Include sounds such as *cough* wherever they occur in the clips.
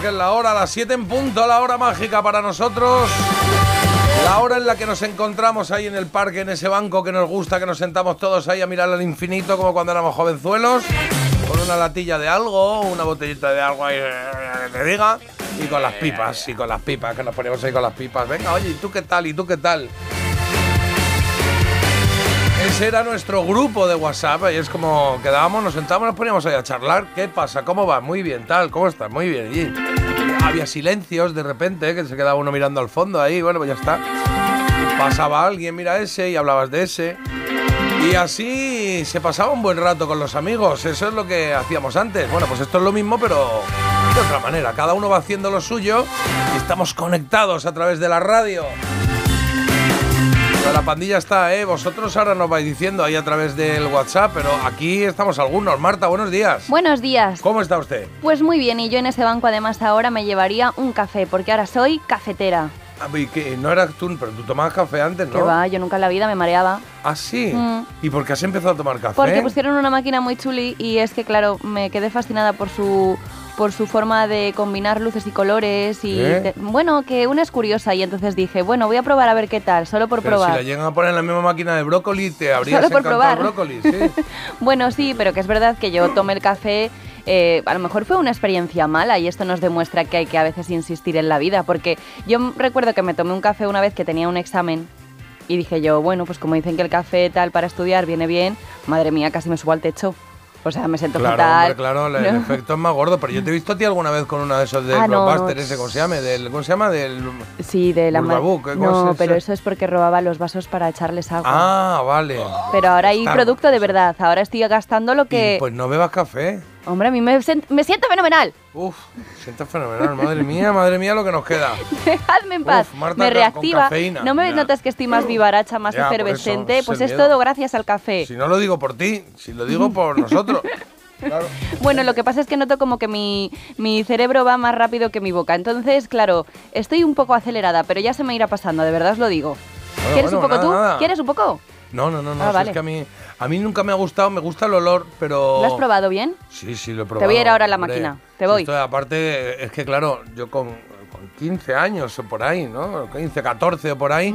Que es la hora, las 7 en punto, la hora mágica para nosotros. La hora en la que nos encontramos ahí en el parque, en ese banco que nos gusta, que nos sentamos todos ahí a mirar al infinito como cuando éramos jovenzuelos, con una latilla de algo, una botellita de algo ahí eh, que te diga, y con las pipas, y con las pipas, que nos ponemos ahí con las pipas. Venga, oye, ¿y tú qué tal? ¿Y tú qué tal? Ese era nuestro grupo de WhatsApp y es como quedábamos, nos sentábamos, nos poníamos ahí a charlar. ¿Qué pasa? ¿Cómo va? Muy bien, tal, ¿cómo estás? Muy bien. Había silencios de repente, que se quedaba uno mirando al fondo ahí, bueno, pues ya está. Pasaba alguien, mira ese, y hablabas de ese. Y así se pasaba un buen rato con los amigos, eso es lo que hacíamos antes. Bueno, pues esto es lo mismo, pero de otra manera. Cada uno va haciendo lo suyo y estamos conectados a través de la radio. Pero la pandilla está, ¿eh? Vosotros ahora nos vais diciendo ahí a través del WhatsApp, pero aquí estamos algunos. Marta, buenos días. Buenos días. ¿Cómo está usted? Pues muy bien, y yo en ese banco además ahora me llevaría un café, porque ahora soy cafetera. Ah, y no eras tú, pero tú tomabas café antes, ¿no? Que va, yo nunca en la vida me mareaba. Ah, sí. Mm. ¿Y por qué has empezado a tomar café? Porque pusieron una máquina muy chuli y es que, claro, me quedé fascinada por su por su forma de combinar luces y colores y ¿Eh? bueno, que una es curiosa y entonces dije, bueno, voy a probar a ver qué tal, solo por Pero probar. si la llegan a poner en la misma máquina de brócoli, te habrías Solo por probar. brócoli, sí. *laughs* Bueno, sí, pero que es verdad que yo tomé el café. eh, a lo mejor fue una experiencia mala y esto nos demuestra que hay que a veces insistir en la vida, porque yo recuerdo que me tomé un café una vez que tenía un examen y dije yo, bueno, pues como dicen que el café tal para estudiar viene bien, madre mía, casi me subo al techo. O sea, me siento Claro, fatal. hombre, claro, el, *laughs* efecto es más gordo, pero yo te he visto a ti alguna vez con una de esos del Ah, blockbuster no. ese, ¿cómo se llama? Del, ¿Cómo se llama? Del... Sí, de la Burbabuc, ¿eh? ¿Cómo No, pero eso es porque robaba los vasos para echarles agua. Ah, vale. pero ahora hay Está- producto de verdad. Ahora estoy gastando lo que. Y, pues no bebas café. Hombre, a mí me, me siento fenomenal. Uf, siento fenomenal. Madre mía, madre mía lo que nos queda. *laughs* Dejadme en paz. Uf, Marta me reactiva. ¿No me Ya. notas que estoy más vivaracha, más Ya, por eso, efervescente? es pues es miedo. todo gracias al café. Si no lo digo por ti, si lo digo por *laughs* nosotros. Claro. Bueno, lo que pasa es que noto como que mi, mi cerebro va más rápido que mi boca. Entonces, claro, estoy un poco acelerada, pero ya se me irá pasando, de verdad os lo digo. Bueno, ¿Quieres bueno, un poco nada, tú? nada. ¿Quieres un poco? No, no, no, no. Ah, si vale. Es que a mí, a mí nunca me ha gustado, me gusta el olor, pero. ¿Lo has probado bien? Sí, sí, lo he probado. voy a ir ahora a la hombre. máquina. Te voy. esto, aparte, es que claro, yo con, con 15 años o por ahí, ¿no? 15, 14 o por ahí,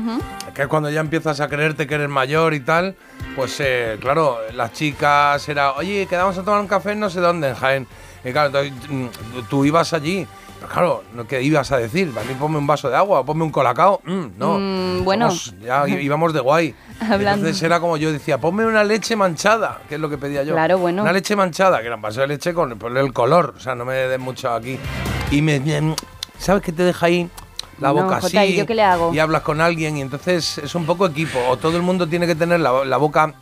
que es cuando ya empiezas a creerte que eres mayor y tal, pues eh, claro, las chicas era, oye, quedamos a tomar un café en no sé dónde, en Jaén. Y claro, entonces, mm, tú ibas allí. Pero claro. ¿qué ibas a decir? A mí ponme un vaso de agua, ponme un colacao. Mm, no. Mm, bueno. Somos- ya *laughs* íbamos de guay. Hablando. Entonces era como yo decía, ponme una leche manchada, que es lo que pedía yo. Claro, bueno. Una leche manchada, que era un vaso de leche con el color, o sea, no me des mucho aquí. Y me, me- ¿sabes qué te deja ahí? La No, boca Jota, así. ¿y yo qué le hago? Y hablas con alguien y entonces es un poco equipo. O todo el mundo tiene que tener la, la boca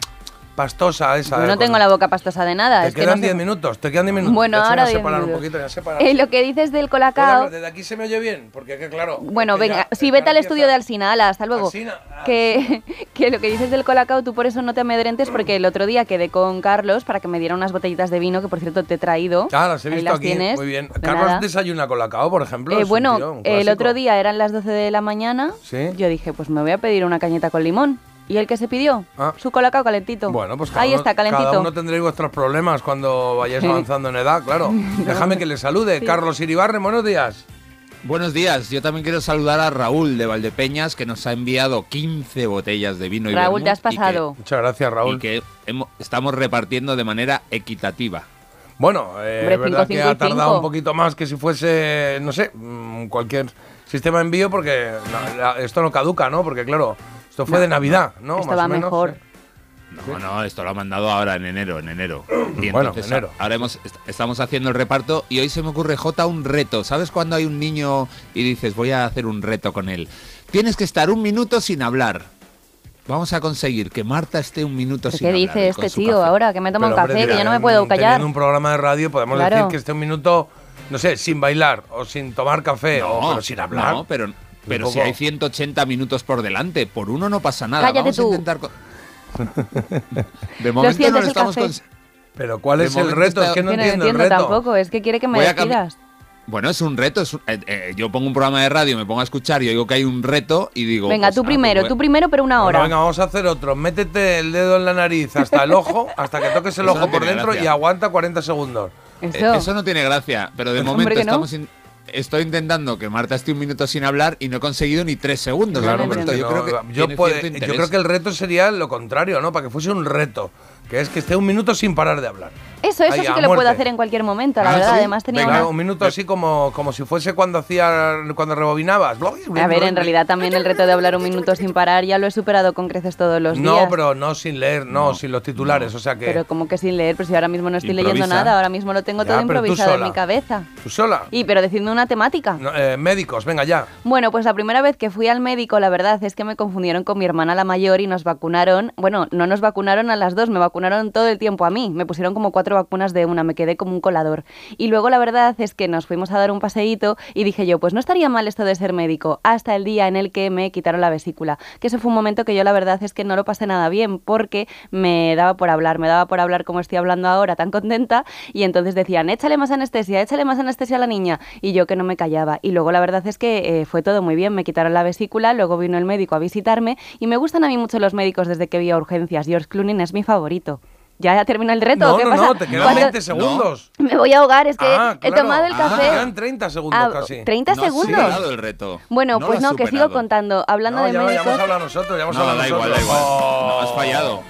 pastosa esa. Yo eh, no con- tengo la boca pastosa de nada. Te es quedan no sé- 10 minutos, te quedan 10 minutos. Bueno, ahora me 10 separan un poquito, ya separan. Eh, lo que dices del ¿Puedo colacao... Desde aquí se me oye bien, porque que claro. Bueno, venga, sí, ya vete al estudio de Alsina, ala, hasta luego. Alsina, que, *laughs* que lo que dices del colacao, tú por eso no te amedrentes, porque el otro día quedé con Carlos para que me diera unas botellitas de vino, que por cierto te he traído. Ah, las he visto las aquí. tienes, Muy bien. de Carlos nada. desayuna colacao, por ejemplo. Eh, bueno, tío, el otro día eran las 12 de la mañana. Sí. Yo dije, pues me voy a pedir una cañeta con limón. ¿Y el que se pidió? Ah. Su colacao calentito. Bueno, pues cada Ahí uno, está, calentito. Cada uno tendréis vuestros problemas cuando vayáis avanzando en edad, claro. *laughs* Déjame que le salude. Sí. Carlos Iribarre, buenos días. Buenos días, yo también quiero saludar a Raúl de Valdepeñas que nos ha enviado 15 botellas de vino y Raúl, te has pasado. Muchas gracias, Raúl. y que estamos repartiendo de manera equitativa. Bueno, eh, Hombre, es verdad cinco, que cinco ha tardado cinco. un poquito más que si fuese, no sé, mm, cualquier sistema de envío, porque no, la- esto no caduca, ¿no? Porque claro, esto fue de Navidad, ¿no? Esto Más va o menos, mejor. sí. No, no, esto lo ha mandado ahora en enero, en enero. *clears throat* Y Bueno, entonces enero. ahora hemos, est- estamos haciendo el reparto y hoy se me ocurre, J, un reto. ¿Sabes cuando hay un niño y dices, voy a hacer un reto con él? Tienes que estar un minuto sin hablar. Vamos a conseguir que Marta esté un minuto ¿Pero sin ¿Qué hablar. dice y este tío café. ahora? Que me toma un hombre, café, que yo no me puedo callar. Teniendo un programa de radio podemos Claro. decir que esté un minuto, no sé, sin bailar o sin tomar café o pero sin hablar. No, pero, Pero si hay 180 minutos por delante, por uno no pasa nada. Cállate Vamos tú. a intentar... De momento no lo estamos cons- Pero ¿cuál De es el reto? Es que no que no entiendo el entiendo reto. tampoco, es que quiere que me despidas. Bueno, es un reto. es un- eh, eh, yo pongo un programa de radio, me pongo a escuchar y oigo que hay un reto y digo... Venga, pues, tú ah, primero, pues tú primero, pero una Bueno, hora. venga, vamos a hacer otro. Métete el dedo en la nariz hasta el ojo, hasta que toques el Eso ojo no por dentro y aguanta 40 segundos. Eh, Eso. No tiene gracia, pero de momento no. estamos in- estoy intentando que Marta esté un minuto sin hablar y no he conseguido ni tres segundos. Claro, momento. pero yo creo que yo, puede- creo que el reto sería lo contrario, ¿no? Para que fuese un reto, que es que esté un minuto sin parar de hablar. Eso, eso Ahí, sí que lo puedo hacer en cualquier momento, la Ah, verdad. ¿sí? Además tenía Venga, una... un minuto así como, como si fuese cuando hacía cuando rebobinabas. A ver, en realidad también el reto de hablar un minuto sin parar ya lo he superado con creces todos los días. No, pero no sin leer, no, sin los titulares, o sea que Pero como que sin leer, pues si ahora mismo no estoy leyendo nada, ahora mismo lo tengo Ya, todo improvisado en mi cabeza. tú sola. Y pero decidme una temática. No, eh, médicos, venga ya. Bueno, pues la primera vez que fui al médico, la verdad es que me confundieron con mi hermana la mayor y nos vacunaron. Bueno, no nos vacunaron a las dos, me vacunaron todo el tiempo a mí. Me pusieron como cuatro vacunas de una, me quedé como un colador. Y luego la verdad es que nos fuimos a dar un paseíto y dije yo, pues no estaría mal esto de ser médico, hasta el día en el que me quitaron la vesícula. Que ese fue un momento que yo la verdad es que no lo pasé nada bien porque me daba por hablar, me daba por hablar como estoy hablando ahora, tan contenta. Y entonces decían, échale más anestesia, échale más anestesia a la niña. Y yo que no me callaba. Y luego la verdad es que eh, fue todo muy bien, me quitaron la vesícula, luego vino el médico a visitarme y me gustan a mí mucho los médicos desde que vi a urgencias. George Clooney es mi favorito. ¿Ya, ya terminó el reto? No, ¿Qué no, pasa? no, te quedan ¿Cuándo- 20 segundos. Me voy a ahogar, es que Ah, he claro. tomado el Ah, café. te quedan 30 segundos Ah, casi. 30 No has segundos. superado el reto. Bueno, No pues has no, que sigo contando. Hablando No, de ya, ya médicos. hemos hablado nosotros, ya hemos No, hablado da igual, da nosotros. igual. Oh. No, has fallado.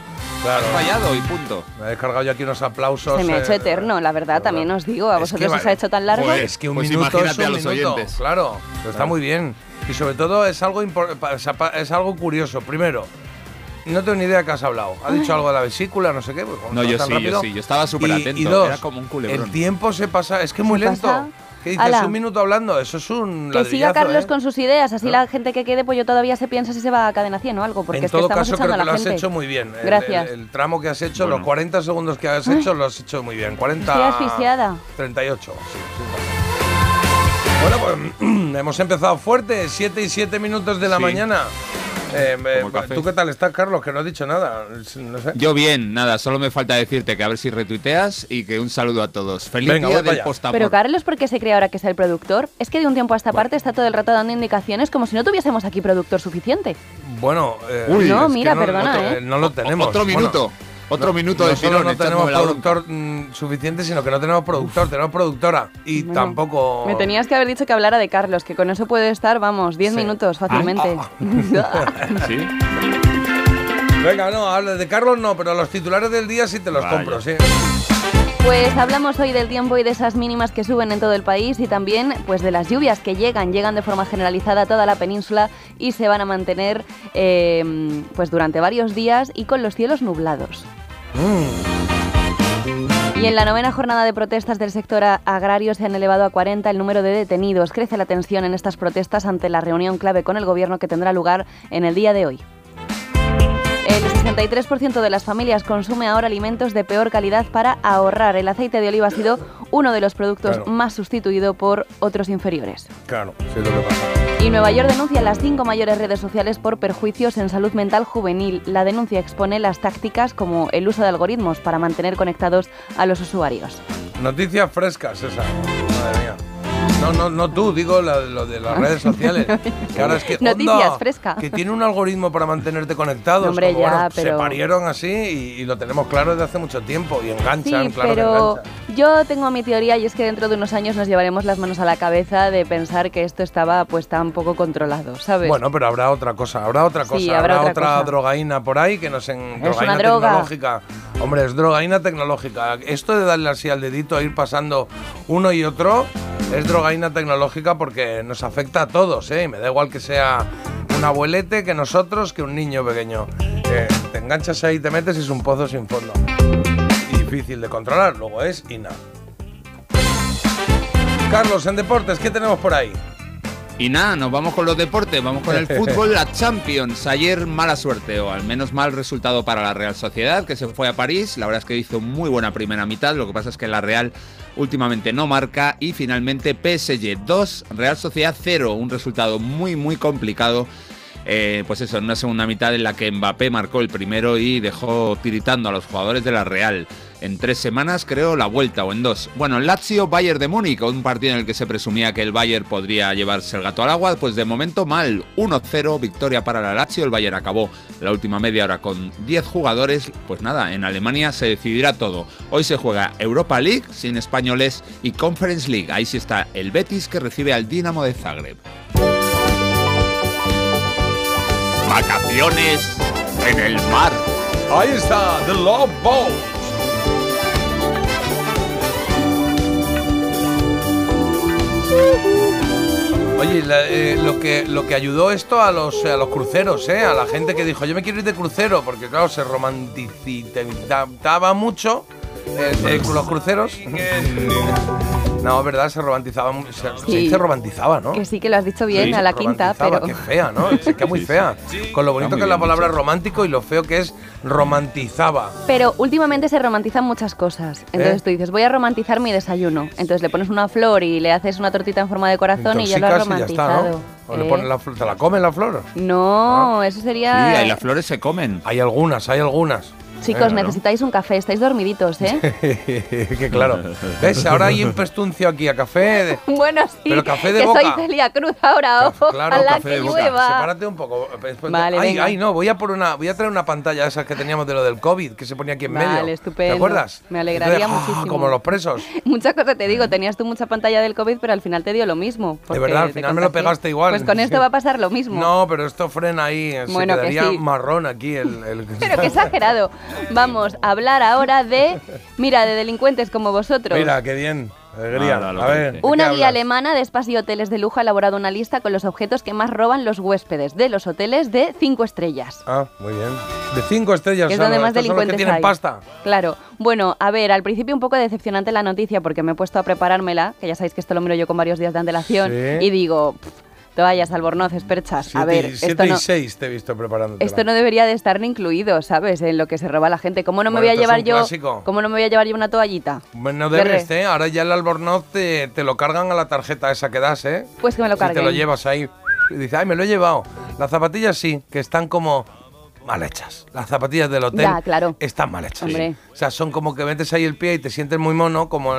Claro. Has fallado y punto. Me he descargado yo aquí unos aplausos. Se me ha eh, hecho eterno, la verdad, verdad. también os digo. ¿A Es vosotros que os ha hecho tan largo? Pues es que un Pues minuto es un a los minuto, oyentes. Claro, pero está muy bien. Y sobre todo es algo, es algo curioso. Primero, no tengo ni idea de qué has hablado. Ha dicho algo de la vesícula, no sé qué. pues, No, yo tan sí, rápido. yo sí. Yo estaba súper Y- atento. y dos, Era como un culebrón. El tiempo se pasa, es que es muy ¿Se lento. pasa? ¿Qué dices? Ala. Un minuto hablando, eso es un Que siga Carlos ¿eh? con sus ideas, así ¿No? la gente que quede, pues yo todavía se piensa si se va a cadena 100 o algo, porque en es que todo estamos caso, creo echando a que la lo has gente. hecho muy bien. Gracias. El, el tramo que has hecho, Bueno. los 40 segundos que has hecho, lo has hecho muy bien. 40. Estoy asfixiada. 38. sí, sí. Bueno, pues *clears throat* hemos empezado fuerte, 7 y 7 minutos de la Sí. mañana. Eh. ¿Tú qué tal estás, Carlos? Que no has dicho nada. No sé. Yo bien, nada, solo me falta decirte que a ver si retuiteas y que un saludo a todos. Feliz Venga, día del postamor. Pero Carlos, ¿por qué se cree ahora que es el productor? Es que de un tiempo a esta parte está todo el rato dando indicaciones como si no tuviésemos aquí productor suficiente. Bueno, eh, Uy. No, mira, no, perdona, no ¿eh? no lo O- tenemos. Otro Bueno, minuto. Otro no- minuto de tirón. no tenemos productor mm, suficiente, sino que no tenemos productor, tenemos productora. Y Bueno, tampoco. Me tenías que haber dicho que hablara de Carlos, que con eso puede estar, vamos, 10 Sí. minutos fácilmente. *laughs* ¿Sí? Venga, no, habla de Carlos no, pero los titulares del día sí te los Vaya. compro, sí. Pues hablamos hoy del tiempo y de esas mínimas que suben en todo el país y también pues de las lluvias que llegan, llegan de forma generalizada a toda la península y se van a mantener eh, pues durante varios días y con los cielos nublados. Y en la novena jornada de protestas del sector agrario se han elevado a 40 el número de detenidos. Crece la tensión en estas protestas ante la reunión clave con el gobierno que tendrá lugar en el día de hoy. 63% de las familias consume ahora alimentos de peor calidad para ahorrar. El aceite de oliva ha sido uno de los productos Claro. más sustituido por otros inferiores. Claro, sí es lo que pasa. Y Nueva York denuncia las cinco mayores redes sociales por perjuicios en salud mental juvenil. La denuncia expone las tácticas como el uso de algoritmos para mantener conectados a los usuarios. Noticias frescas esa. Madre mía. No, no, no tú, digo la- lo de las redes sociales. Que *laughs* ahora es que. Noticias onda, fresca. Que tiene un algoritmo para mantenerte conectado. Hombre, ya, Se pero- parieron así y, y lo tenemos claro desde hace mucho tiempo. Y Sí, enganchan, claro que pero enganchan. yo tengo mi teoría y es que dentro de unos años nos llevaremos las manos a la cabeza de pensar que esto estaba pues tan poco controlado, ¿sabes? Bueno, pero habrá otra cosa, habrá otra cosa, Sí, habrá, habrá otra otra cosa. drogaína por ahí que nos en Es drogaína una droga. tecnológica. Hombre, es drogaína tecnológica. Esto de darle así al dedito a ir pasando uno y otro es drogaína tecnológica porque nos afecta a todos, ¿eh? Y me da igual que sea un abuelete que nosotros que un niño pequeño. Eh, te enganchas ahí, te metes y es un pozo sin fondo. Y difícil de controlar, luego es INA. Carlos, en deportes, ¿qué tenemos por ahí? Y nada, nos vamos con los deportes, vamos con el *laughs* fútbol, la Champions. Ayer mala suerte, o al menos mal resultado para la Real Sociedad, que se fue a París. La verdad es que hizo muy buena primera mitad, lo que pasa es que la Real últimamente no marca. Y finalmente PSG 2, Real Sociedad 0, un resultado muy, muy complicado. Eh, pues eso, en una segunda mitad en la que Mbappé marcó el primero y dejó tiritando a los jugadores de la Real. En tres semanas, creo, la vuelta o en dos. Bueno, Lazio Bayern de Múnich, un partido en el que se presumía que el Bayern podría llevarse el gato al agua, pues de momento mal. 1-0, victoria para la Lazio. El Bayern acabó la última media hora con 10 jugadores. Pues nada, en Alemania se decidirá todo. Hoy se juega Europa League sin españoles y Conference League. Ahí sí está el Betis que recibe al Dinamo de Zagreb. Vacaciones en el mar. Ahí está, The Love Boat. Oye, eh, lo, que, lo que ayudó esto a los, a los cruceros, ¿eh? a la gente que dijo, yo me quiero ir de crucero, porque claro, se romanticizaba mucho eh, eh, los cruceros. No, es verdad, se romantizaba, se, se Sí. dice romantizaba, ¿no? Que sí que lo has dicho bien Sí, a la quinta, pero... Qué fea, ¿no? Es que es muy fea. Con lo bonito que es la palabra dicho. romántico y lo feo que es romantizaba. Pero últimamente se romantizan muchas cosas. Entonces ¿Eh? tú dices, voy a romantizar mi desayuno. Entonces le pones una flor y le haces una tortita en forma de corazón y ya lo has Intoxicas y ya está, romantizado. ¿no? O le ¿Eh? ponen la flor, ¿te la comen la flor? No, eso Sí, sería... ahí las flores se comen. Hay algunas, hay algunas. Chicos, Eh, necesitáis un café, estáis dormiditos, ¿eh? *laughs* que claro. ¿Ves? Ahora hay un pestuncio aquí a café. de- *laughs* bueno, sí, Pero café de que soy boca. Celia Cruz ahora, Café- claro, ojalá café que de boca. llueva. Sepárate un poco. Después- Vale, ay, ay, no, voy a por una, voy a traer una pantalla esa que teníamos de lo del COVID, que se ponía aquí en Vale, medio. estupendo. ¿Te acuerdas? Me alegraría Entonces, ah, muchísimo. Como los presos. *laughs* Muchas cosas te digo, tenías tú mucha pantalla del COVID, pero al final te dio lo mismo. porque verdad, al final me lo pegaste igual. Pues con esto va a pasar lo mismo. No, pero esto frena ahí. eh, Bueno, se que quedaría sí. marrón aquí el. el- Pero qué exagerado. Vamos a hablar ahora de, mira, de delincuentes como vosotros. Mira, qué bien. Alegría. A ver. dice. ¿de qué Una guía hablas? alemana de spas y hoteles de lujo ha elaborado una lista con los objetos que más roban los huéspedes de los hoteles de 5 estrellas. Ah, muy bien. De cinco estrellas. Que es o sea, donde más los que delincuentes tienen hay. pasta. Claro. Bueno, a ver, al principio un poco decepcionante la noticia porque me he puesto a preparármela, que ya sabéis que esto lo miro yo con varios días de antelación, Sí. y digo, "Pff, toallas, albornoces, perchas. a Siete ver, esto siete y no, seis te he visto preparando. esto no debería de estar ni incluido, ¿sabes? En lo que se roba la gente. ¿Cómo no me Bueno, voy a llevar yo? clásico. ¿Cómo no me voy a llevar yo una toallita? Bueno, De debes. ¿eh? Ahora ya el albornoz te, te lo cargan a la tarjeta esa que das, ¿eh? Pues que me lo Si te carguen. lo llevas ahí. Y dices, ay, me lo he llevado. Las zapatillas sí, que están como mal hechas. Las zapatillas del hotel Ya, claro. están mal hechas. Hombre. O sea, son como que metes ahí el pie y te sientes muy mono, como...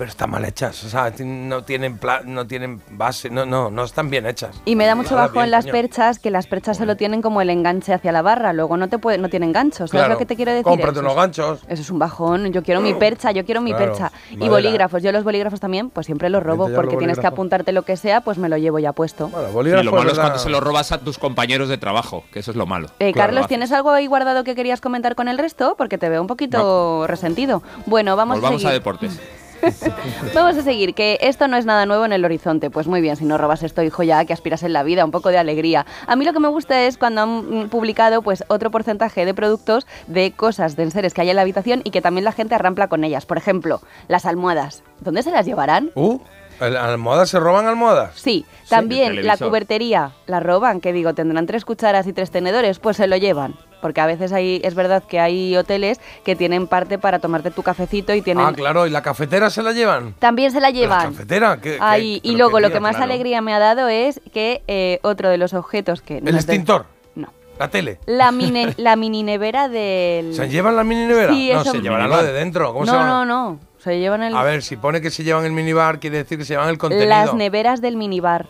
Pero están mal hechas. O sea, no tienen, pla- no tienen base. No, no, no están bien hechas. Y me da mucho Nada, bajo en las coño. perchas, que las perchas solo tienen como el enganche hacia la barra, luego no te puede, no tienen ganchos. ¿Sabes Claro. lo que te quiero decir? Cómprate Eso unos es- ganchos. Eso es un bajón. Yo quiero mi percha, yo quiero mi Claro, percha. Y bolígrafos. Yo los bolígrafos también, pues siempre los robo porque los tienes que bolígrafos. apuntarte lo que sea, pues me lo llevo ya puesto. Bueno, Y bolígrafo lo malo es cuando se lo robas a tus compañeros de trabajo, que eso es lo malo. Eh, Claro, Carlos, lo ¿tienes algo ahí guardado que querías comentar con el resto? Porque te veo un poquito resentido. Bueno, vamos a vamos a seguir. deportes. *laughs* Vamos a seguir, que esto no es nada nuevo en el horizonte. Pues muy bien, si no robas esto, hijo, ya que aspiras en la vida, un poco de alegría. A mí lo que me gusta es cuando han mm, publicado pues otro porcentaje de productos de cosas, de enseres que hay en la habitación y que también la gente arrampla con ellas. Por ejemplo, las almohadas. ¿Dónde se las llevarán? Uh, ¿el- ¿almohadas se roban almohadas? Sí, también la cubertería la roban, que digo, tendrán tres cucharas y tres tenedores, pues se lo llevan. Porque a veces hay, es verdad que hay hoteles que tienen parte para tomarte tu cafecito y tienen... Ah, claro, ¿y la cafetera se la llevan? También se la ¿La llevan. cafetera? ¿Qué- qué- Ay, y luego lo día, que más claro. alegría me ha dado es que eh, otro de los objetos que... ¿El no extintor? No. ¿La tele? La mini, la mini nevera del... ¿Se llevan la mini nevera? Sí, no, eso- se llevarán lo de dentro. ¿Cómo se no, llama? no, no. Se llevan el... A ver, si pone que se llevan el minibar, quiere decir que se llevan el contenido. las neveras del minibar.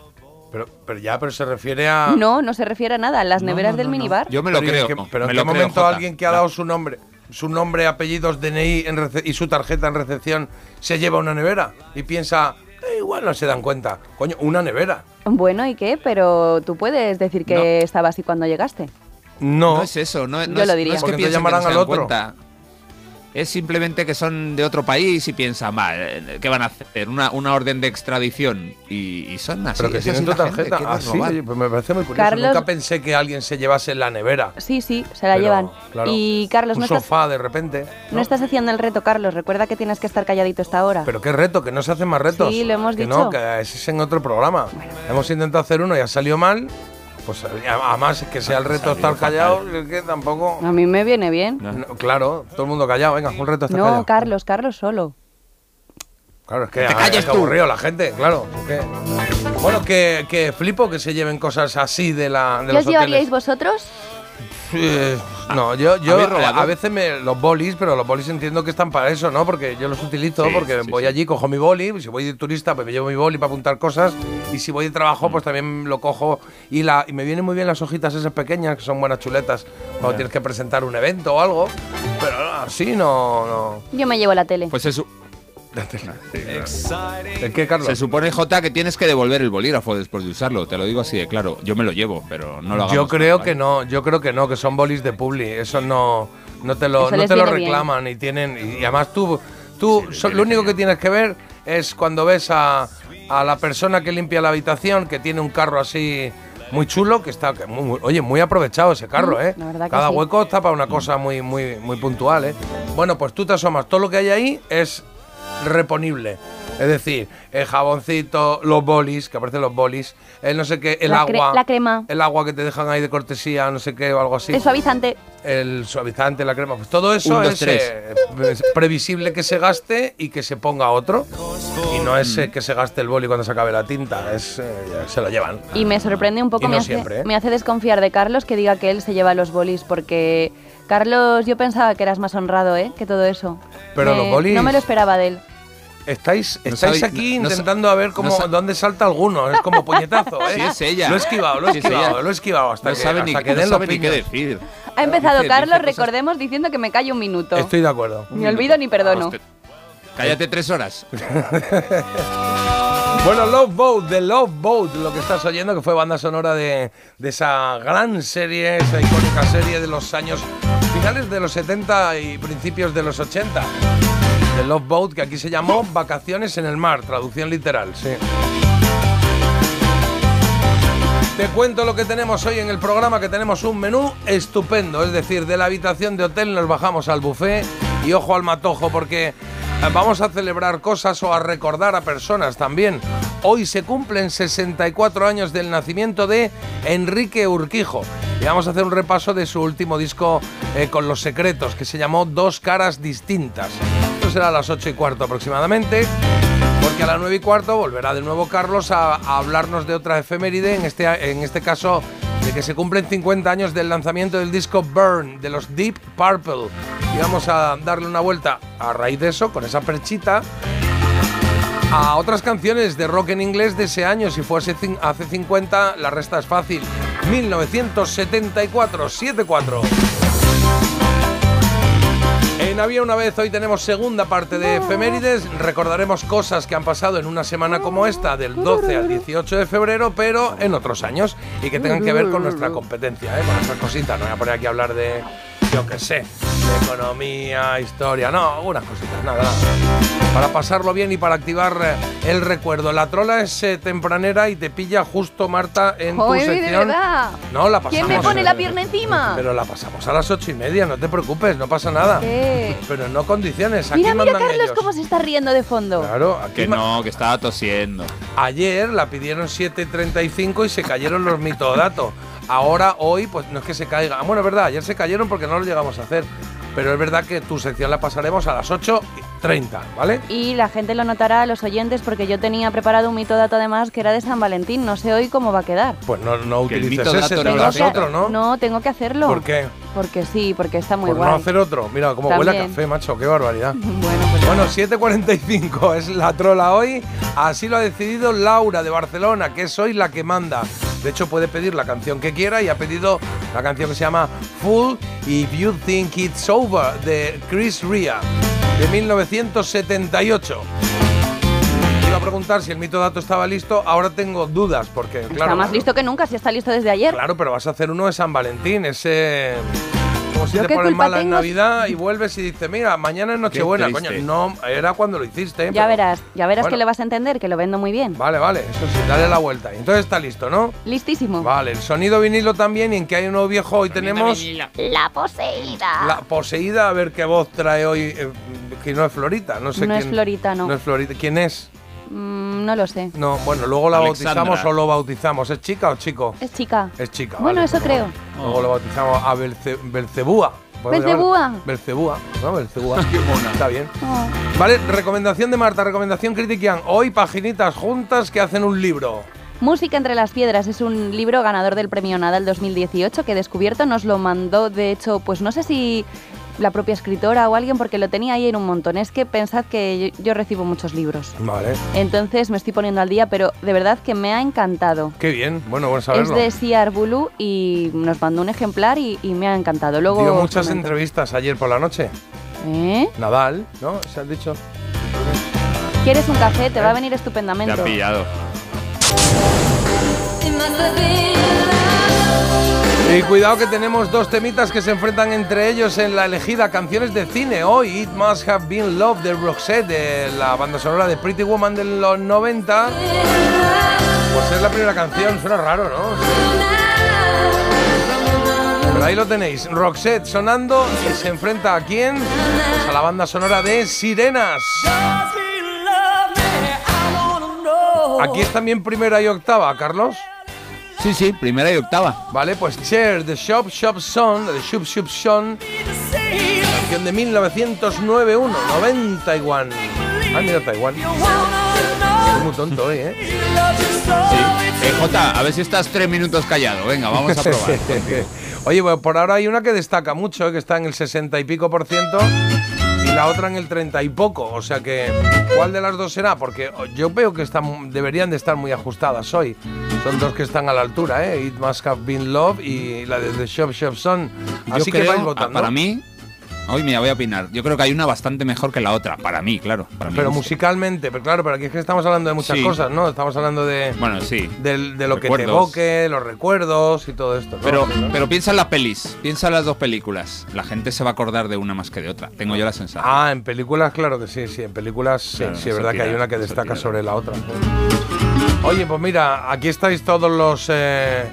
Pero, pero ya, pero se refiere a... No, no se refiere a nada. Las neveras del minibar. Yo me lo Pero ¿y creo. pero me en lo qué creo, momento Jota. alguien que ha dado su nombre, su nombre, apellidos, DNI en rece- y su tarjeta en recepción se lleva una nevera y piensa, "Eh, igual no se dan cuenta. Coño, una nevera. Bueno, ¿y qué? Pero tú puedes decir que No. estaba así cuando llegaste. No. No es eso, no, no Yo es, lo diría. no es que llamarán al otro. cuenta. Es simplemente que son de otro país y piensan, va, eh, ¿qué van a hacer? Una, una orden de extradición. Y, y son así. Pero que es tienen tu tarjeta. Ah, sí, robar. oye, pues me parece muy curioso. Carlos- Nunca pensé que alguien se llevase en la nevera. Sí, sí, se la Pero, llevan. claro, Y Carlos, un no estás, sofá de repente. no estás haciendo el reto, Carlos. Recuerda que tienes que estar calladito esta hora. Pero qué reto, que no se hacen más retos. Sí, lo hemos que dicho. no, que ese es en otro programa. Hemos intentado hacer uno y ha salido mal. Pues además que sea el reto estar callado, es que tampoco. A mí me viene bien. No. No, claro, todo el mundo callado. Venga, un reto estar No, callado. Carlos, Carlos solo. Claro, es que, te ah, calles es tú. aburrido la gente, claro. que- Bueno, que, que flipo que se lleven cosas así de la. De ¿Qué los os llevaríais hoteles. vosotros? Eh, *laughs* no, yo, yo a veces me los bolis, pero los bolis entiendo que están para eso, ¿no? Porque yo los utilizo, Sí, porque sí, voy sí. allí, cojo mi boli, si voy de turista, pues me llevo mi boli para apuntar cosas, y si voy de trabajo, Mm. pues también lo cojo y la y me vienen muy bien las hojitas esas pequeñas, que son buenas chuletas, cuando tienes que presentar un evento o algo, pero así no, no. Yo me llevo la tele. Pues se, su- ¿El qué, Carlos? se supone, Jota, que tienes que devolver el bolígrafo después de usarlo. Te lo digo así de claro. Yo me lo llevo, pero no lo hagamos. Yo creo que no, yo creo que no, que son bolis de publi, eso no, no te lo, Eso no te lo bien. reclaman y tienen y además tú, tú so- lo único que tienes que ver es cuando ves a, a la persona que limpia la habitación que tiene un carro así muy chulo que está, que muy- muy- oye, muy aprovechado ese carro, Mm, ¿eh? la verdad que Cada sí. hueco está para una cosa muy, muy, muy puntual, ¿eh? Bueno, pues tú te asomas, todo lo que hay ahí es reponible. Es decir, el jaboncito, los bolis, que aparecen los bolis, el no sé qué, el La cre- agua. la crema. El agua que te dejan ahí de cortesía, no sé qué, o algo así. El suavizante. El suavizante, la crema. Pues todo eso Un, dos, es, tres. eh, es previsible que se gaste y que se ponga otro. Y no es eh, que se gaste el boli cuando se acabe la tinta, es eh, se lo llevan. Y me sorprende un poco, Y no me, hace, siempre, ¿eh? me hace desconfiar de Carlos que diga que él se lleva los bolis, porque Carlos, yo pensaba que eras más honrado, ¿eh? Que todo eso. Pero Me- los bolis- No me lo esperaba de él. Estáis, estáis aquí no- no sa- intentando a ver cómo, dónde salta alguno. Es como puñetazo, *laughs* ¿eh? Sí, es ella. Lo he esquivado, lo he esquivado, lo he esquivado hasta No que, sabe ni, hasta que no den los sabe ni qué decir. Ha empezado Dice- Carlos, dice recordemos, diciendo que me calle un minuto. Estoy de acuerdo. Ni olvido ni perdono. Hostia. Cállate tres horas. *laughs* Bueno, Love Boat, de Love Boat, lo que estás oyendo, que fue banda sonora de, de esa gran serie, esa icónica serie de los años finales de los 70 y principios de los 80. De Love Boat, que aquí se llamó Vacaciones en el Mar, traducción literal, sí. Te cuento lo que tenemos hoy en el programa, que tenemos un menú estupendo, es decir, de la habitación de hotel nos bajamos al buffet y ojo al matojo porque eh, vamos a celebrar cosas o a recordar a personas también. Hoy se cumplen 64 años del nacimiento de Enrique Urquijo y vamos a hacer un repaso de su último disco eh, con los secretos que se llamó Dos caras distintas. Será a las 8 y cuarto aproximadamente. Porque a las 9 y cuarto volverá de nuevo Carlos a, a hablarnos de otra efeméride, en este, en este caso de que se cumplen 50 años del lanzamiento del disco Burn de los Deep Purple. Y vamos a darle una vuelta a raíz de eso, con esa perchita, a otras canciones de rock en inglés de ese año. Si fuese hace 50, la resta es fácil. 1974, 74. En Había una vez, hoy tenemos segunda parte de efemérides. Recordaremos cosas que han pasado en una semana como esta, del 12 al 18 de febrero, pero en otros años y que tengan que ver con nuestra competencia, ¿eh? con nuestras cositas. No voy a poner aquí a hablar de, yo qué sé, de economía, historia, no, algunas cositas, nada, nada. Para pasarlo bien y para activar eh, el recuerdo. La trola es eh, tempranera y te pilla justo, Marta, en tu ¡Joder, de sección. verdad! No, la pasamos. ¿Quién me pone eh, la pierna encima? Pero la pasamos a las ocho y media, no te preocupes, no pasa nada. ¿Qué? *laughs* Pero no condiciones, aquí Mira, mira Carlos ellos. cómo se está riendo de fondo. Claro, aquí Que no, que estaba tosiendo. Ayer la pidieron 7.35 y se cayeron los mitodatos. Ahora, hoy, pues no es que se caiga. Ah, Bueno, es verdad, ayer se cayeron porque no lo llegamos a hacer. Pero es verdad que tu sección la pasaremos a las 8.30, ¿vale? Y la gente lo notará a los oyentes porque yo tenía preparado un mito dato además que era de San Valentín. No sé hoy cómo va a quedar. Pues no, no Que el utilices ese, no lo otro, ¿no? No, tengo que hacerlo. ¿Por qué? Porque sí, porque está muy Por guay. no hacer otro. Mira cómo huele a También. café, macho, qué barbaridad. *laughs* Bueno, Bueno, 7.45 es la trola hoy. Así lo ha decidido Laura de Barcelona, que es hoy la que manda. De hecho, puede pedir la canción que quiera y ha pedido la canción que se llama Full If You Think It's Over de Chris Ria, de 1978. Iba a preguntar si el mito dato estaba listo. Ahora tengo dudas, porque, claro. está más listo que nunca, si está listo desde ayer. Claro, pero vas a hacer uno de San Valentín, ese. Como si ¿Yo te pones mala en? Navidad y vuelves y dices, mira, mañana es Nochebuena. Coño, no, era cuando lo hiciste. Ya pero- verás, ya verás Bueno. que lo vas a entender, que lo vendo muy bien. Vale, vale, eso sí, dale la vuelta. Entonces está listo, ¿no? Listísimo. Vale, el sonido vinilo también y en que hay uno viejo hoy tenemos La poseída. la poseída, a ver qué voz trae hoy, eh, que no es Florita, no sé No es quién. Florita, no. No es Florita, ¿quién es? Mm, no lo sé. No, bueno, luego la Alexandra. bautizamos o lo bautizamos. ¿Es chica o chico? Es chica. Es chica. Bueno, vale, eso pues creo. Luego, luego lo bautizamos a Belce- Belcebúa. ¿Podemos Belcebúa. Belcebúa, ¿no? Belcebúa. Qué mona. Está bien. Oh. Vale, recomendación de Marta, recomendación Critiquian. Hoy paginitas juntas que hacen un libro. Música entre las piedras es un libro ganador del premio Nadal 2018 que Descubierto nos lo mandó, de hecho, pues no sé si la propia escritora o alguien porque lo tenía ahí en un montón. Es que pensad que yo, yo recibo muchos libros. Vale. Entonces me estoy poniendo al día, pero de verdad que me ha encantado. Qué bien. Bueno, bueno Es saberlo. de Siar Bulu y nos mandó un ejemplar y, y me ha encantado. Luego Dio muchas comento. entrevistas ayer por la noche. ¿Eh? Nadal, ¿no? ¿Se has dicho? ¿Quieres un café? Te va a ¿Eh? venir Te estupendamente. ha pillado. Y cuidado que tenemos dos temitas que se enfrentan entre ellos en la elegida canciones de cine. Hoy It Must Have Been Love de Roxette, de la banda sonora de Pretty Woman de los 90. Pues es la primera canción, suena raro, ¿no? Pero ahí lo tenéis, Roxette sonando y se enfrenta a quién? Pues a la banda sonora de Sirenas. Aquí es también primera y octava, Carlos. Sí, sí, primera y octava. Vale, pues Cher, The Shop Shop Son, The Shop Shop Son, canción de 1909-1, 90 Taiwán. Ah, mira Taiwán. Soy muy tonto hoy, ¿eh? Sí. Eh, Jota, a ver si estás tres minutos callado. Venga, vamos a probar. *laughs* Oye, bueno, por ahora hay una que destaca mucho, ¿eh? que está en el 60 y pico por ciento y la otra en el 30 y poco. O sea que, ¿cuál de las dos será? Porque yo veo que están, deberían de estar muy ajustadas hoy. Son dos que están a la altura, ¿eh? It Must Have Been Love y la de The Shop Shop Son. Yo Así que creo, vais ah, votando. Para mí, hoy mira, voy a opinar. Yo creo que hay una bastante mejor que la otra. Para mí, claro. Para Pero musicalmente, pero claro, pero aquí es que estamos hablando de muchas Sí. cosas, ¿no? Estamos hablando de, Bueno, sí. del- de lo que te evoque, los recuerdos y todo esto. ¿no? Pero, pero piensa en las pelis, piensa en las dos películas. La gente se va a acordar de una más que de otra. Tengo yo la sensación. Ah, en películas, claro que sí, sí, en películas sí, Claro, sí, es verdad que hay una que destaca tira. sobre la otra. Oye, pues mira, aquí estáis todos los eh,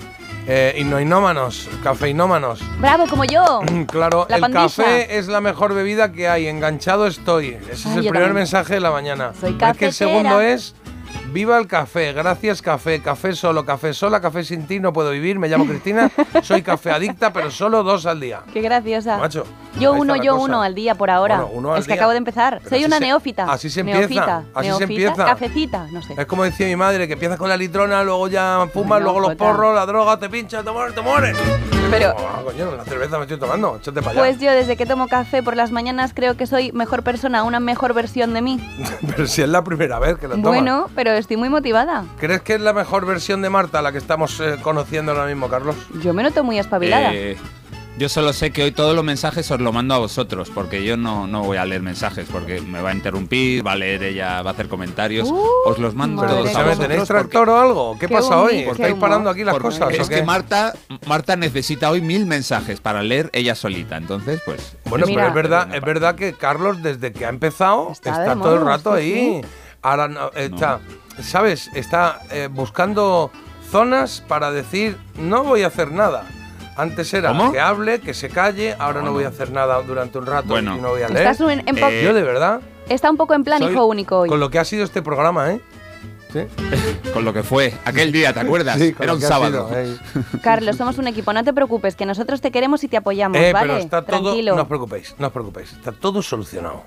eh, innoinómanos, cafeinómanos. Bravo, como yo. Claro, La el pandilla. café es la mejor bebida que hay, enganchado estoy. Ese es el primer también. mensaje de la mañana. Soy Pero es que el cafetera. segundo es Viva el café, gracias café, café solo, café sola, café sin ti, no puedo vivir, me llamo Cristina, soy café adicta, pero solo dos al día. Qué graciosa. Macho, Yo uno, la yo cosa. uno al día por ahora. Bueno, uno al es que acabo de empezar. Pero Soy una se- neófita. así se empieza, Neófita, así se empieza. Cafecita, no sé. Es como decía mi madre, que empiezas con la litrona, luego ya fumas, No, luego los porros, la droga, te pincha, te mueres, te mueres. Pero- Ah, coño, la cerveza me estoy tomando, échate para allá. Pues yo desde que tomo café por las mañanas creo que soy mejor persona, una mejor versión de mí. *laughs* Pero si es la primera vez que lo tomas. Bueno, pero estoy muy motivada. ¿Crees que es la mejor versión de Marta la que estamos eh, conociendo ahora mismo, Carlos? Yo me noto muy espabilada. Eh, yo solo sé que hoy todos los mensajes os lo mando a vosotros, porque yo no, no voy a leer mensajes, porque me va a interrumpir, va a leer ella, va a hacer comentarios. Uh, os los mando todos a mía. ¿Sabes, vosotros. ¿Tenéis porque- tractor o algo? ¿Qué, Qué pasa hoy? humilde, ¿Estáis parando aquí las porque cosas? Es o qué? que Marta, Marta necesita hoy mil mensajes para leer ella solita, entonces pues... Bueno, Mira. pero es verdad, es verdad que Carlos, desde que ha empezado, Está todo el rato sí, ahí. Ahora no, está, ¿sabes? Está eh, buscando zonas para decir, no voy a hacer nada. Antes era ¿Cómo? que hable, que se calle, ahora no, No, voy a hacer nada durante un rato Bueno. y no voy a leer. Estás en, en Eh, Yo de verdad. Está un poco en plan hijo único hoy. Con lo que ha sido este programa, ¿eh? Sí, *laughs* Con lo que fue aquel día, ¿te acuerdas? Sí, Era un sábado. sido. *laughs* Carlos, somos un equipo, no te preocupes, que nosotros te queremos y te apoyamos, Eh, ¿vale? pero está todo. Tranquilo. No os preocupéis, no os preocupéis. Está todo solucionado.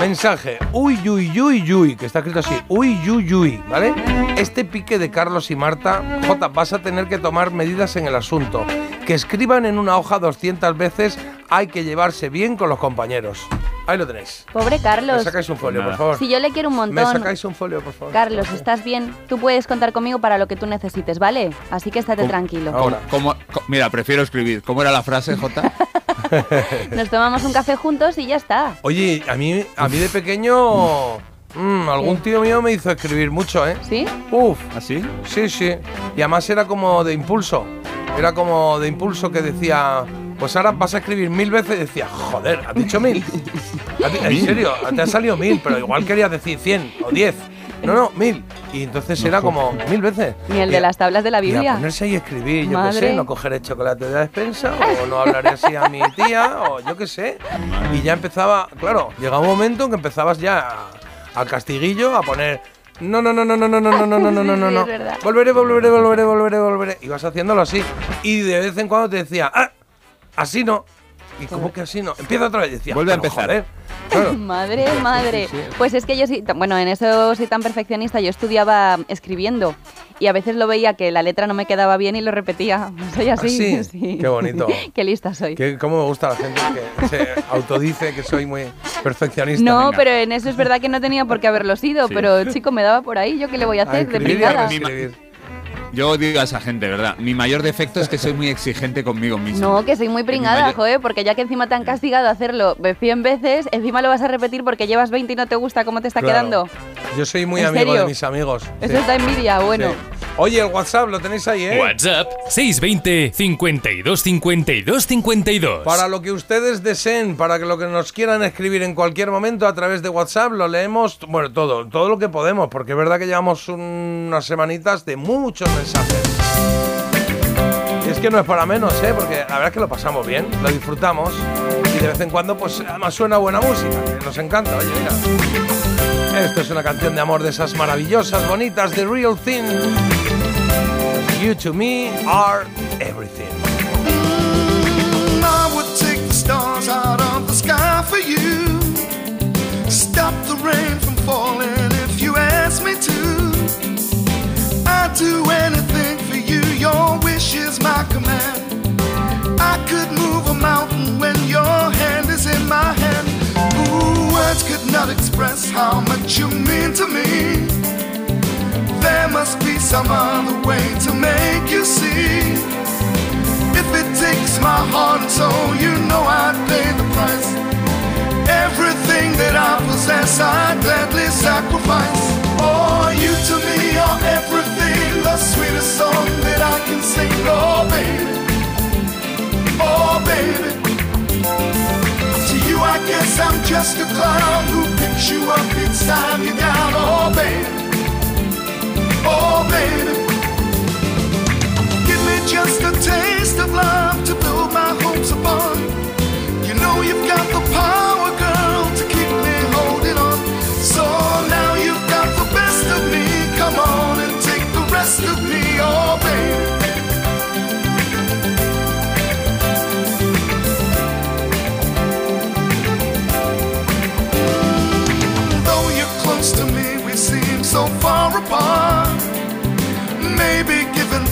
Mensaje. Uy, uy, uy, uy. Que está escrito así. Uy, uy, uy. ¿Vale? Este pique de Carlos y Marta. J, vas a tener que tomar medidas en el asunto. Que escriban en una hoja 200 veces. Hay que llevarse bien con los compañeros. Ahí lo tenéis. Pobre Me Carlos. sacáis un folio, por favor. Si yo le quiero un Me montón. sacáis un folio, por favor. Carlos, ¿estás bien? Tú puedes contar conmigo para lo que tú necesites, ¿vale? Así que estate ¿Cómo? tranquilo. Ahora. ¿Cómo- mira, prefiero escribir. ¿Cómo era la frase, Jota? *laughs* *laughs* Nos tomamos un café juntos y ya está. Oye, a mí, a mí de pequeño. mm, algún tío mío me hizo escribir mucho, ¿eh? ¿Sí? Uf. ¿Así? Sí, sí. Y además era como de impulso. Era como de impulso que decía, Pues ahora vas a escribir mil veces y decía, joder, ¿has dicho mil? *laughs* ¿Has di- En serio, te ha salido mil, pero igual querías decir cien o diez. No, no, mil. Y entonces era como mil veces. Ni el Y de las tablas de la y a Biblia. ponerse ahí a escribir, yo qué sé, no cogeré chocolate de la despensa, o no hablaré así a mi tía, o yo qué sé. Y ya empezaba, claro, llegaba un momento en que empezabas ya a- al castiguillo a poner. No, no, no, no, no, no, no, no, no, no, no, no, no, no. Volveré, volveré, volveré, volveré, volveré. Y vas haciéndolo así. Y de vez en cuando te decía, ah, así no. ¿Y cómo que así no? Empieza otra vez. Decía, Vuelve a "Pero, empezar". joder". *laughs* Claro. Madre, madre. Pues es que yo sí, bueno, en eso soy tan perfeccionista, yo estudiaba escribiendo y a veces lo veía que la letra no me quedaba bien y lo repetía. *laughs* Soy así. ¿Ah, sí? *laughs* Qué bonito. Qué lista soy. Que cómo me gusta la gente que se autodice que soy muy perfeccionista. No, Venga. pero en eso es verdad que no tenía por qué haberlo sido, Sí. pero chico, me daba por ahí, ¿yo qué le voy a hacer? De escribir a pringada. reescribir. Yo odio a esa gente, ¿verdad? Mi mayor defecto es que soy muy exigente conmigo mismo. No, que soy muy pringada, mayor- joder, porque ya que encima te han castigado a hacerlo 100 veces, encima lo vas a repetir porque llevas 20 y no te gusta cómo te está Claro. quedando. Yo soy muy ¿En amigo de mis amigos. Eso sí. es da envidia, bueno. Sí. Oye, el WhatsApp lo tenéis ahí, ¿eh? WhatsApp 620 52 52 52. Para lo que ustedes deseen, para que lo que nos quieran escribir en cualquier momento a través de WhatsApp, lo leemos, bueno, todo, todo lo que podemos, porque es verdad que llevamos unas semanitas de muchos mensajes. Y es que no es para menos, ¿eh? Porque la verdad es que lo pasamos bien, lo disfrutamos y de vez en cuando, pues además suena buena música, que nos encanta, oye, mira. Esto es una canción de amor de esas maravillosas, bonitas, The Real Thing. You to me are everything. I would take the stars out of the sky for you. Stop the rain from falling if you ask me to. I'd do words could not express how much you mean to me. There must be some other way to make you see. If it takes my heart and soul, you know I'd pay the price. Everything that I possess, I'd gladly sacrifice. Oh, you to me are everything, the sweetest song that I can sing. Oh, baby. Oh, baby. You, I guess I'm just a clown who picks you up each time you're down. Oh, baby. Oh, baby. Give me just a taste of love to build my hopes upon. You know you've got the power,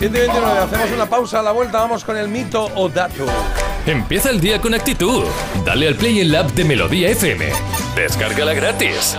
729, hacemos una pausa, a la vuelta vamos con el mito o dato. Empieza el día con actitud. Dale al play en la app de Melodía FM. Descárgala gratis.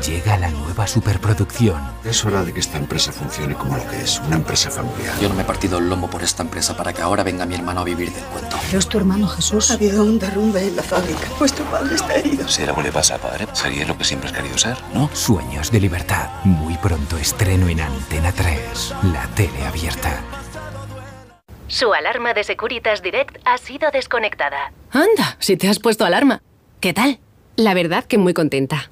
Llega la nueva superproducción. Es hora de que esta empresa funcione como lo que es, una empresa familiar. Yo no me he partido el lomo por esta empresa para que ahora venga mi hermano a vivir del cuento. Pero es tu hermano Jesús. Ha habido un derrumbe en la fábrica. Vuestro padre está herido. Si algo le pasa a padre, sería lo que siempre has querido ser, ¿no? Sueños de libertad. Muy pronto estreno en Antena 3. La tele abierta. Su alarma de Securitas Direct ha sido desconectada. Anda, si te has puesto alarma. ¿Qué tal? La verdad que muy contenta.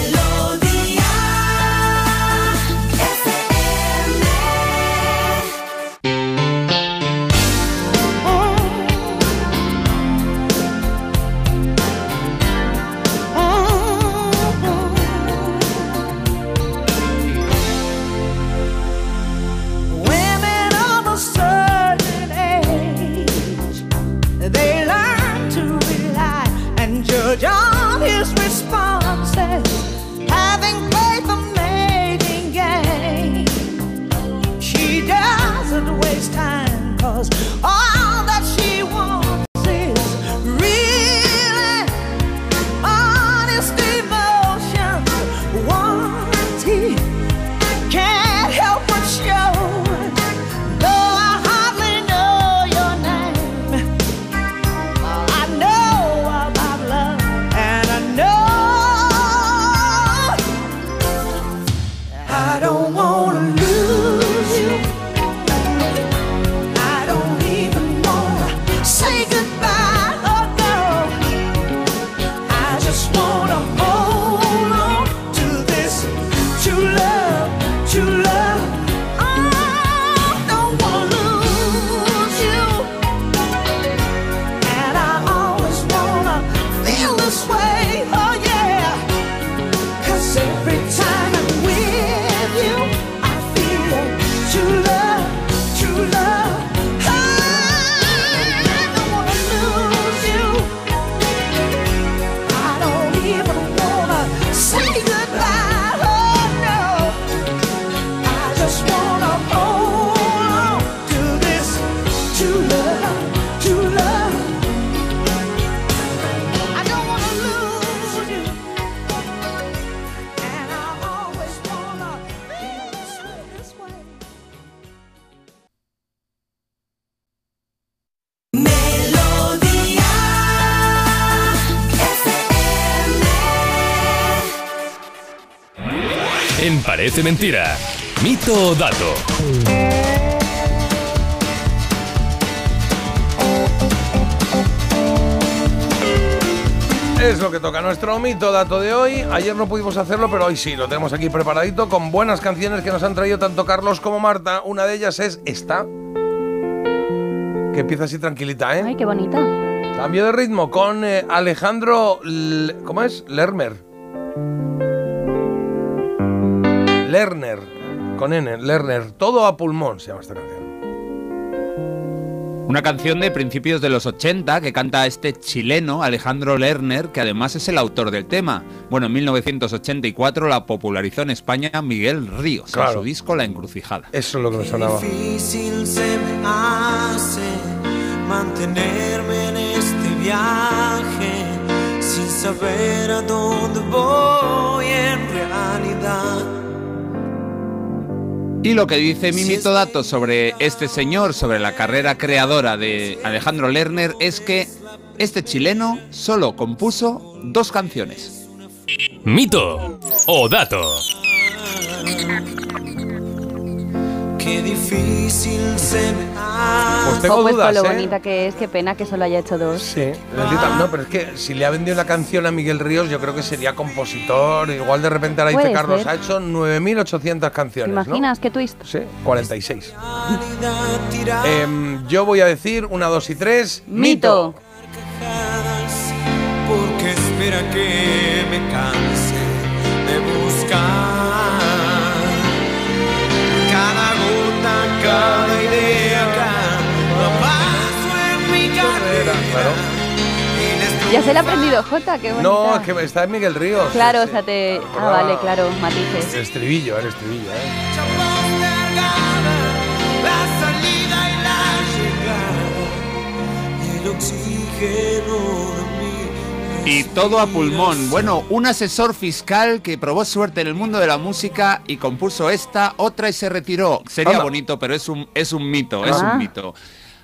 Parece Mentira. Mito o dato. Es lo que toca nuestro mito dato de hoy. Ayer no pudimos hacerlo, pero hoy sí, lo tenemos aquí preparadito con buenas canciones que nos han traído tanto Carlos como Marta. Una de ellas es esta. Que empieza así tranquilita, ¿eh? Ay, qué bonita. Cambio de ritmo con eh, Alejandro. L- ¿Cómo es? Lerner. Lerner. Con N, Lerner. Todo a pulmón se llama esta canción. Una canción de principios de los 80 que canta este chileno Alejandro Lerner, que además es el autor del tema. Bueno, en 1984 la popularizó en España Miguel Ríos, en Claro. su disco La Encrucijada. Eso es lo que me sonaba. Difícil se me hace mantenerme en este viaje sin saber a dónde voy en realidad. Y lo que dice mi mito dato sobre este señor, sobre la carrera creadora de Alejandro Lerner, es que este chileno solo compuso dos canciones. Mito o dato. Qué difícil se me hace. Pues tengo Oh, pues dudas, con lo ¿eh? bonita que es, qué pena que solo haya hecho dos. Sí, no, pero es que si le ha vendido una canción a Miguel Ríos, yo creo que sería compositor. Igual de repente ahora dice Carlos, ser. ha hecho 9.800 ¿Te canciones. ¿no? imaginas qué twist? Sí, 46. Em, yo voy a decir una, dos y tres. Mito. Porque espera que me canse cada idea, cada paso en mi carrera. Ya se le ha aprendido Jota, qué bonita. No, es que está en Miguel Ríos. Claro, o sea, te... Ah, Acordaba. vale, claro, matices. El estribillo, el estribillo, ¿eh? La salida y la llegada y el oxígeno Y todo a pulmón. Bueno, un asesor fiscal que probó suerte en el mundo de la música y compuso esta, otra y se retiró. Sería bonito, pero es un, es un mito, es Ah. un mito.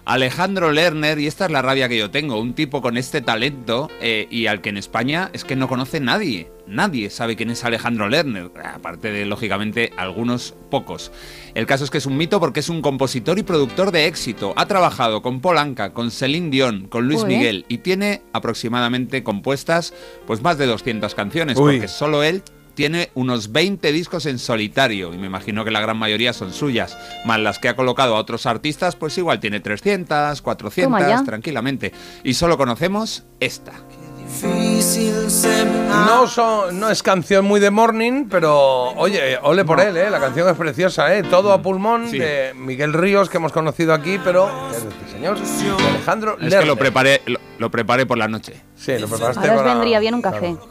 Alejandro Lerner, y esta es la rabia que yo tengo, un tipo con este talento eh, y al que en España es que no conoce nadie. Nadie sabe quién es Alejandro Lerner, aparte de, lógicamente, algunos pocos. El caso es que es un mito porque es un compositor y productor de éxito. Ha trabajado con Polanca, con Celine Dion, con Luis. Miguel y tiene aproximadamente compuestas pues más de 200 canciones, Uy. porque solo él tiene unos 20 discos en solitario y me imagino que la gran mayoría son suyas, más las que ha colocado a otros artistas, pues igual tiene 300, 400 Toma ya. tranquilamente. Y solo conocemos esta. No, son, no es canción muy de morning, pero oye, ole por él, ¿eh? La canción es preciosa, ¿eh? Todo a pulmón Sí. de Miguel Ríos, que hemos conocido aquí, pero es este señor, de Alejandro Es que lo preparé, lo, lo preparé por la noche. Sí, lo preparaste Ahora os para- vendría bien un café. *laughs*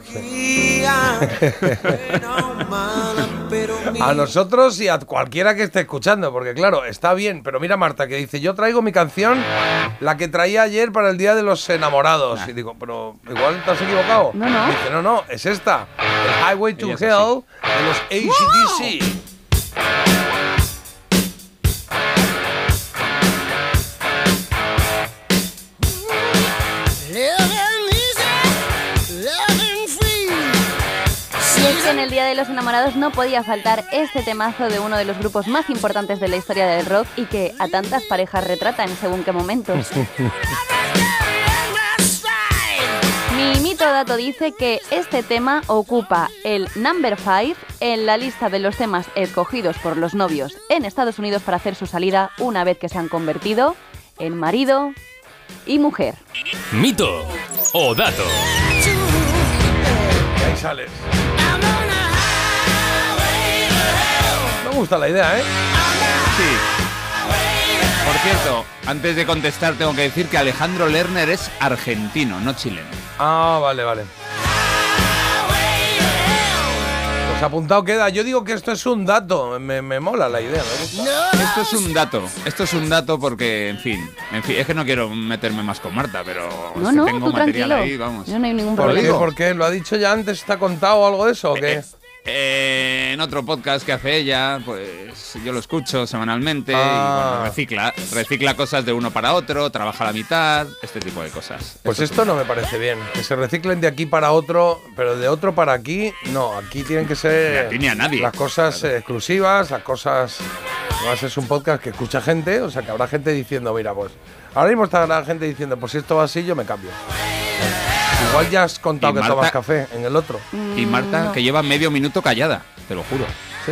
A nosotros y a cualquiera que esté escuchando, porque claro, está bien, pero mira Marta que dice, yo traigo mi canción, la que traía ayer para el Día de los Enamorados. Y digo, pero igual te has equivocado. No, no. Dice, no, no, es esta, el Highway to Hell de los ACDC. En el Día de los Enamorados no podía faltar este temazo de uno de los grupos más importantes de la historia del rock y que a tantas parejas retrata en según qué momentos. *laughs* Mi mito dato dice que este tema ocupa el number 5 en la lista de los temas escogidos por los novios en Estados Unidos para hacer su salida una vez que se han convertido en marido y mujer. Mito o dato. Y ahí sales. Gusta la idea, ¿eh? Sí. Por cierto, antes de contestar tengo que decir que Alejandro Lerner es argentino, no chileno. Ah, vale, vale. Pues apuntado queda. Yo digo que esto es un dato. Me, me mola la idea. me gusta. Esto es un dato, esto es un dato porque, en fin, en fin, es que no quiero meterme más con Marta, pero No, es que no, tengo tú material tranquilo. ahí, vamos. Yo no hay ningún ¿Por qué? problema. ¿Por qué? ¿Lo ha dicho ya antes? ¿Está contado o algo de eso o qué? Eh, en otro podcast que hace ella, pues yo lo escucho semanalmente Ah. y bueno, recicla, recicla cosas de uno para otro, trabaja a la mitad, este tipo de cosas. Pues Esto es esto no me parece bien. Que se reciclen de aquí para otro, pero de otro para aquí, no. Aquí tienen que ser ni a nadie. las cosas eh, exclusivas, las cosas. Además es un podcast que escucha gente, o sea que habrá gente diciendo, mira, pues. Ahora mismo está la gente diciendo, pues si esto va así, yo me cambio. Igual ya has contado Y que Marta- tomas café en el otro. Y Marta, no. que lleva medio minuto callada, te lo juro. ¿sí?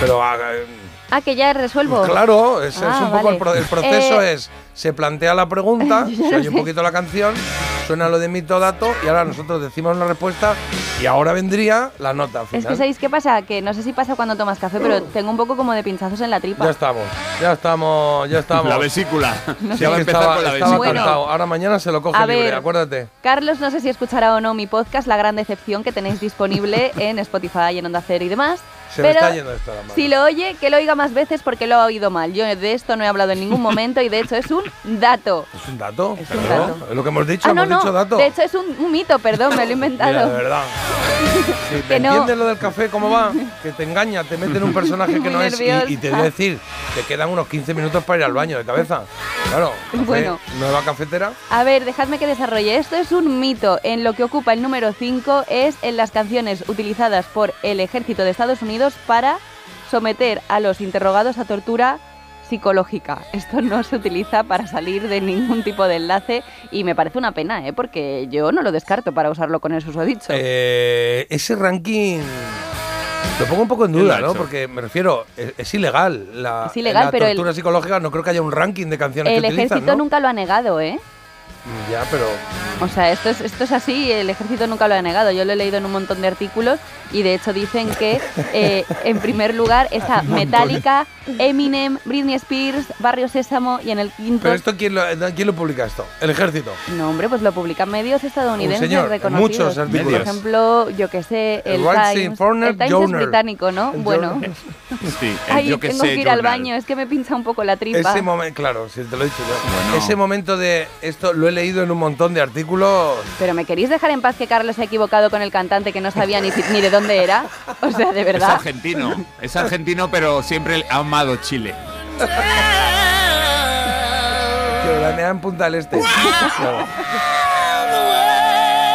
Pero ah, eh, Ah, que ya resuelvo. claro, es, es Ah, un poco el, pro- el proceso Eh, es se plantea la pregunta, *laughs* se oye un poquito la canción, suena lo de mito dato y ahora nosotros decimos la respuesta y ahora vendría la nota final. Es que ¿sabéis qué pasa? Que no sé si pasa cuando tomas café, pero tengo un poco como de pinchazos en la tripa. Ya estamos, ya estamos, ya estamos. La vesícula. *laughs* No Ya va a empezar estaba, con la vesícula. Bueno. Ahora mañana se lo coge A libre, ver. acuérdate. Carlos, no sé si escuchará o no mi podcast, La Gran Decepción, que tenéis disponible *laughs* en Spotify, en Onda Cero y demás. Se me está yendo esto a la mano. si lo oye, que lo oiga más veces porque lo ha oído mal. Yo de esto no he hablado en ningún *laughs* momento y de hecho es un dato. ¿Es un dato? Es un dato. Es lo que hemos dicho, Ah, no, hemos dicho no. dato. De hecho es un, un mito, perdón, me lo he inventado. Mira, de verdad. *laughs* Sí, ¿Te no. entiendes lo del café cómo va? Que te engaña, te mete en un personaje que Muy no es y, y te voy a decir, te quedan unos 15 minutos para ir al baño de cabeza. Claro, café, Bueno. nueva cafetera. A ver, dejadme que desarrolle. Esto es un mito. En lo que ocupa el número 5 es en las canciones utilizadas por el ejército de Estados Unidos para someter a los interrogados a tortura psicológica. Esto no se utiliza para salir de ningún tipo de enlace y me parece una pena, ¿eh? porque yo no lo descarto para usarlo con el susodicho. Eh, ese ranking lo pongo un poco en ¿Quién lo duda, ¿no? Porque me refiero, es, es ilegal. La, Es ilegal, la pero el- tortura psicológica no creo que haya un ranking de canciones el que utilizan, ejército ¿no? nunca lo ha negado, ¿eh? Ya, pero O sea, esto es, esto es así, el ejército nunca lo ha negado. Yo lo he leído en un montón de artículos y de hecho dicen que eh, *laughs* en primer lugar está Metallica, Eminem, Britney Spears, Barrio Sésamo y en el quinto... Pero esto, ¿quién lo, ¿quién lo publica esto? El ejército. No, hombre, pues lo publican medios estadounidenses Un señor, reconocidos. muchos artículos. Por ejemplo, yo que sé, el, El Times. El es británico, ¿no? El bueno. *laughs* Sí, ay, yo que tengo sé, que ir al baño, es que me pincha un poco la tripa. Ese momento, claro, si te lo he dicho yo. Bueno. Ese momento de esto lo he leído en un montón de artículos. Pero ¿me queréis dejar en paz que Carlos se ha equivocado con el cantante que no sabía ni, de dónde era? O sea, de Es verdad. argentino, es argentino, pero siempre ha amado Chile. Que en Punta del Este.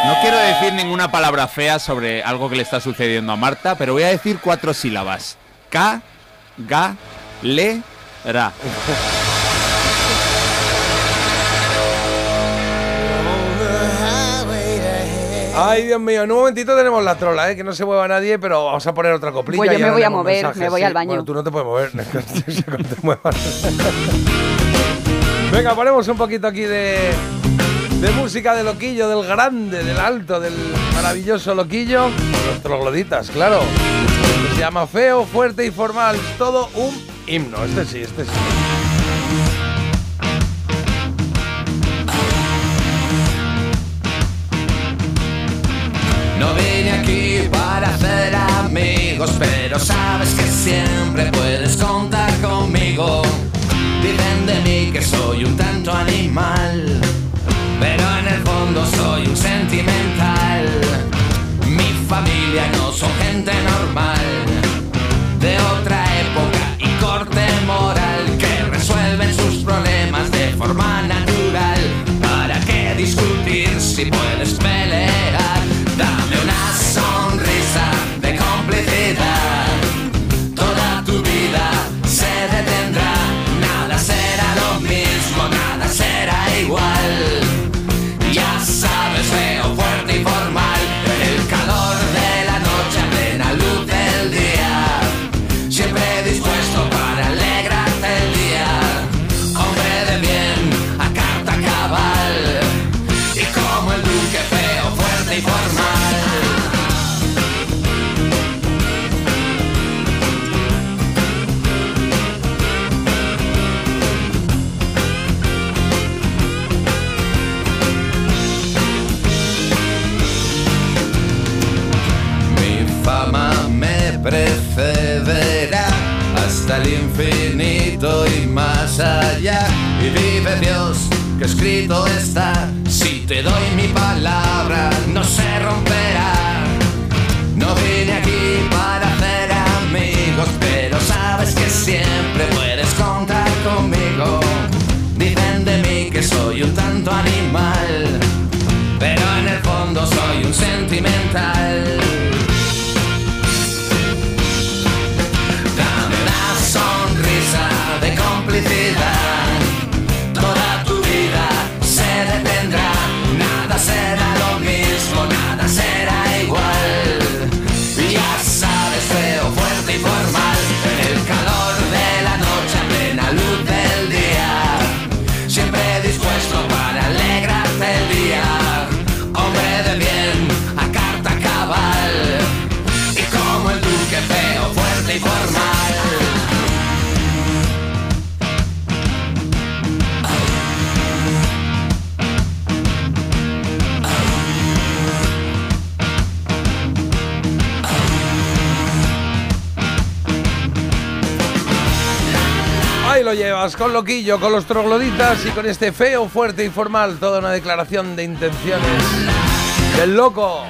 No quiero decir ninguna palabra fea sobre algo que le está sucediendo a Marta, pero voy a decir cuatro sílabas. K, ga, le, ra. Ay, Dios mío, en un momentito tenemos la trola, ¿eh? que no se mueva nadie, pero vamos a poner otra coplilla. Pues yo y me voy a mover, mensajes, me voy sí. al baño. Bueno, tú no te puedes mover, *laughs* te muevas. Venga, ponemos un poquito aquí de, de música de loquillo, del grande, del alto, del maravilloso loquillo. Los trogloditas, claro. Se llama feo, fuerte y formal. Es todo un himno. Este sí, este sí. No vine aquí para hacer amigos, pero sabes que siempre puedes contar conmigo. Dicen de mí que soy un tanto animal, pero en el fondo soy un sentimental. Mi familia no son gente normal, de otra época y corte moral, que resuelven sus problemas de forma natural. ¿Para qué discutir si puedes pelear? Allá. Y vive Dios que escrito está. Si te doy mi palabra, no se lo llevas, con loquillo, con los trogloditas y con este feo, fuerte y formal. Toda una declaración de intenciones del loco.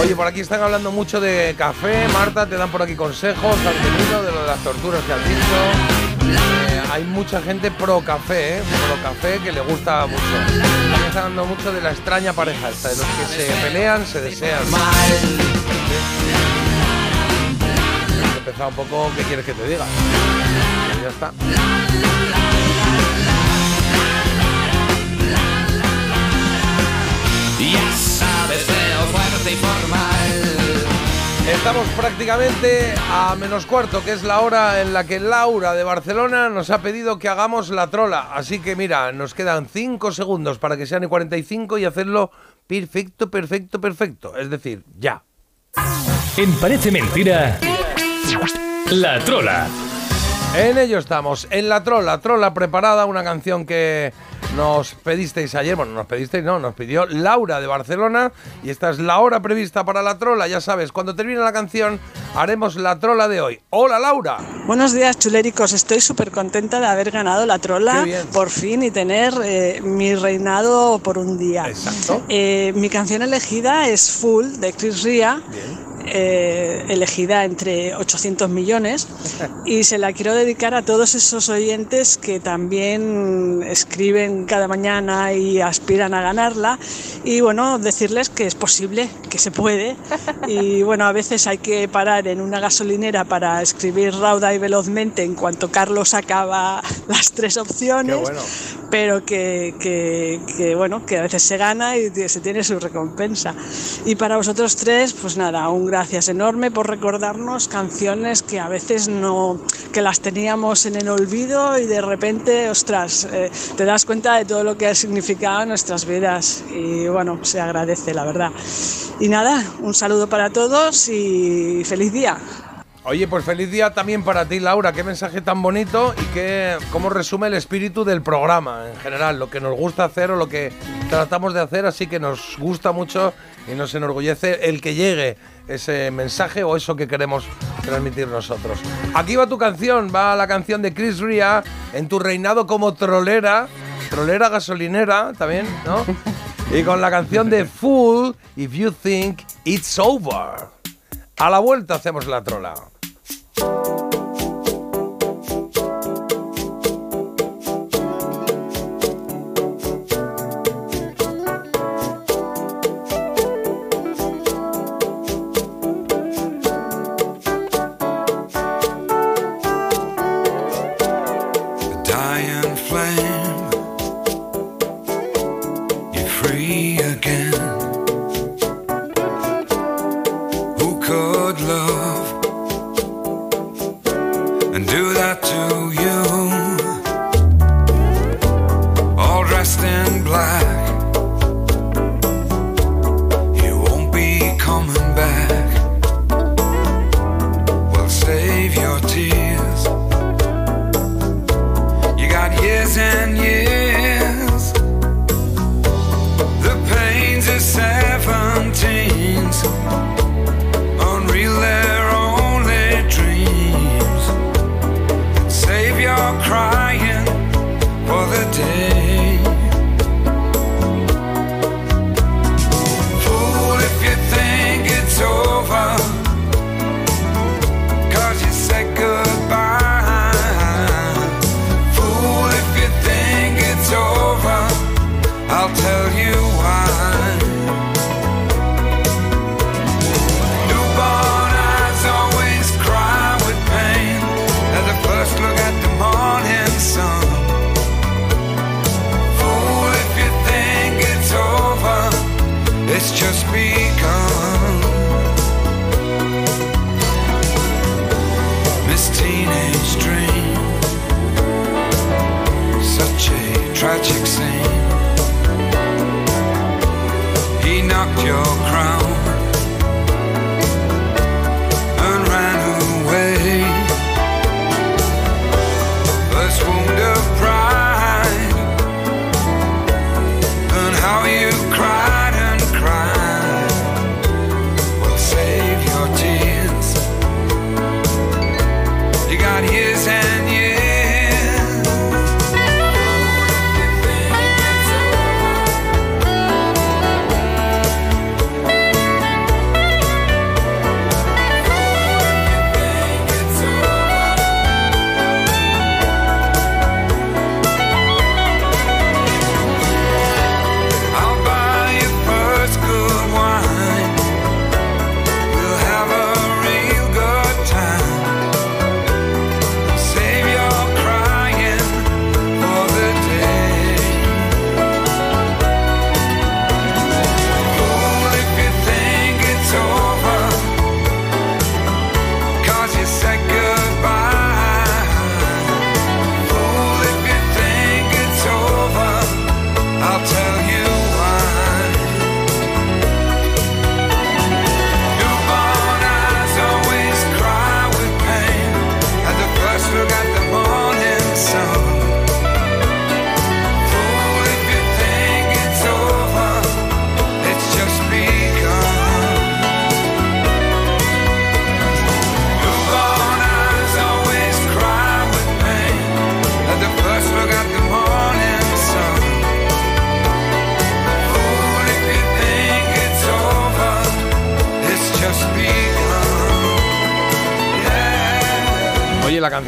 Oye, por aquí están hablando mucho de café. Marta, te dan por aquí consejos, has tenido de lo de las torturas que has dicho. Eh, hay mucha gente pro café, ¿eh? pro café que le gusta mucho. También están hablando mucho de la extraña pareja esta, de los que se pelean, se desean. Empezado un poco, ¿qué quieres que te diga? Y ya está. Ya sabes, feo, fuerte y formal. Estamos prácticamente a menos cuarto, que es la hora en la que Laura de Barcelona nos ha pedido que hagamos la trola. Así que mira, nos quedan 5 segundos para que sean y 45 y hacerlo perfecto, perfecto, perfecto. Es decir, ya. En Parece Mentira, La Trola. En ello estamos, en la trola, trola preparada, una canción que nos pedisteis ayer, bueno, nos pedisteis, no, nos pidió Laura de Barcelona y esta es la hora prevista para la trola, ya sabes, cuando termine la canción haremos la trola de hoy. Hola Laura. Buenos días, chuléricos. Estoy súper contenta de haber ganado la trola bien. por fin y tener eh, mi reinado por un día. Exacto. Eh, mi canción elegida es Full de Chris Ria. Eh, elegida entre 800 millones y se la quiero dedicar a todos esos oyentes que también escriben cada mañana y aspiran a ganarla y bueno decirles que es posible que se puede y bueno a veces hay que parar en una gasolinera para escribir rauda y velozmente en cuanto Carlos acaba las tres opciones bueno. pero que, que- que, bueno, que a veces se gana y se tiene su recompensa. Y para vosotros tres, pues nada, un gracias enorme por recordarnos canciones que a veces no, que las teníamos en el olvido y de repente, ostras, eh, te das cuenta de todo lo que ha significado en nuestras vidas y bueno, se agradece, la verdad. Y nada, un saludo para todos y feliz día. Oye, pues feliz día también para ti, Laura. Qué mensaje tan bonito y qué, cómo resume el espíritu del programa en general, lo que nos gusta hacer o lo que tratamos de hacer. Así que nos gusta mucho y nos enorgullece el que llegue ese mensaje o eso que queremos transmitir nosotros. Aquí va tu canción, va la canción de Chris Ria en tu reinado como trolera, trolera gasolinera también, ¿no? Y con la canción de Fool, If You Think It's Over. A la vuelta hacemos la trola.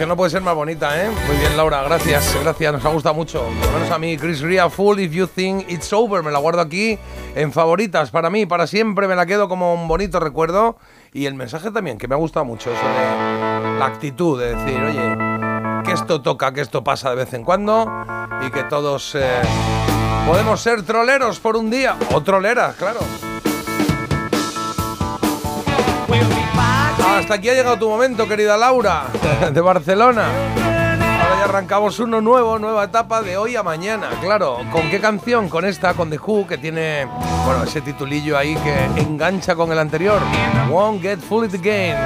No puede ser más bonita, ¿eh? Muy bien, Laura, gracias, gracias, nos ha gustado mucho. Por lo menos a mí, Chris Ria, Full If You Think It's Over, me la guardo aquí en favoritas para mí, para siempre, me la quedo como un bonito recuerdo. Y el mensaje también, que me ha gustado mucho, eso de la actitud, de decir, oye, que esto toca, que esto pasa de vez en cuando y que todos eh, podemos ser troleros por un día, o troleras, claro. Hasta aquí ha llegado tu momento, querida Laura, de Barcelona. Ahora ya arrancamos uno nuevo, nueva etapa de hoy a mañana, claro. ¿Con qué canción? Con esta, con The Who, que tiene, bueno, ese titulillo ahí que engancha con el anterior. Won't Get Fooled Again.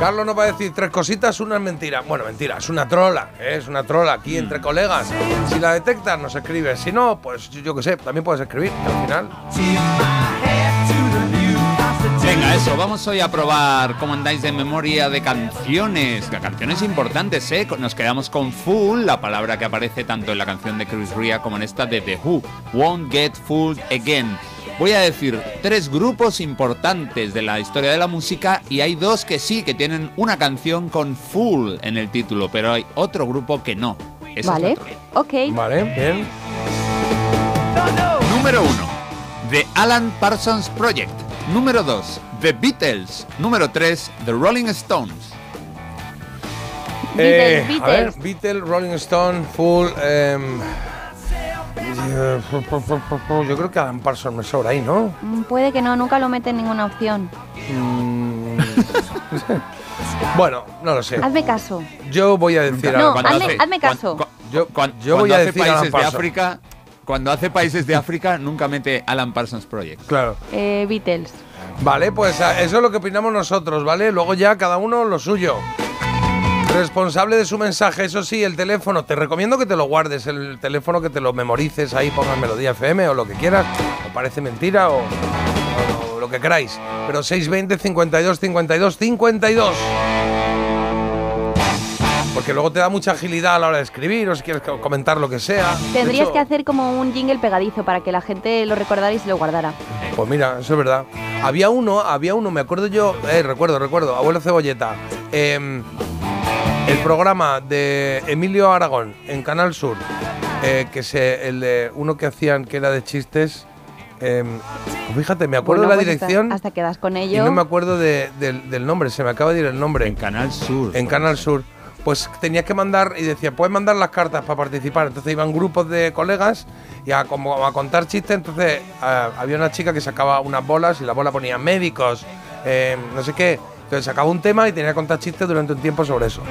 Carlos nos va a decir tres cositas, una es mentira. Bueno, mentira, es una trola, ¿eh? es una trola aquí entre colegas. Si la detectas, nos escribes. Si no, pues yo, qué sé, también puedes escribir, al final. Eso, vamos hoy a probar cómo andáis de memoria de canciones, de canciones importantes, ¿eh? Nos quedamos con Fool, la palabra que aparece tanto en la canción de Chris Ria como en esta de The Who, Won't Get Fooled Again. Voy a decir tres grupos importantes de la historia de la música y hay dos que sí, que tienen una canción con Fool en el título, pero hay otro grupo que no. Vale, ok. Vale, bien. Número 1. The Alan Parsons Project. Número 2. The Beatles. Número 3. The Rolling Stones. Eh, Beatles, A ver, Beatles. Beatles, Rolling Stone, Full. em, eh, yo creo que Alan Parsons me sobra ahí, ¿no? Mm, Puede que no, nunca lo mete en ninguna opción. Mm, *laughs* bueno, no lo sé. Hazme caso. Yo voy a decir No, hazme, hazme caso. Yo, voy a decir Alan países de. África, cuando hace países de África nunca mete Alan Parsons Project. Claro. Eh, Beatles. Vale, pues a- eso es lo que opinamos nosotros, ¿vale? Luego ya cada uno lo suyo. Responsable de su mensaje, eso sí, el teléfono. Te recomiendo que te lo guardes, el teléfono que te lo memorices ahí, pongas Melodía FM o lo que quieras, o parece mentira o, o lo que queráis. Pero 620 52 52 52. Porque luego te da mucha agilidad a la hora de escribir o si quieres co- comentar lo que sea. Tendrías hecho, que hacer como un jingle pegadizo para que la gente lo recordara y se lo guardara. Pues mira, eso es verdad. Había uno, había uno, me acuerdo yo, eh, recuerdo, recuerdo, abuelo Cebolleta. em, el programa de Emilio Aragón en Canal Sur, eh, que se, el de uno que hacían que era de chistes. em, fíjate, me acuerdo Bueno, de la pues dirección Hasta, quedas con y ello. no me acuerdo de- del, del nombre, se me acaba de ir el nombre. En Canal Sur. En Canal Sur. Pues tenías que mandar y decía, puedes mandar las cartas para participar. Entonces iban grupos de colegas y a, como a contar chistes. Entonces ah, había una chica que sacaba unas bolas y la bola ponía médicos, eh, no sé qué. Entonces sacaba un tema y tenía que contar chistes durante un tiempo sobre eso.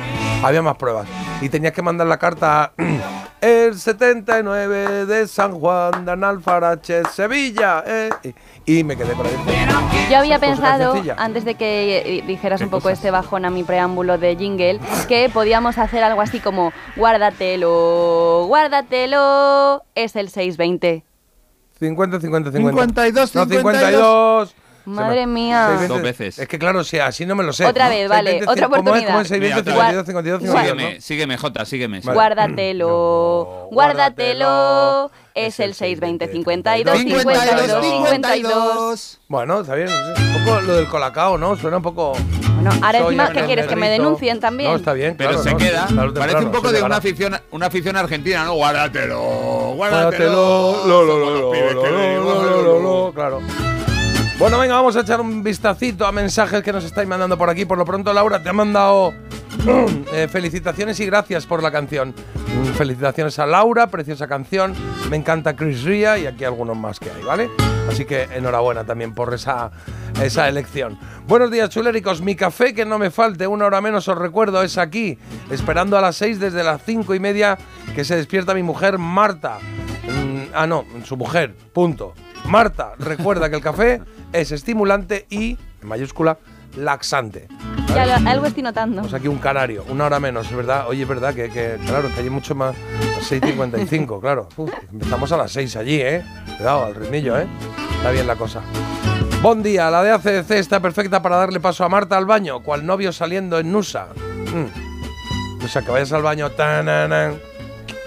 Había más pruebas. Y tenías que mandar la carta a *clears throat* el 79 de San Juan de Analfarache, Sevilla. eh, y, y me quedé por ahí. Yo había pensado, antes de que eh, dijeras ¿Qué un poco cosas? este bajón a mi preámbulo de jingle, que podíamos hacer algo así como guárdatelo, guárdatelo, es el 620. 50, 50, 50. 52, No, 52. 52. Madre mía. 620. Dos veces. Es que claro, si así no me lo sé. Otra ¿no? vez, vale, 620, otra ¿cómo es? ¿Cómo oportunidad. es? 620, Mira, 52, 52, 52, Sígueme, ¿no? sígueme, Jota, sígueme. Vale. Guárdatelo, guárdatelo, es el 620, 52, 52, 52. Bueno, está bien. Un poco lo del colacao, ¿no? Suena un poco. Bueno, ahora encima, ¿qué quieres? ¿Que me denuncien también? No, está bien. Pero se no, queda. Parece temprano, un poco de una afición, una afición argentina, ¿no? Guárdatelo, Guárdatelo. guárdatelo. Lo, lo, lo, lo, lo, lo, lo, lo, Claro. Bueno, venga, vamos a echar un vistacito a mensajes que nos estáis mandando por aquí. Por lo pronto, Laura, te ha mandado *clears throat* eh, felicitaciones y gracias por la canción. Mm, Felicitaciones a Laura, preciosa canción. Me encanta Chris Ria y aquí algunos más que hay, ¿vale? Así que enhorabuena también por esa, esa elección. Buenos días, chuléricos. Mi café, que no me falte, una hora menos os recuerdo, es aquí, esperando a las seis desde las cinco y media que se despierta mi mujer Marta. Mm, ah, no, su mujer, punto. Marta, recuerda que el café es estimulante y, en mayúscula, laxante. Ya algo estoy notando. Pues aquí un canario, una hora menos, es verdad. Oye, es verdad que, que, claro, que hay mucho más. Las *laughs* 6.55, claro. Uf, empezamos a las 6 allí, ¿eh? Cuidado, al ritmillo, ¿eh? Está bien la cosa. Buen día, la de ACDC está perfecta para darle paso a Marta al baño, cual novio saliendo en Nusa. Mm. O sea, que vayas al baño. tananan,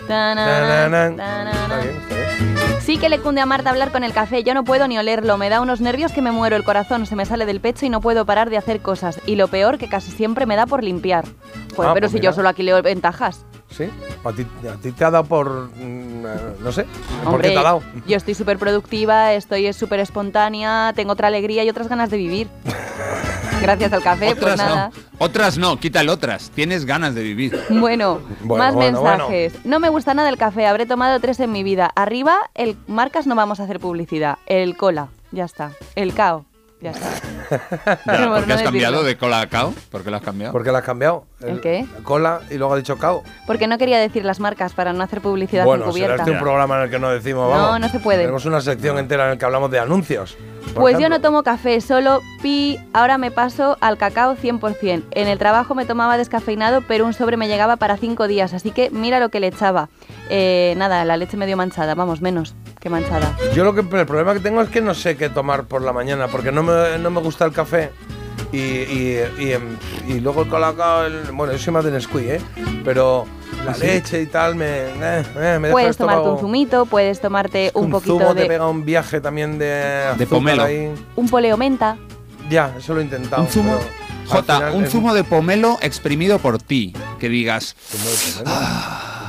Tanana, tananan. tanana. Está bien, está bien. Sí que le cunde a Marta hablar con el café, yo no puedo ni olerlo, me da unos nervios que me muero, el corazón se me sale del pecho y no puedo parar de hacer cosas. Y lo peor que casi siempre me da por limpiar. Ah, pero pues si mira. yo solo aquí leo ventajas. ¿Sí? ¿A ti, a ti te ha dado por. mm, eh, no sé. ¿Por Hombre, qué te ha dado? yo estoy súper productiva, estoy súper espontánea, tengo otra alegría y otras ganas de vivir. Gracias al café, pues Otras nada. no. Otras no, quita el otras. Tienes ganas de vivir. Bueno, Bueno, más bueno, mensajes. No me gusta nada el café, habré tomado tres en mi vida. Arriba, el marcas no vamos a hacer publicidad. El cola, ya está. El cao, ya está. *laughs* Ya, Por ¿Por qué no has cambiado de cola a cao? ¿Por qué lo has cambiado? ¿Por qué la has cambiado? ¿El qué? Cola y luego ha dicho cao. Porque no quería decir las marcas para no hacer publicidad Bueno, será encubierta. este un programa en el que no decimos, No, vamos. no se puede. Tenemos una sección entera en el que hablamos de anuncios. Pues yo no tomo café, solo pi, ahora me paso al cacao 100%. En el trabajo me tomaba descafeinado, pero un sobre me llegaba para cinco días, así que mira lo que le echaba. Eh, nada, la leche medio manchada, vamos, menos que manchada. Yo lo que el problema que tengo es que no sé qué tomar por la mañana, porque no me, no me gusta el café. Y, y, y, em, y luego el colacao, el- bueno, yo soy más de Nesquik, ¿eh? Pero la ¿Ah, sí? leche y tal me, eh, eh, me Puedes tomarte un zumito, puedes tomarte un, un poquito zumo te de pega un viaje también de azúcar pomelo. ahí. un poleo menta. Ya, eso lo he intentado. Un zumo. Jota, un zumo de pomelo exprimido por ti. Que digas.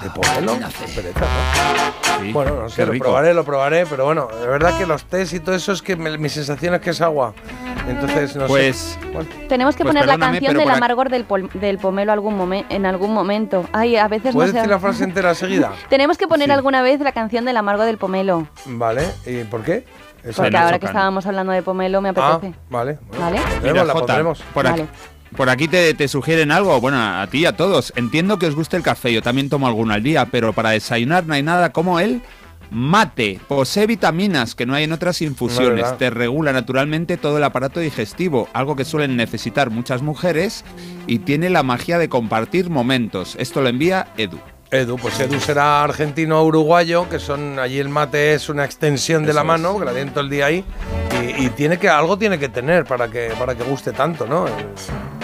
¿De pereza, ¿no? Bueno, no sé, lo probaré, lo probaré, pero bueno, de verdad que los tés y todo eso es que me- mi sensación es que es agua. Entonces, no Pues- sé. Bueno, Tenemos que Pues poner la canción del amargor del, pol- del pomelo algún momen- en algún momento. Ay, a veces no ¿Puedes sé. decir la frase entera seguida? *laughs* Tenemos que poner Sí. alguna vez la canción del amargo del pomelo. Vale, ¿y por qué? Esa- Porque ahora que estábamos hablando de pomelo me Ah, apetece. vale. bueno, ¿Vale? la pondremos, Mira, la Jota, pondremos. por aquí, por aquí te, te sugieren algo. Bueno, a ti y a todos. Entiendo que os guste el café. Yo también tomo alguno al día. Pero para desayunar no hay nada como el mate. Posee vitaminas que no hay en otras infusiones. Te regula naturalmente todo el aparato digestivo. Algo que suelen necesitar muchas mujeres. Y tiene la magia de compartir momentos. Esto lo envía Edu. Edu, pues Edu será argentino o uruguayo, que son allí el mate es una extensión de la mano, que la tienen todo el día ahí, y, y tiene que algo tiene que tener para que para que guste tanto, ¿no?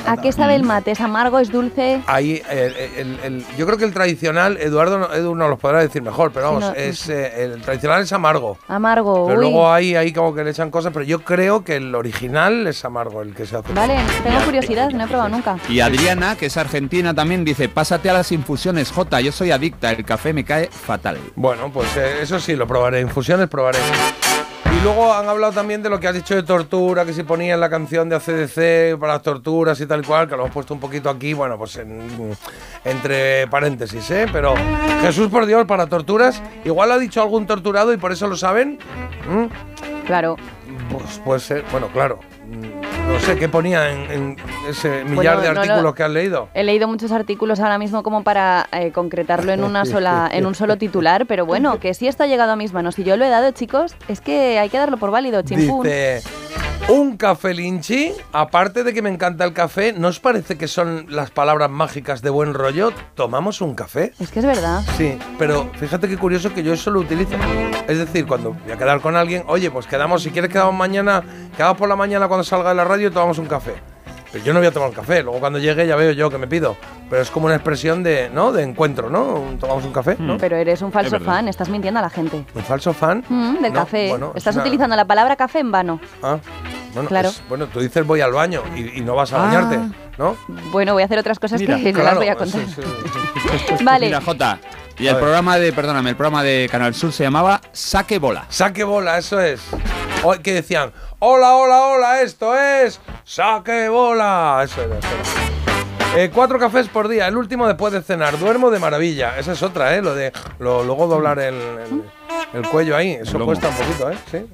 ¿A qué sabe el mate? ¿Es amargo? ¿Es dulce? Ahí, el, el- el- yo creo que el tradicional, Eduardo, no- Edu nos lo podrá decir mejor, pero Sí, vamos, no, es, eh, el tradicional es amargo. Amargo. Pero uy. luego hay ahí como que le echan cosas, pero yo creo que el original es amargo el que se hace. Vale, tengo curiosidad, no he probado nunca. Y Adriana, que es argentina, también dice, pásate a las infusiones, J, yo soy adicta, el café me cae fatal. Bueno, pues eh, eso sí, lo probaré. Infusiones probaré. Y luego han hablado también de lo que has dicho de tortura, que si ponían la canción de ACDC para las torturas y tal cual, que lo hemos puesto un poquito aquí, bueno, pues en- entre paréntesis, ¿eh? Pero Jesús, por Dios, para torturas, igual ha dicho algún torturado y por eso lo saben. ¿Mm? Claro. Pues puede ser, bueno, claro. No sé qué ponía en, en ese millar Bueno, de no lo- artículos que has leído. He leído muchos artículos ahora mismo como para eh, concretarlo en una sola, en un solo titular, pero bueno, que si esto ha llegado a mis manos y yo lo he dado, chicos, es que hay que darlo por válido, chimpún. Dice, un café linchi, aparte de que me encanta el café, ¿no os parece que son las palabras mágicas de buen rollo? ¿Tomamos un café? Es que es verdad. Sí, pero fíjate qué curioso que yo eso lo utilizo. Es decir, cuando voy a quedar con alguien, oye, pues quedamos, si quieres quedamos mañana, quedamos por la mañana cuando salga de la radio y tomamos un café. Pero yo no voy a tomar un café, luego cuando llegue ya veo yo que me pido. Pero es como una expresión de, ¿no? De encuentro, ¿no? Tomamos un café, ¿no? Pero eres un falso Es verdad. fan, estás mintiendo a la gente. ¿Un falso fan? Mm, del No, café. bueno, es estás una- utilizando la palabra café en vano. Ah, bueno, Claro. es- bueno, tú dices voy al baño y, y no vas a Ah. bañarte, ¿no? Bueno, voy a hacer otras cosas Mira, que *laughs* no las voy a contar. sí, sí. *laughs* Vale. Mira, Jota, y el programa de, perdóname, el programa de Canal Sur se llamaba Saque Bola. Saque bola, eso es. O- que decían, hola, hola, hola, esto es saque bola. Eso era, eso era. Eh, cuatro cafés por día, el último después de cenar. Duermo de maravilla. Esa es otra, ¿eh? Lo de lo, luego doblar el, el- el cuello ahí. Eso cuesta un poquito, ¿eh? Sí.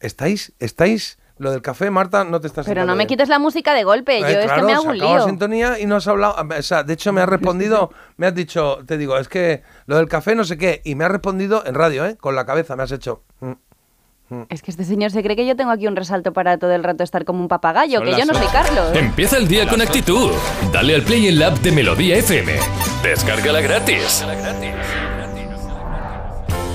¿Estáis? ¿Estáis? Lo del café, Marta, no te estás Pero no me bien. quites la música de golpe, yo Eh, es que me hago un lío. sintonía y no has hablado. O sea, de hecho, me has respondido, me has dicho, te digo, es que lo del café no sé qué, y me has respondido en radio, ¿eh? Con la cabeza, me has hecho. mm. Es que este señor se cree que yo tengo aquí un resalto para todo el rato estar como un papagayo, Son que yo no soy. Carlos. Empieza el día con actitud. Dale al play en la app de Melodía FM. Descárgala gratis.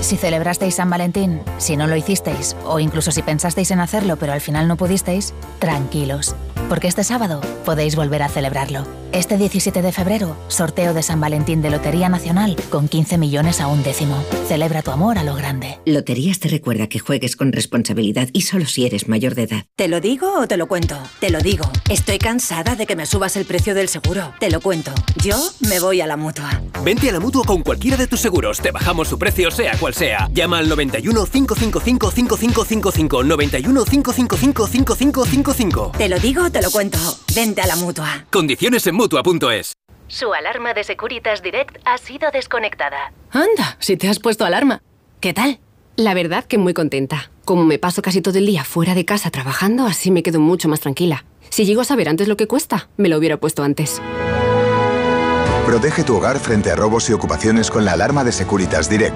Si celebrasteis San Valentín, si no lo hicisteis, o incluso si pensasteis en hacerlo pero al final no pudisteis, tranquilos, porque este sábado podéis volver a celebrarlo. Este 17 de febrero, sorteo de San Valentín de Lotería Nacional con 15 millones a un décimo. Celebra tu amor a lo grande. Loterías te recuerda que juegues con responsabilidad y solo si eres mayor de edad. ¿Te lo digo o te lo cuento? Te lo digo. Estoy cansada de que me subas el precio del seguro. Te lo cuento. Yo me voy a la mutua. Vente a la mutua con cualquiera de tus seguros. Te bajamos su precio, sea cual sea. Llama al 91 555 5555. 91 555 5555. Te lo digo o te lo cuento. Vente a la mutua. Condiciones en mutua.es. Su alarma de Securitas Direct ha sido desconectada. Anda, si te has puesto alarma. ¿Qué tal? La verdad que muy contenta. Como me paso casi todo el día fuera de casa trabajando, así me quedo mucho más tranquila. Si llego a saber antes lo que cuesta, me lo hubiera puesto antes. Protege tu hogar frente a robos y ocupaciones con la alarma de Securitas Direct.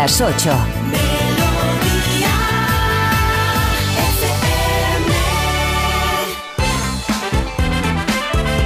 Las 8.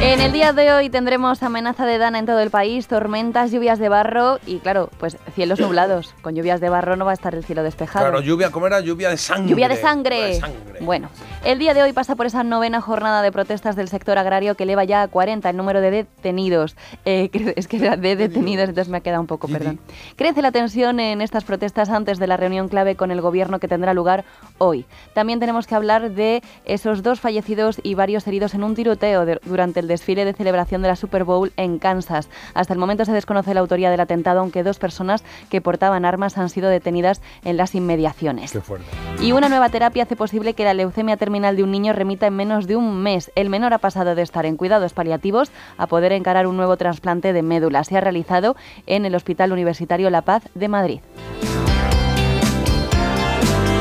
En el día de hoy tendremos amenaza de dana en todo el país, tormentas, lluvias de barro y, claro, pues cielos nublados. Con lluvias de barro no va a estar el cielo despejado. Claro, lluvia, ¿cómo era? Lluvia de sangre. Lluvia de sangre. Lluvia de sangre. Bueno, el día de hoy pasa por esa novena jornada de protestas del sector agrario que eleva ya a 40 el número de detenidos. Eh, es que era de detenidos, entonces me ha quedado un poco, perdón. Crece la tensión en estas protestas antes de la reunión clave con el gobierno que tendrá lugar hoy. También tenemos que hablar de esos dos fallecidos y varios heridos en un tiroteo de- durante el desfile de celebración de la Super Bowl en Kansas. Hasta el momento se desconoce la autoría del atentado, aunque dos personas que portaban armas han sido detenidas en las inmediaciones. Qué fuerte. Y una nueva terapia hace posible que la leucemia terminal de un niño remita en menos de un mes. El menor ha pasado de estar en cuidados paliativos a poder encarar un nuevo trasplante de médula. Se ha realizado en el Hospital Universitario La Paz de Madrid.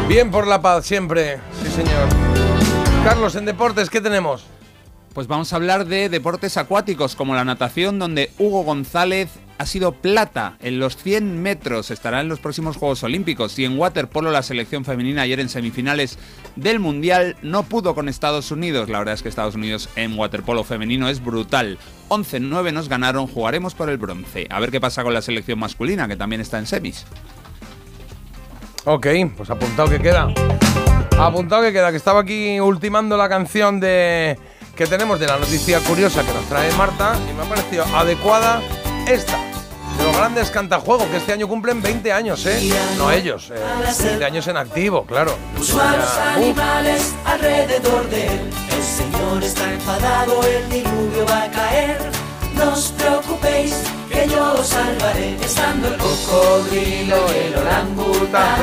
Bien por la paz, siempre. Sí, señor. Carlos, en deportes, ¿qué tenemos? Pues vamos a hablar de deportes acuáticos como la natación, donde Hugo González ha sido plata en los 100 metros, estará en los próximos Juegos Olímpicos. Y en waterpolo la selección femenina ayer en semifinales del Mundial no pudo con Estados Unidos. La verdad es que Estados Unidos en waterpolo femenino es brutal. 11-9 nos ganaron, jugaremos por el bronce. A ver qué pasa con la selección masculina, que también está en semis. Ok, pues apuntado que queda. Apuntado que queda, que estaba aquí ultimando la canción de que tenemos de la noticia curiosa que nos trae Marta y me ha parecido adecuada esta. De los grandes cantajuegos que este año cumplen 20 años, ¿eh? No ellos, eh, 20 años en activo, claro. Usuarios Ya, uf. animales alrededor de él. El Señor está enfadado, el diluvio va a caer. No os preocupéis, que yo os salvaré. Estando el cocodrilo, el orangután,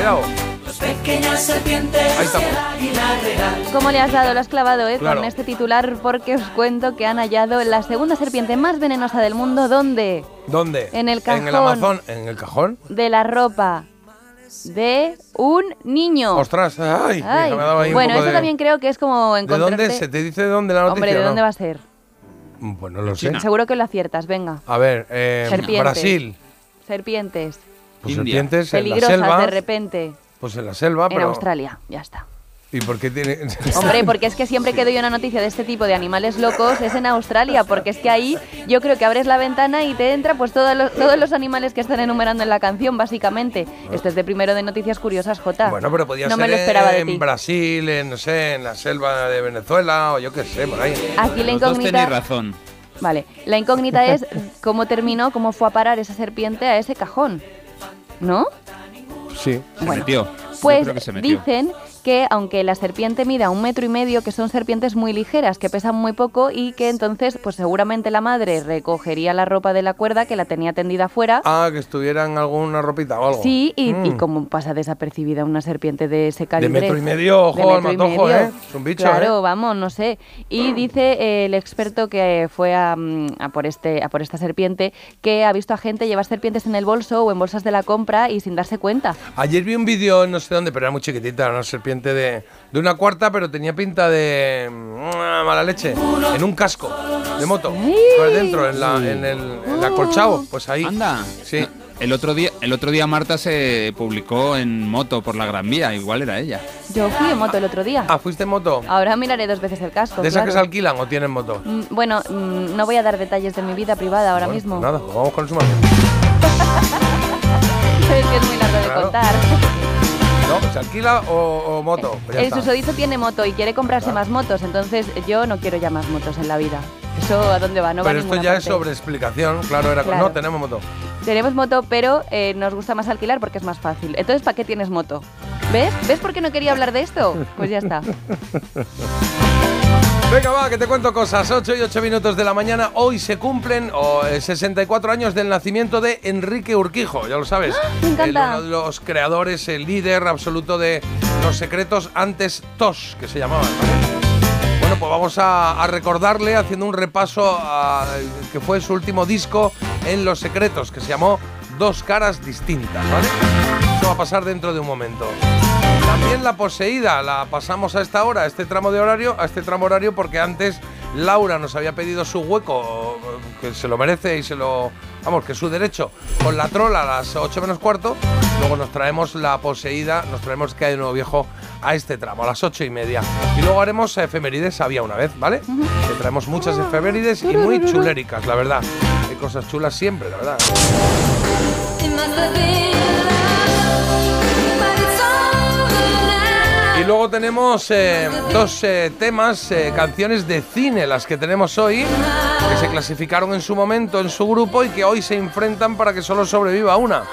Pequeñas serpientes Ahí. ¿Cómo le has dado? Lo has clavado, ¿eh? Claro. Con este titular porque os cuento que han hallado la segunda serpiente más venenosa del mundo. ¿Dónde? ¿Dónde? En el En el cajón. Amazon. ¿En el cajón? De la ropa de un niño. Ostras, ay, mira, Ay. me ha dado ahí un Bueno, poco eso de- también creo que es como ¿De encontrarte... dónde? ¿Se te dice de dónde la noticia? Hombre, ¿de no? dónde va a ser? Pues no lo sé. Seguro que lo aciertas, venga. A ver, eh, Serpientes. Brasil. Serpientes. Pues serpientes en la Peligrosas selva. de repente. Pues en la selva, En pero. Australia, ya está. ¿Y por qué tiene.? *laughs* Hombre, porque es que siempre que doy una noticia de este tipo de animales locos es en Australia, porque es que ahí yo creo que abres la ventana y te entra pues todos los, todos los animales que están enumerando en la canción, básicamente. Esto es de primero de Noticias Curiosas, Jota. Bueno, pero podía no ser me lo esperaba de en ti. Brasil, en, no sé, en la selva de Venezuela o yo qué sé, por ahí. Aquí la Los dos incógnita... tenéis razón. Vale, la incógnita es cómo terminó, cómo fue a parar esa serpiente a ese cajón. ¿No? Sí. Se Bueno, metió. Yo Pues se metió. dicen que aunque la serpiente mida un metro y medio, que son serpientes muy ligeras, que pesan muy poco y que entonces, pues seguramente la madre recogería la ropa de la cuerda que la tenía tendida afuera. Ah, que estuviera en alguna ropita o algo. Sí, y, y Mm. como pasa desapercibida una serpiente de ese De calibre. metro y medio, ojo De al matojo. ¿eh? Es un bicho, Claro, ¿eh? vamos, no sé. Y dice eh, el experto que fue a, mm, a por este, a por esta serpiente que ha visto a gente llevar serpientes en el bolso o en bolsas de la compra y sin darse cuenta. Ayer vi un vídeo, no sé dónde, pero era muy chiquitita, una serpiente de, de una cuarta, pero tenía pinta de mm, mala leche. En un casco de moto. Por dentro, en, la, en el, en el acolchado. Pues ahí. Anda. Sí. El otro día, el otro día Marta se publicó en moto por la Gran Vía, igual era ella. Yo fui en moto el otro día. Ah, ¿fuiste en moto? Ahora miraré dos veces el casco. ¿De esas que se alquilan o tienen moto? Mm, Bueno, mm, no voy a dar detalles de mi vida privada ahora Bueno, mismo. pues nada, pues vamos con el *laughs* sumario. Es que es muy largo de contar. ¿No? ¿Se alquila o, o moto? Pues ya El está. susodicho tiene moto y quiere comprarse más motos, entonces yo no quiero ya más motos en la vida. ¿Eso a dónde va? No va Pero esto ninguna ya es sobre explicación, claro, era Claro. no tenemos moto. Tenemos moto, pero eh, nos gusta más alquilar porque es más fácil. Entonces, ¿para qué tienes moto? ¿Ves? ¿Ves por qué no quería hablar de esto? Pues ya está. *laughs* Venga, va, que te cuento cosas. 8 y 8 minutos de la mañana. Hoy se cumplen oh, eh, 64 años del nacimiento de Enrique Urquijo, ya lo sabes. ¡Ah! Me encanta. El- uno de los creadores, el líder absoluto de Los Secretos antes TOS, que se llamaban. ¿vale? Bueno, pues vamos a, a recordarle haciendo un repaso a que fue su último disco en Los Secretos, que se llamó Dos Caras Distintas, ¿vale? Eso va a pasar dentro de un momento. También la poseída la pasamos a esta hora, a este tramo de horario, a este tramo horario porque antes Laura nos había pedido su hueco, que se lo merece y se lo, vamos, que es su derecho, con la trola a las 8 menos cuarto. Luego nos traemos la poseída, nos traemos que hay de nuevo viejo a este tramo, a las 8 y media. Y luego haremos efemérides, había una vez, ¿vale? Que traemos muchas efemérides y muy chuléricas, la verdad. Hay cosas chulas siempre, la verdad. Luego tenemos eh, dos eh, temas, eh, canciones de cine, las que tenemos hoy, que se clasificaron en su momento en su grupo y que hoy se enfrentan para que solo sobreviva una.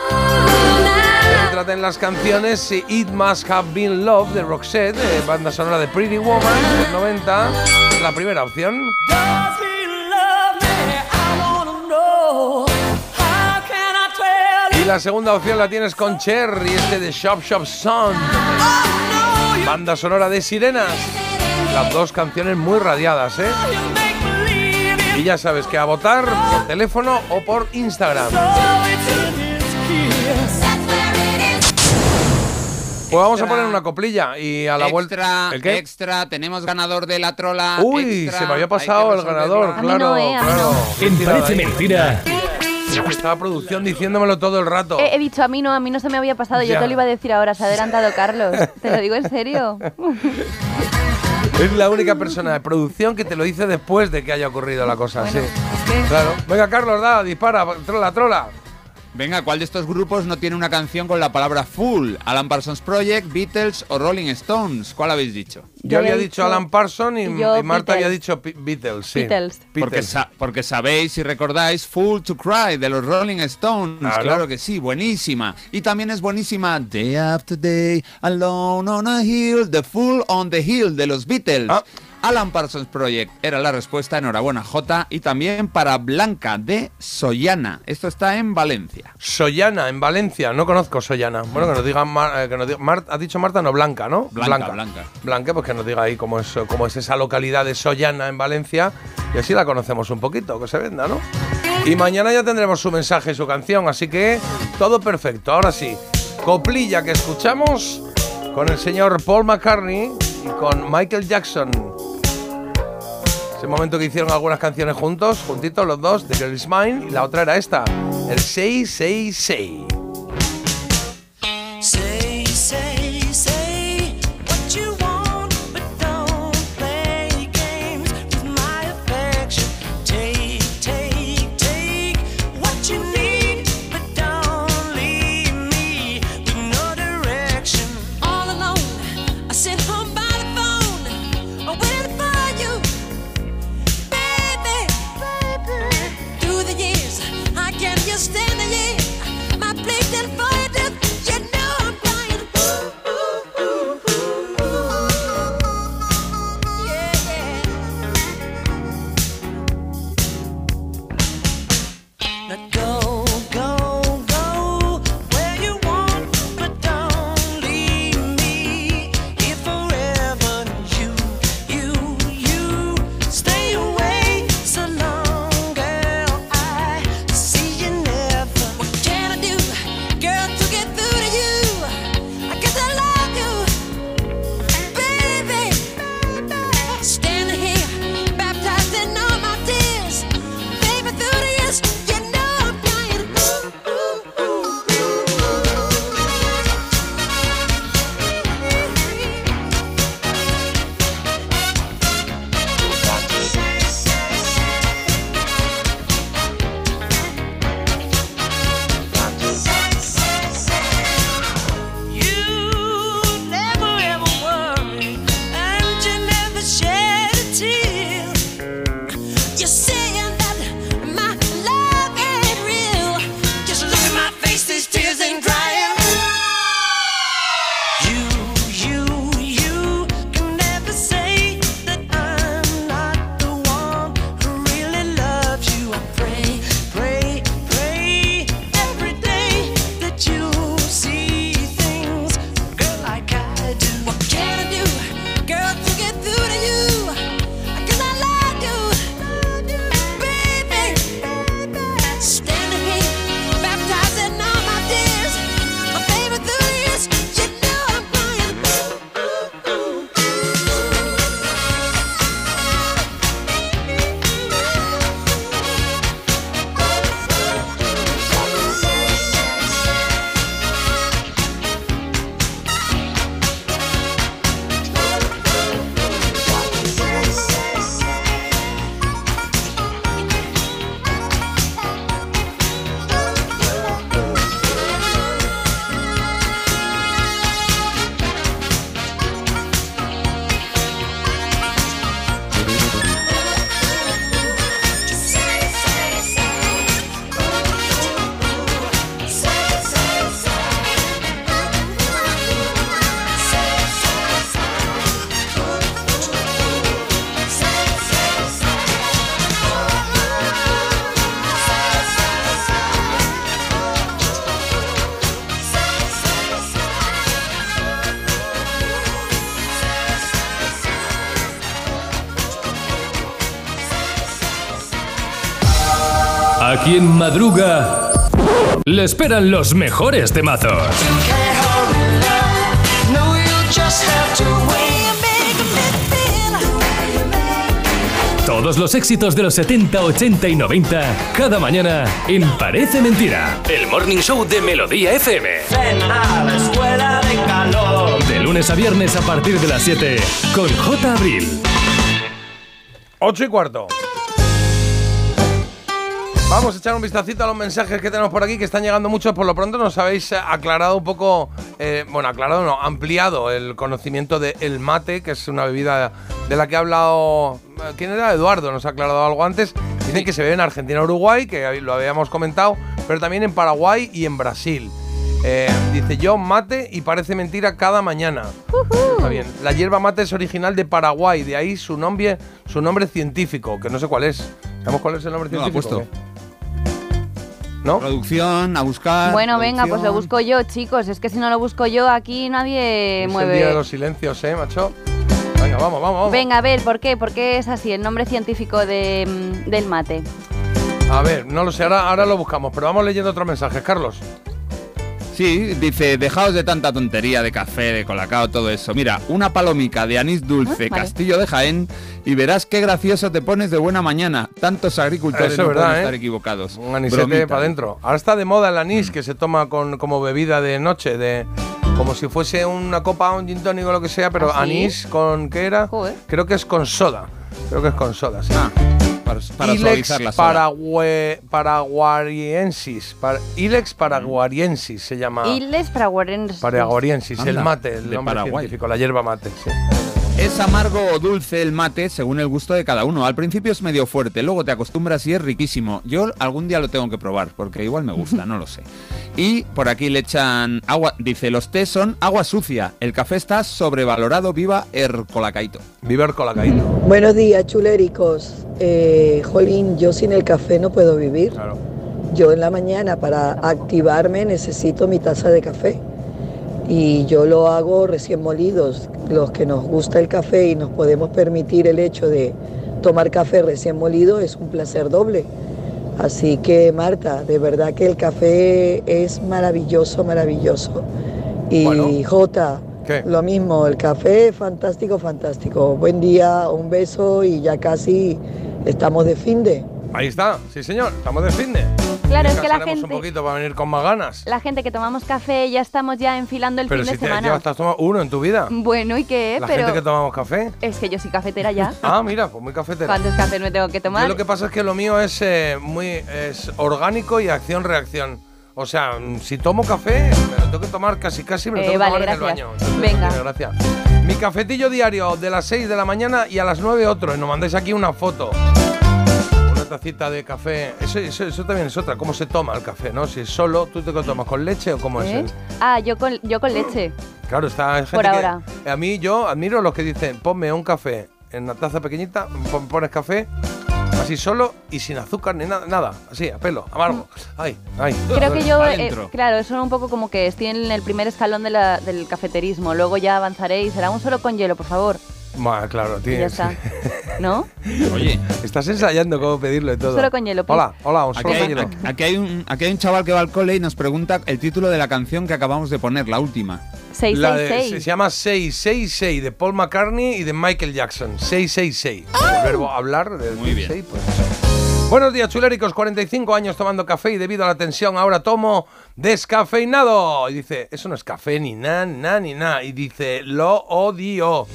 Se trata en las canciones It Must Have Been Love de Roxette, banda sonora de Pretty Woman del 90, la primera opción. Y la segunda opción la tienes con Cher y este de Shop Shop Son. Banda sonora de Sirenas. Las dos canciones muy radiadas, ¿eh? Y ya sabes que a votar por teléfono o por Instagram. Pues vamos a poner una coplilla y a la vuelta. Extra, ¿El qué? extra, tenemos ganador de la trola. Uy, extra, se me había pasado el ganador, claro, no, eh, claro. no. En Parece. Mentira. Estaba producción diciéndomelo todo el rato. He, he dicho a mí no, a mí no se me había pasado. Yo te lo iba a decir ahora, se ha adelantado Carlos. *laughs* Te lo digo en serio. Es la única persona de producción que te lo dice después de que haya ocurrido la cosa. Bueno, sí. Claro. Venga, Carlos, da, dispara, trola, trola. Venga, ¿cuál de estos grupos no tiene una canción con la palabra full? Alan Parsons Project, Beatles o Rolling Stones. ¿Cuál habéis dicho? Yo, Yo había dicho dicho- Alan Parsons y, y y Marta Beatles. había dicho Beatles. Sí. Beatles. Porque, Beatles. sa- porque sabéis, si recordáis, Full to Cry de los Rolling Stones. Claro. Claro. que sí, buenísima. Y también es buenísima Day After Day, Alone on a Hill, The Fool on the Hill de los Beatles. Ah. Alan Parsons Project era la respuesta, enhorabuena J. Y también para Blanca de Sollana. Esto está en Valencia. Sollana, en Valencia. No conozco Sollana. Bueno, que nos digan. Mar- eh, que nos diga- Mar- ha dicho Marta, no, Blanca, ¿no? Blanca, Blanca. Blanca, pues que nos diga ahí cómo es, cómo es esa localidad de Sollana en Valencia. Y así la conocemos un poquito, que se venda, ¿no? Y mañana ya tendremos su mensaje y su canción. Así que todo perfecto. Ahora sí, coplilla que escuchamos con el señor Paul McCartney y con Michael Jackson. Ese momento que hicieron algunas canciones juntos, juntitos los dos, de Girl Is Mine, y la otra era esta, el 666. Quien madruga, le esperan los mejores temazos. Todos los éxitos de los 70, 80 y 90, cada mañana en Parece Mentira. El Morning Show de Melodía FM. Ven a la escuela de calor. De lunes a viernes a partir de las 7 con J. Abril. 8 y cuarto. Vamos a echar un vistacito a los mensajes que tenemos por aquí, que están llegando muchos. Por lo pronto nos habéis eh, aclarado un poco, eh, bueno, aclarado no, ampliado el conocimiento del mate, que es una bebida de la que ha hablado... eh, ¿Quién era? Eduardo, nos ha aclarado algo antes. Dicen que se bebe en Argentina, Uruguay, que lo habíamos comentado, pero también en Paraguay y en Brasil. Eh, dice yo mate y parece mentira cada mañana. Está bien. La hierba mate es original de Paraguay, de ahí su nombre, su nombre científico, que no sé cuál es. ¿Sabemos cuál es el nombre No, ha científico? puesto. o qué? ¿No? Producción, a buscar. Bueno, venga, pues lo busco yo, chicos. Es que si no lo busco yo, aquí nadie Es el mueve. día de los silencios, ¿eh, macho? Venga, vamos, vamos, vamos. Venga, a ver, ¿por qué? ¿Por qué es así el nombre científico de, del mate? A ver, no lo sé, ahora, ahora lo buscamos, pero vamos leyendo otros mensajes, Carlos. Sí, dice, dejaos de tanta tontería de café, de colacao, todo eso. Mira, una palomica de anís dulce, Ah, vale. Castillo de Jaén, y verás qué gracioso te pones de buena mañana. Tantos agricultores Eso no verdad, pueden ¿eh? estar equivocados. Un anisete para adentro. Ahora está de moda el Mm. anís que se toma con, como bebida de noche, de como si fuese una copa, un gin tonic o lo que sea, pero ¿Ah, anís con ¿qué era? Joder. Creo que es con soda. Creo que es con soda, sí. Ah, para, para Ilex suavizar la soda. paragüe- paraguariensis. Par- Ilex paraguariensis se llama. Iles paraguarenses. Paraguariensis, el Anda, mate, el de nombre Paraguay. científico, la hierba mate. sí. Es amargo o dulce el mate según el gusto de cada uno. Al principio es medio fuerte, luego te acostumbras y es riquísimo. Yo algún día lo tengo que probar porque igual me gusta, no lo sé. Y por aquí le echan agua, dice, los tés son agua sucia. El café está sobrevalorado, viva Ercolacaito. Viva el colacaíno. Buenos días, chuléricos. Eh, Jolín, yo sin el café no puedo vivir. Claro. Yo en la mañana para activarme necesito mi taza de café. Y yo lo hago recién molidos. Los que nos gusta el café y nos podemos permitir el hecho de tomar café recién molido es un placer doble. Así que Marta, de verdad que el café es maravilloso, maravilloso. Y Bueno. Jota, ¿Qué? lo mismo, el café fantástico, fantástico. Buen día, un beso y ya casi estamos de fin de. Ahí está, sí señor, estamos de fin de. Claro, es que la gente, un poquito para venir con más ganas. la gente que tomamos café ya estamos ya enfilando el Pero fin si de semana. has tomado uno en tu vida. Bueno, ¿y qué? La Pero gente que tomamos café. es que yo soy cafetera ya. *laughs* Ah, mira, pues muy cafetera. ¿Cuántos cafés me tengo que Yo tomar? lo que pasa es que lo mío es eh, muy es orgánico y acción-reacción. O sea, mm, si tomo café, me lo tengo que tomar casi casi, me lo Eh, tengo que tomar en el baño. Entonces, Venga. Mi cafetillo diario de las 6 de la mañana y a las 9 otro. Y nos mandáis aquí una foto. Tacita de café. Eso, eso, eso también es otra. ¿Cómo se toma el café, no? Si es solo, ¿tú te lo tomas con leche o cómo ¿Eh? es? el- Ah, yo con, yo con leche. Claro, está hay gente Por que- ahora. A mí yo admiro los que dicen, ponme un café en una taza pequeñita, pon- pones café así solo y sin azúcar ni nada, nada, así, a pelo, amargo. Ay, ay. Creo que yo, eh, claro, son un poco como que estoy en el primer escalón de la- del cafeterismo. Luego ya avanzaré y será un solo con hielo, por favor. Bueno, claro, Y tío. ya está. *laughs* ¿No? Oye, Estás ensayando cómo pedirlo y todo. Solo con hielo, please. Hola, hola, un solo Aquí con hay, hielo. aquí hay un, aquí hay un chaval que va al cole y nos pregunta el título de la canción que acabamos de poner, la última. La de- 666. se, se llama 666 de Paul McCartney y de Michael Jackson. 666. El verbo hablar. De Muy bien. 66, pues. Buenos días, chuléricos. 45 años tomando café y debido a la tensión ahora tomo descafeinado. Y dice, eso no es café ni nada, ni nada, ni nada. Y dice, lo odio.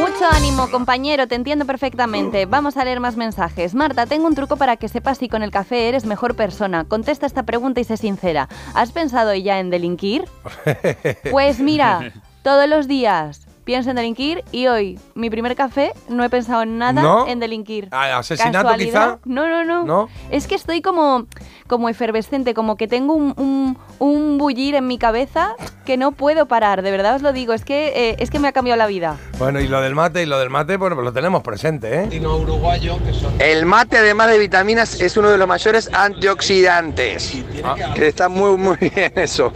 Mucho ánimo, compañero, te entiendo perfectamente. Vamos a leer más mensajes. Marta, tengo un truco para que sepas si con el café eres mejor persona. Contesta esta pregunta y sé sincera. ¿Has pensado ya en delinquir? *laughs* Pues mira, todos los días pienso en delinquir y hoy, mi primer café, no he pensado en nada ¿No? en delinquir. Ah, ¿Asesinato ¿Casualidad? quizá? No, no, no, ¿No? Es que estoy como, como efervescente, como que tengo un, un, un bullir en mi cabeza que no puedo parar, de verdad os lo digo. Es que, eh, es que me ha cambiado la vida. Bueno, y lo del mate, y lo del mate, bueno, pues lo tenemos presente, ¿eh? El mate, además de vitaminas, es uno de los mayores antioxidantes. Que está muy, muy *laughs* bien eso.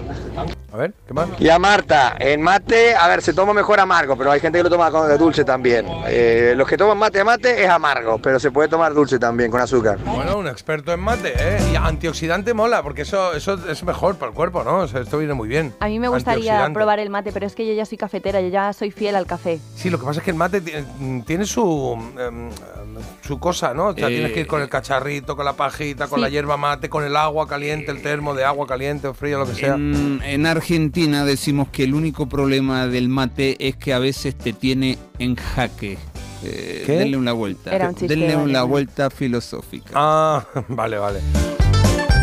A ver, ¿qué más? Y a Marta, en mate, a ver, se toma mejor amargo, pero hay gente que lo toma con dulce también. Eh, los que toman mate a mate es amargo, pero se puede tomar dulce también con azúcar. Bueno, un experto en mate, ¿eh? Y antioxidante mola, porque eso, eso es mejor para el cuerpo, ¿no? O sea, esto viene muy bien. A mí me gustaría probar el mate, pero es que yo ya soy cafetera, yo ya soy fiel al café. Sí, lo que pasa es que el mate tiene, tiene su, em, su cosa, ¿no? O sea, Eh, tienes que ir con el cacharrito, con la pajita, con Sí. la hierba mate, con el agua caliente, el termo de agua caliente o frío, lo que sea. En, en Argentina decimos que el único problema del mate es que a veces te tiene en jaque. Eh, ¿Qué? Denle una vuelta. Era un chiste, Denle una vale. vuelta filosófica. Ah, *laughs* vale, vale.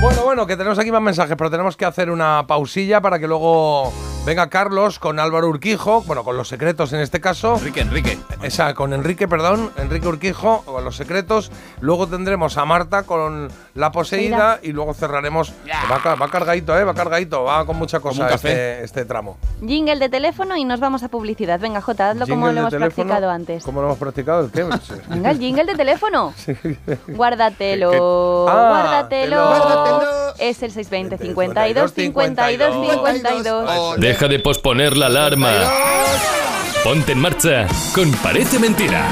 Bueno, bueno, que tenemos aquí más mensajes, pero tenemos que hacer una pausilla para que luego venga Carlos con Álvaro Urquijo, bueno, con los secretos en este caso. Enrique, Enrique. Esa, con Enrique, perdón, Enrique Urquijo, con los secretos. Luego tendremos a Marta con la poseída y luego cerraremos. Va, ca- va cargadito, ¿eh? Va cargadito, va con mucha cosa este, este tramo. Jingle de teléfono y nos vamos a publicidad. Venga, Jota, hazlo como lo hemos teléfono, practicado antes. ¿Cómo lo hemos practicado? ¿Qué? *laughs* Venga, el jingle de teléfono. *laughs* Guárdatelo. ¿Qué? Ah, guárdatelo. Guárdatelo. Es el 620 52 52 52. Deja de posponer la alarma. Ponte en marcha con Parece Mentira.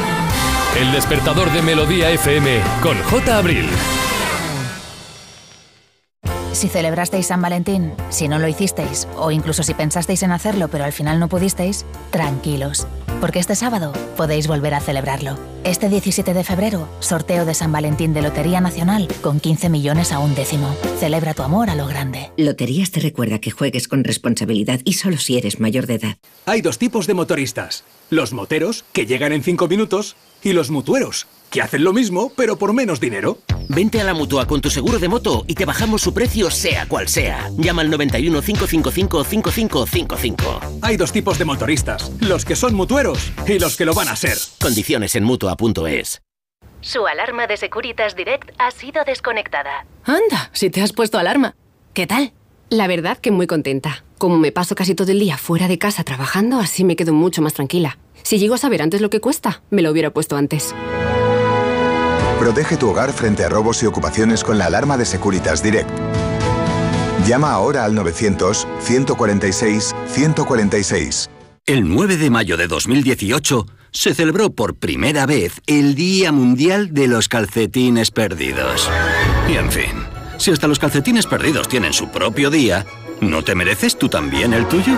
El despertador de Melodía FM con J. Abril. Si celebrasteis San Valentín, si no lo hicisteis, o incluso si pensasteis en hacerlo pero al final no pudisteis, tranquilos, porque este sábado podéis volver a celebrarlo. Este 17 de febrero, sorteo de San Valentín de Lotería Nacional con 15 millones a un décimo. Celebra tu amor a lo grande. Loterías te recuerda que juegues con responsabilidad y solo si eres mayor de edad. Hay dos tipos de motoristas. Los moteros, que llegan en 5 minutos, y los mutueros, que hacen lo mismo, pero por menos dinero. Vente a la mutua con tu seguro de moto y te bajamos su precio, sea cual sea. Llama al 91 555 5555. Hay dos tipos de motoristas, los que son mutueros y los que lo van a ser. Condiciones en mutua.es. Su alarma de Securitas Direct ha sido desconectada. Anda, si te has puesto alarma. ¿Qué tal? La verdad que muy contenta. Como me paso casi todo el día fuera de casa trabajando, así me quedo mucho más tranquila. Si llego a saber antes lo que cuesta, me lo hubiera puesto antes. Protege tu hogar frente a robos y ocupaciones con la alarma de Securitas Direct. Llama ahora al 900-146-146. El 9 de mayo de 2018 se celebró por primera vez el Día Mundial de los Calcetines Perdidos. Y en fin, si hasta los calcetines perdidos tienen su propio día, ¿no te mereces tú también el tuyo?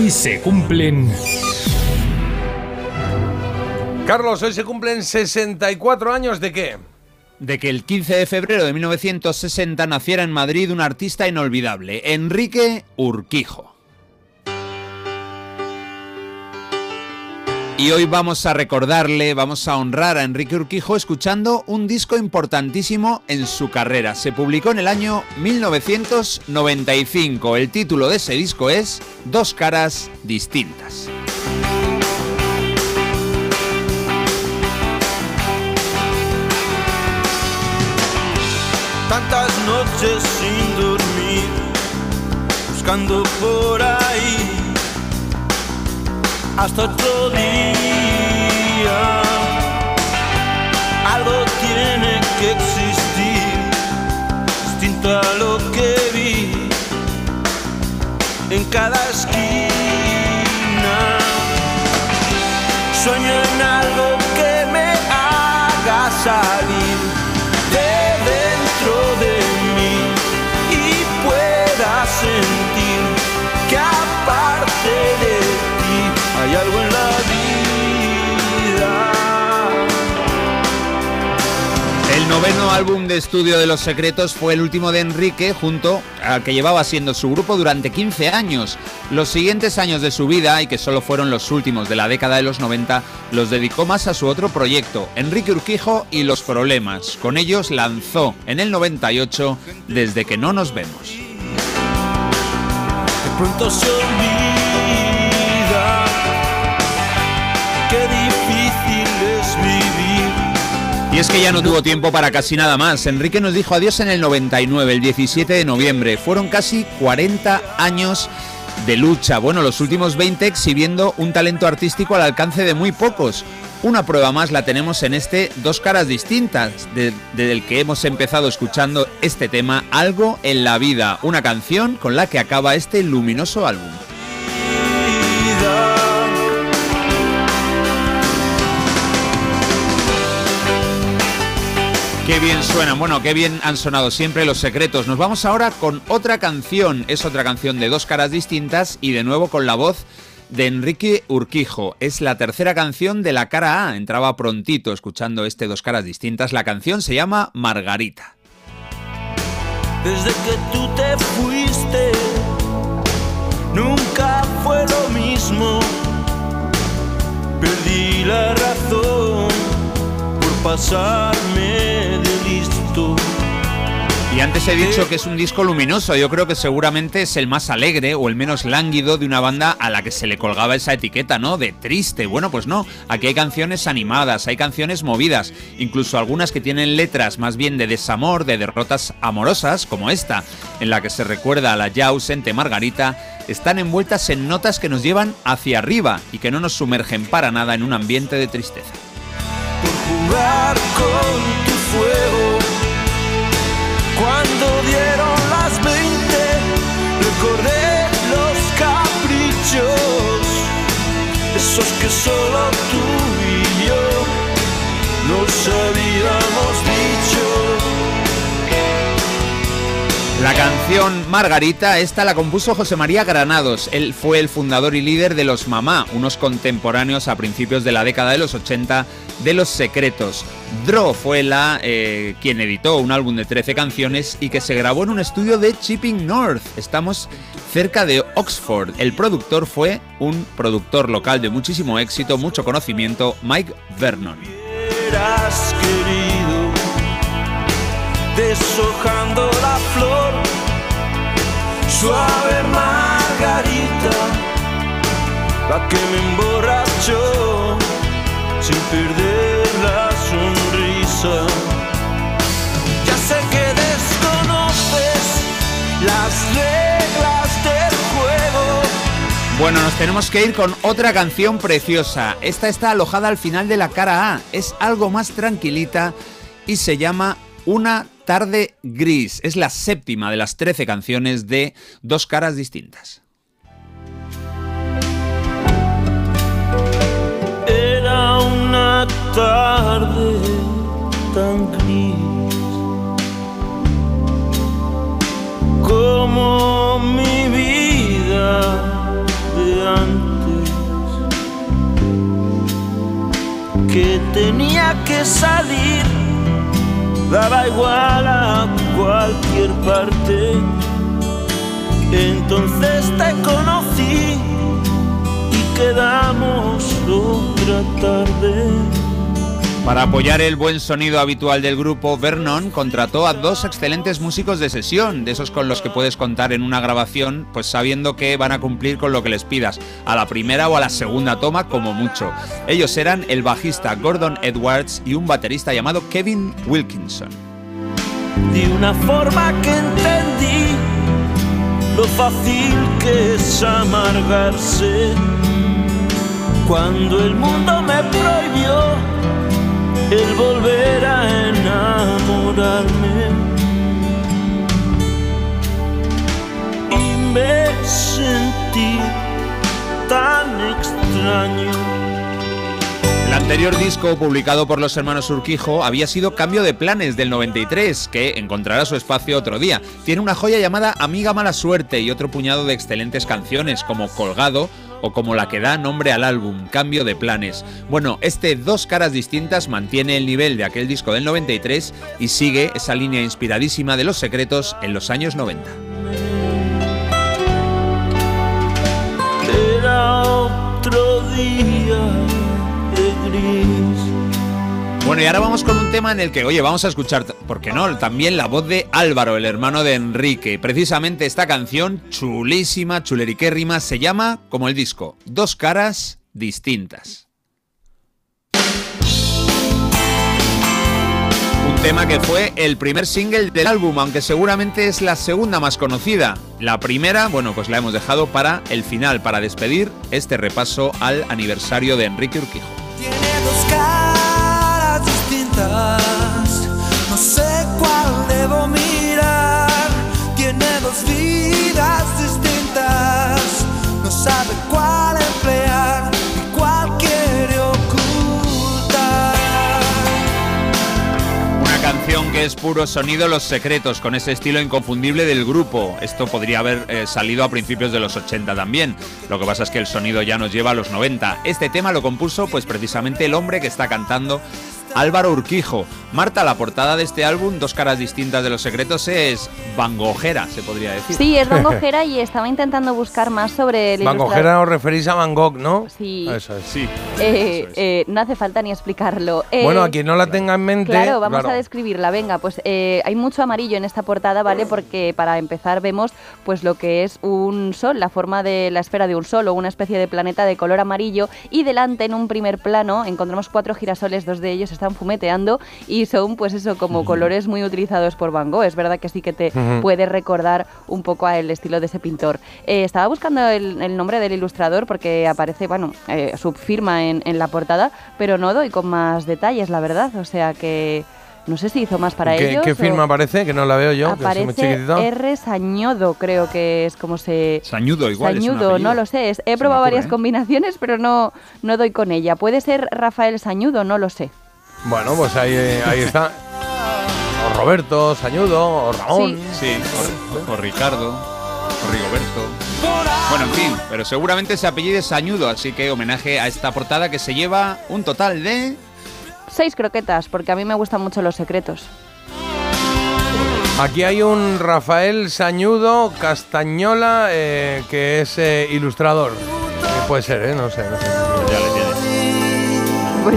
Hoy se cumplen Carlos, hoy se cumplen 64 años de qué? de que el 15 de febrero de 1960 naciera en Madrid un artista inolvidable, Enrique Urquijo. Y hoy vamos a recordarle, vamos a honrar a Enrique Urquijo escuchando un disco importantísimo en su carrera. Se publicó en el año 1995. El título de ese disco es Dos caras distintas. Tantas noches sin dormir, buscando por ahí hasta otro día. Algo tiene que existir, distinto a lo que vi en cada esquina. Sueño en algo que me haga salir noveno álbum de estudio de Los Secretos fue el último de Enrique junto al que llevaba siendo su grupo durante 15 años. Los siguientes años de su vida, y que solo fueron los últimos de la década de los 90, los dedicó más a su otro proyecto, Enrique Urquijo y Los Problemas. Con ellos lanzó en el 98 Desde que no nos vemos. Es que ya no tuvo tiempo para casi nada más. Enrique nos dijo adiós en el 99, el 17 de noviembre. Fueron casi 40 años de lucha. Bueno, los últimos 20 exhibiendo un talento artístico al alcance de muy pocos. Una prueba más la tenemos en este Dos caras distintas, de- del que hemos empezado escuchando este tema, Algo en la vida, una canción con la que acaba este luminoso álbum. Qué bien suenan, bueno, qué bien han sonado siempre los secretos. Nos vamos ahora con otra canción, es otra canción de dos caras distintas y de nuevo con la voz de Enrique Urquijo. Es la tercera canción de la cara A, entraba prontito escuchando este dos caras distintas. La canción se llama Margarita. Desde que tú te fuiste, nunca fue lo mismo. Perdí la razón pasarme de listo. Y antes he dicho que es un disco luminoso, yo creo que seguramente es el más alegre o el menos lánguido de una banda a la que se le colgaba esa etiqueta, ¿no? De triste. Bueno, pues no, aquí hay canciones animadas, hay canciones movidas, incluso algunas que tienen letras más bien de desamor, de derrotas amorosas, como esta, en la que se recuerda a la ya ausente Margarita, están envueltas en notas que nos llevan hacia arriba y que no nos sumergen para nada en un ambiente de tristeza. Jugar con tu fuego. Cuando dieron las 20, recordé los caprichos, esos que solo tú y yo nos habíamos dicho. La canción Margarita, esta la compuso José María Granados. Él fue el fundador y líder de Los Mamá, unos contemporáneos a principios de la década de los 80 de Los Secretos. Dro fue la eh, quien editó un álbum de 13 canciones y que se grabó en un estudio de Chipping North. Estamos cerca de Oxford. El productor fue un productor local de muchísimo éxito, mucho conocimiento, Mike Vernon. Deshojando la flor, suave margarita, la que me emborrachó sin perder la sonrisa. Ya sé que desconoces las reglas del juego. Bueno, nos tenemos que ir con otra canción preciosa. Esta está alojada al final de la cara A. Es algo más tranquilita y se llama Una Tarde Gris es la séptima de las 13 canciones de Dos Caras Distintas. Era una tarde tan gris como mi vida de antes que tenía que salir Daba igual a cualquier parte. Entonces te conocí y quedamos otra tarde. Para apoyar el buen sonido habitual del grupo, Vernon contrató a dos excelentes músicos de sesión, de esos con los que puedes contar en una grabación, pues sabiendo que van a cumplir con lo que les pidas, a la primera o a la segunda toma como mucho. Ellos eran el bajista Gordon Edwards y un baterista llamado Kevin Wilkinson. De una forma que entendí lo fácil que es amargarse. Cuando el mundo me prohibió el volver a enamorarme. Y me sentí tan extraño. El anterior disco, publicado por los hermanos Urquijo, había sido Cambio de Planes del 93, que encontrará su espacio otro día. Tiene una joya llamada Amiga Mala Suerte y otro puñado de excelentes canciones, como Colgado o como la que da nombre al álbum, Cambio de Planes. Bueno, este Dos Caras Distintas mantiene el nivel de aquel disco del 93 y sigue esa línea inspiradísima de los secretos en los años 90. Era otro día de gris. Bueno, y ahora vamos con un tema en el que, oye, vamos a escuchar, ¿por qué no? También la voz de Álvaro, el hermano de Enrique. Precisamente esta canción, chulísima, chuleriquérrima, se llama, como el disco, Dos caras distintas. Un tema que fue el primer single del álbum, aunque seguramente es la segunda más conocida. La primera, bueno, pues la hemos dejado para el final, para despedir este repaso al aniversario de Enrique Urquijo. No sé cuál debo mirar. Tiene dos vidas distintas. No sabe cuál emplear y cuál quiere ocultar. Una canción que es puro sonido Los Secretos, con ese estilo inconfundible del grupo. Esto podría haber eh, salido a principios de los 80 también. Lo que pasa es que el sonido ya nos lleva a los 90. Este tema lo compuso pues precisamente el hombre que está cantando Álvaro Urquijo. Marta, la portada de este álbum, Dos caras distintas de los secretos, es bangojera, se podría decir. Sí, es Van *laughs* Gogera y estaba intentando buscar más sobre el. Gogera os referís a Van Gogh, ¿no? Sí. Eso es. Sí. Eh, eh, no hace falta ni explicarlo. Eh, Bueno, a quien no la tenga en mente. Claro, vamos claro. a describirla. Venga, pues eh, hay mucho amarillo en esta portada, ¿vale? Porque para empezar vemos pues lo que es un sol, la forma de la esfera de un sol o una especie de planeta de color amarillo y delante en un primer plano encontramos cuatro girasoles, dos de ellos están fumeteando y son pues eso como colores muy utilizados por Van Gogh. Es verdad que sí que te Ujú. puede recordar un poco al estilo de ese pintor. Eh, estaba buscando el, el nombre del ilustrador porque aparece, bueno, eh, su firma en, en la portada, pero no doy con más detalles, la verdad. O sea que no sé si hizo más para ¿Qué, ellos. ¿Qué o- firma aparece? Que no la veo yo, que soy muy Aparece. R. Sañodo, creo que es como se... Sañudo igual. Sañudo, no lo sé. Es- He probado ocurre, varias ¿eh? combinaciones, pero no, no doy con ella. ¿Puede ser Rafael Sañudo? No lo sé. Bueno, pues ahí, eh, ahí está. O Roberto, Sañudo, o Ramón. Sí, o, o Ricardo, o Rigoberto. Bueno, en fin, pero seguramente ese apellido es Sañudo, así que homenaje a esta portada que se lleva un total de... Seis croquetas, porque a mí me gustan mucho los secretos. Aquí hay un Rafael Sañudo Castañola eh, que es eh, ilustrador. Puede ser, ¿eh? No sé, no sé. Ya le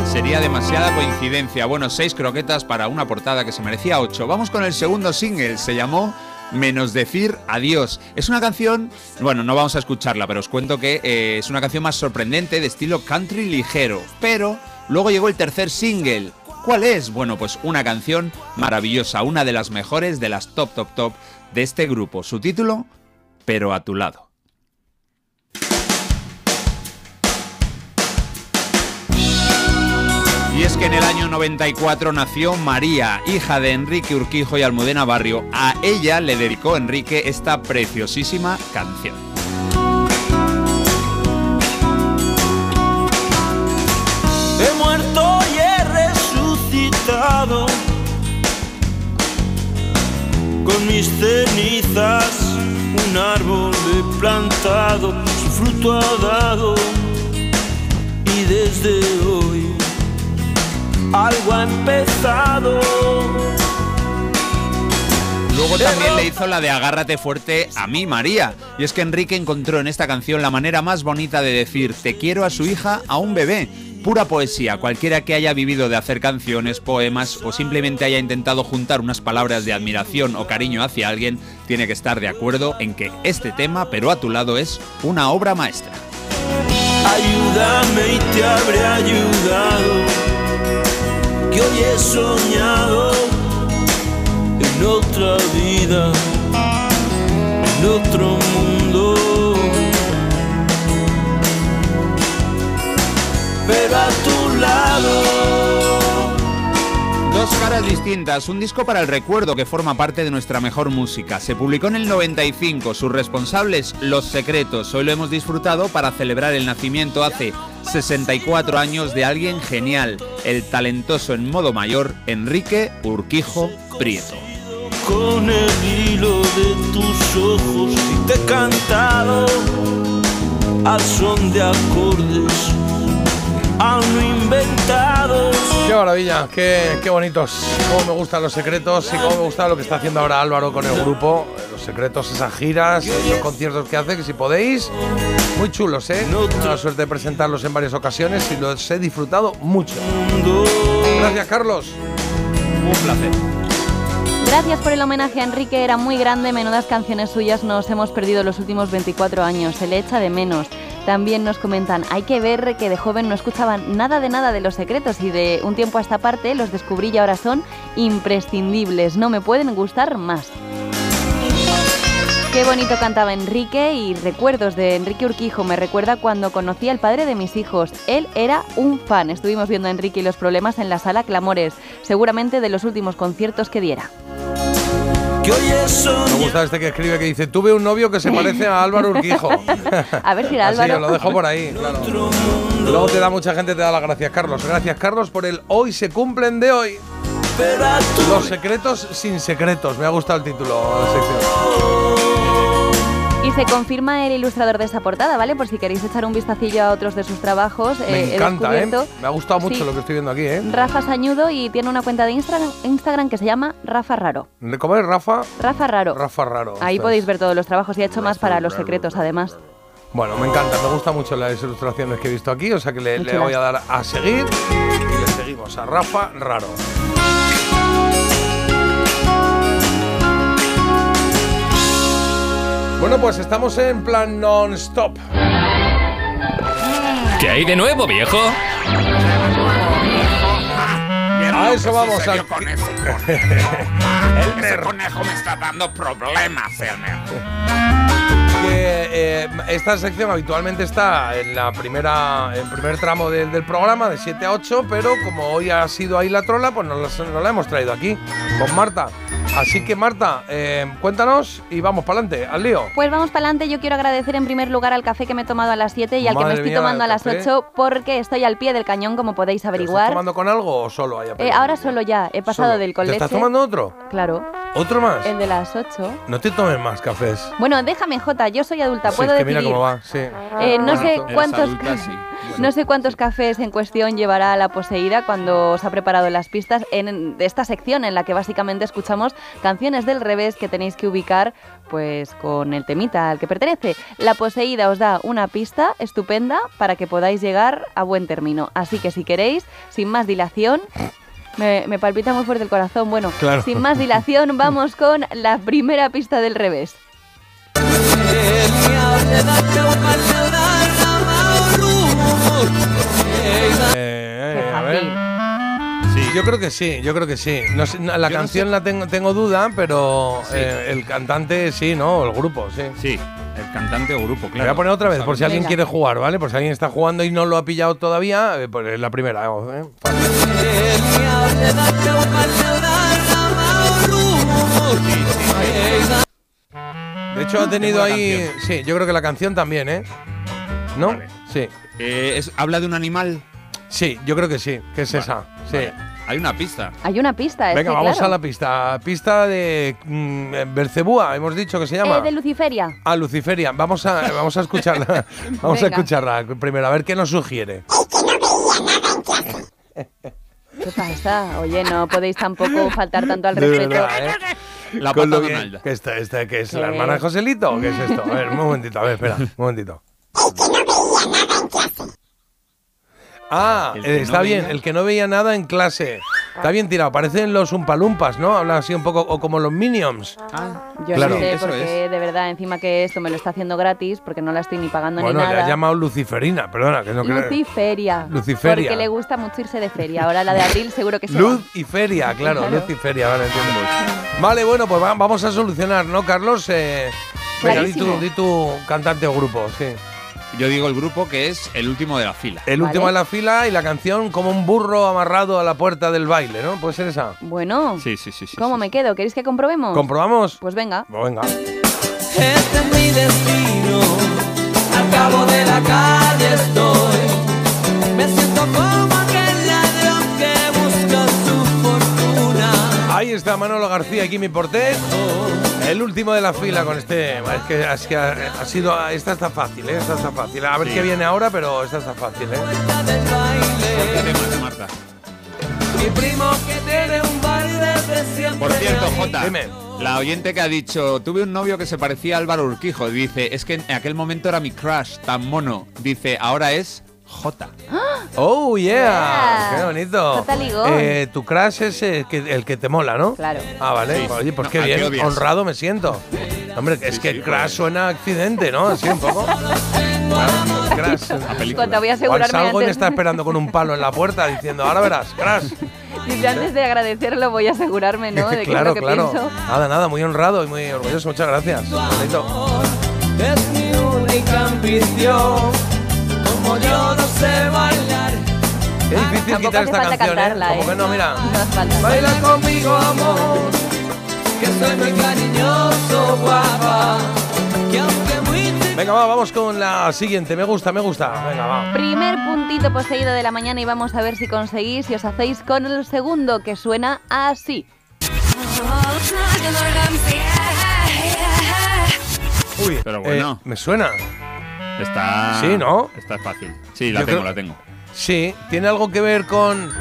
Sería demasiada coincidencia. Bueno, seis croquetas para una portada que se merecía ocho. Vamos con el segundo single. Se llamó Menos decir adiós. Es una canción, bueno, no vamos a escucharla, pero os cuento que eh, es una canción más sorprendente de estilo country ligero. Pero luego llegó el tercer single. ¿Cuál es? Bueno, pues una canción maravillosa, una de las mejores de las top, top, top de este grupo. Su título, Pero a tu lado. Y es que en el año 94 nació María, hija de Enrique Urquijo y Almudena Barrio. A ella le dedicó Enrique esta preciosísima canción. He muerto y he resucitado con mis cenizas. Un árbol he plantado, su fruto ha dado y desde hoy algo ha empezado. Luego también le hizo la de agárrate fuerte a mí, María. Y es que Enrique encontró en esta canción la manera más bonita de decir te quiero a su hija, a un bebé. Pura poesía, cualquiera que haya vivido de hacer canciones, poemas o simplemente haya intentado juntar unas palabras de admiración o cariño hacia alguien, tiene que estar de acuerdo en que este tema, pero a tu lado, es una obra maestra. Ayúdame y te habré ayudado. Hoy he soñado en otra vida, en otro mundo. Pero a tu lado. Dos caras distintas, un disco para el recuerdo que forma parte de nuestra mejor música. Se publicó en el 95, sus responsables Los Secretos. Hoy lo hemos disfrutado para celebrar el nacimiento hace 64 años de alguien genial, el talentoso en modo mayor Enrique Urquijo Prieto. con el hilo de tus ojos y te he cantado al son de acordes. Qué maravilla, qué, qué bonitos. Cómo me gustan los secretos y cómo me gusta lo que está haciendo ahora Álvaro con el grupo. Los secretos, esas giras, esos conciertos que hace, que si podéis, muy chulos, ¿eh? Tengo la suerte de presentarlos en varias ocasiones y los he disfrutado mucho. Gracias, Carlos. Un placer. Gracias por el homenaje a Enrique, era muy grande, menudas canciones suyas nos hemos perdido los últimos 24 años, se le echa de menos. También nos comentan, hay que ver que de joven no escuchaban nada de nada de los secretos y de un tiempo a esta parte los descubrí y ahora son imprescindibles, no me pueden gustar más. Qué bonito cantaba Enrique y recuerdos de Enrique Urquijo. Me recuerda cuando conocí al padre de mis hijos. Él era un fan. Estuvimos viendo a Enrique y los problemas en la sala Clamores, seguramente de los últimos conciertos que diera. Me gusta este que escribe que dice, tuve un novio que se parece a Álvaro Urquijo. *laughs* A ver si era Así, Álvaro. lo dejo por ahí, claro. Luego te da mucha gente, te da las gracias, Carlos. Gracias, Carlos, por el hoy se cumplen de hoy. Los secretos sin secretos. Me ha gustado el título de la sección. Y se confirma el ilustrador de esa portada, ¿vale? Por si queréis echar un vistacillo a otros de sus trabajos. Me eh, he encanta, ¿eh? Me ha gustado mucho Sí. lo que estoy viendo aquí, ¿eh? Rafa Sañudo y tiene una cuenta de Instagram, Instagram que se llama Rafa Raro. ¿Cómo es, Rafa? Rafa Raro. Rafa Raro. Ahí podéis ver todos los trabajos y ha hecho más para los secretos, además. Bueno, me encanta, me gustan mucho las ilustraciones que he visto aquí, o sea que le, voy a dar a seguir y le seguimos a Rafa Raro. Bueno, pues estamos en plan non-stop. ¿Qué hay de nuevo, viejo? A eso vamos al... con *laughs* ese Ese conejo me está dando problemas, Elmer. Eh, esta sección habitualmente está en la primera el primer tramo del, del programa de 7 a 8 pero como hoy ha sido ahí la trola pues nos, la- nos la hemos traído aquí con Marta así que Marta eh, cuéntanos y vamos para adelante al lío Pues vamos para adelante. Yo quiero agradecer en primer lugar al café que me he tomado a las 7 y al que me estoy mía, tomando a las café. 8 porque estoy al pie del cañón, como podéis ¿Te estás averiguar. tomando con algo o solo ahí Eh, ahora solo ya, he pasado Solo. del con ¿Te leche. estás tomando otro? Claro. ¿Otro más? El de las 8. No te tomes más cafés Bueno, déjame, Jota, yo soy adulta, Sí, puedo es que mira decidir. cómo va sí. Eh, no Bueno, sé cuántos *laughs* no sé cuántos cafés en cuestión llevará la poseída cuando os ha preparado las pistas en de esta sección en la que básicamente escuchamos canciones del revés que tenéis que ubicar pues con el temita al que pertenece. La poseída os da una pista estupenda para que podáis llegar a buen término. Así que si queréis, sin más dilación, me, me palpita muy fuerte el corazón. Bueno, Claro. sin más dilación, *laughs* vamos con la primera pista del revés. Eh, a ver. Sí, yo creo que sí, yo creo que sí. No sé, la Yo no canción sé- la tengo, tengo duda, pero Sí. eh, el cantante sí, ¿no? El grupo, sí. Sí, el cantante o grupo, claro. Voy a poner otra vez, por si alguien Venga. quiere jugar, ¿vale? Por si alguien está jugando y no lo ha pillado todavía, eh, pues es la primera. ¿eh? De hecho, ha tenido ahí. Sí, yo creo que la canción también, ¿eh? ¿No? Vale. Sí. Eh, es- ¿Habla de un animal? Sí, yo creo que sí, que es esa. Sí. Vale. Hay una pista. Hay una pista, es Venga, que, vamos claro. a la pista. Pista de mm, Belcebúa, hemos dicho que se llama. Eh, de Luciferia. Ah, Luciferia. Vamos a, vamos a escucharla. *laughs* vamos a escucharla primero, a ver qué nos sugiere. *laughs* ¿Qué pasa? Oye, no podéis tampoco faltar tanto al respeto. verdad, ¿eh? La Con pata. ¿Qué está, esta, ¿Qué es? ¿La ¿Qué? hermana de Joselito o qué es esto? A ver, un momentito, a ver, espera, un momentito. Ah, El que está no bien, veía- el que no veía nada en clase. Está bien tirado, parecen los Umpalumpas, ¿no? Hablan así un poco, o como los Minions. Yo Claro. no sé, Eso porque de verdad, encima que esto me lo está haciendo gratis, porque no la estoy ni pagando Bueno, ni le nada. has llamado Luciferina, perdona, que no creo. Luciferia. Luciferia. Porque le gusta mucho irse de feria. Ahora la de abril seguro que se Luz va. y feria, claro, Claro. luz y feria, vale, entiendo. Vale, bueno, pues va- vamos a solucionar, ¿no, Carlos? Eh, venga, di tu, Clarísimo. di tu cantante o grupo, sí. Yo digo el grupo que es el último de la fila. El último de la fila y la canción como un burro amarrado a la puerta del baile, ¿no? ¿Puede ser esa? Bueno, Sí, sí, sí. sí. ¿cómo me quedo? ¿Queréis que comprobemos? ¿Comprobamos? Pues venga. Pues venga. Este es mi destino. Al cabo de la calle estoy. Me siento como aquel ladrón que busca su fortuna. Ahí está Manolo García, aquí mi portés. El último de la fila con este. Es que, es que ha, ha sido. Esta está fácil, ¿eh? Esta está fácil. A ver Sí. qué viene ahora, pero esta está fácil, ¿eh? Marta. Mi primo que tiene un baile de siempre. Por cierto, Jota, Dime. la oyente que ha dicho, tuve un novio que se parecía a Álvaro Urquijo. Dice, es que en aquel momento era mi crush, tan mono. Dice, ahora es Jota. *gasps* Oh, yeah. Yeah. Qué bonito. Ligón. Eh, tu crush es el que, el que te mola, ¿no? Claro. Ah, vale. Sí. Oye, pues No, qué ¿a qué bien. odias? Honrado me siento. Hombre, es que crash pues. suena a accidente, ¿no? Así un poco. Crash. Jota, voy a asegurarme salgo y antes. está esperando con un palo en la puerta diciendo, ahora verás, crash. Dice, antes de agradecerlo voy a asegurarme, ¿no? De que claro, es lo que claro. pienso. Nada, nada, muy honrado y muy orgulloso. Muchas gracias. Bonito. Es mi única ambición. Como yo no sé bailar. Qué difícil Tampoco quitar hace esta falta canción, cantarla, ¿eh? Como ¿eh? que no, mira. No hace falta. Baila conmigo, amor. Que soy muy cariñoso, guapa. Que aunque muy Venga, va, vamos con la siguiente. Me gusta, me gusta. Venga, va. Primer puntito poseído de la mañana y vamos a ver si conseguís, si os hacéis con el segundo, que suena así. Uy, Pero bueno. eh, me suena. Está... Sí, ¿no? Está fácil. Sí, la Yo tengo, creo- la tengo. Sí, tiene algo que ver con.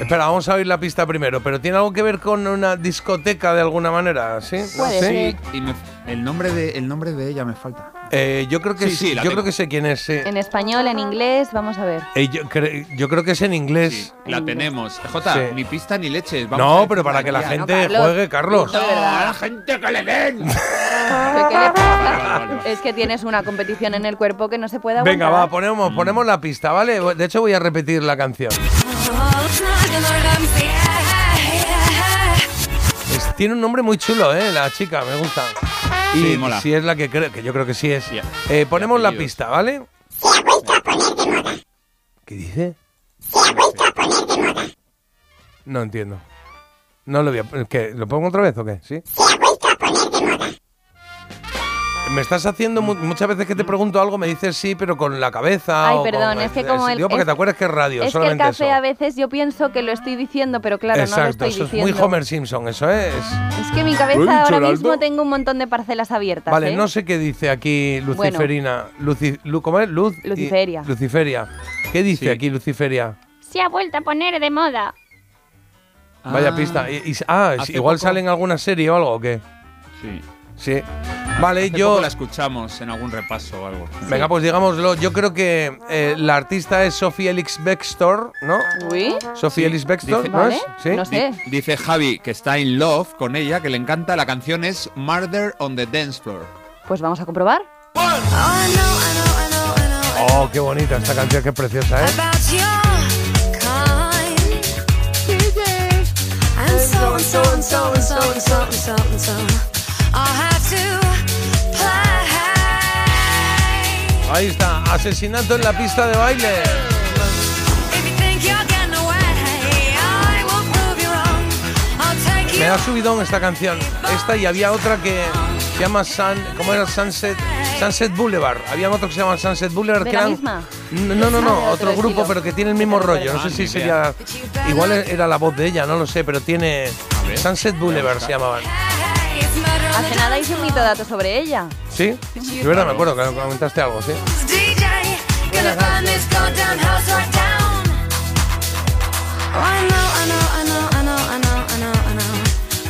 Espera, vamos a oír la pista primero, pero tiene algo que ver con una discoteca de alguna manera, ¿sí? No Puede ser. Y me- el, nombre de, el nombre de ella me falta. Eh, yo creo que Sí, sí, sí, yo tengo. creo que sé quién es, sí. En español, en inglés, vamos a ver. Eh, yo, cre- yo creo que es en inglés. La tenemos. Jota, Sí. ni pista ni leches. Vamos a No, pero para que la gente Carlos. juegue, Carlos. No, ¿verdad? la gente que le den! *laughs* Es que tienes una competición en el cuerpo que no se puede aguantar. Venga, va, ponemos, ponemos la pista, ¿vale? De hecho, voy a repetir la canción. Es- tiene un nombre muy chulo, ¿eh? La chica, me gusta. Y Sí, mola. si es la que creo, que yo creo que sí es. Eh, ponemos la pista, ¿vale? ¿Qué dice? No entiendo. No lo voy a... ¿Qué? ¿Lo pongo otra vez o qué? ¿Sí? Me estás haciendo mu- muchas veces que te pregunto algo, me dices sí, pero con la cabeza. Ay, o perdón, con- es que como el- Digo, porque es- te acuerdas que es radio, Es que el solamente café eso. a veces yo pienso que lo estoy diciendo, pero claro, no lo Exacto, estoy eso es diciendo. muy Homer Simpson, eso es. Es que mi ¿Lo he cabeza ahora mismo tengo un montón de parcelas abiertas. Vale, ¿eh? no sé qué dice aquí Luciferina. Luci- Lu- ¿Cómo es? Luz. y- Luciferia. Luciferia. ¿Qué dice Sí. aquí Luciferia? Se ha vuelto a poner de moda. Vaya Ah, pista. Y- y- ah, igual poco- sale en alguna serie o algo, ¿o qué? Sí. Sí. Vale, Hace yo... poco la escuchamos en algún repaso o algo. Venga, pues digámoslo. Yo creo que eh, la artista es Sophie Elix Bextor, ¿no? Uy, Sophie Sí, Ellis Bextor, dice- ¿no Vale, es? Sí. no sé. Di- Dice Javi que está in love con ella, que le encanta. La canción es Murder on the Dance Floor. pues vamos a comprobar. Oh, qué bonita esta canción, qué preciosa, ¿eh? Ahí está, asesinato en la pista de baile. Me ha subido en esta canción. Esta y había otra que se llama Sun, ¿cómo era? Sunset, Sunset Boulevard. Había otro que se llama Sunset Boulevard ¿De que la eran misma? No, no, no, otro otro grupo, estilo. pero que tiene el mismo ¿Qué te rollo. No sé si sería igual era la voz de ella, no lo sé, pero tiene. Sunset Boulevard se llamaban. Hace nada hice un mito dato sobre ella. ¿Sí? De verdad me acuerdo que comentaste algo, ¿sí?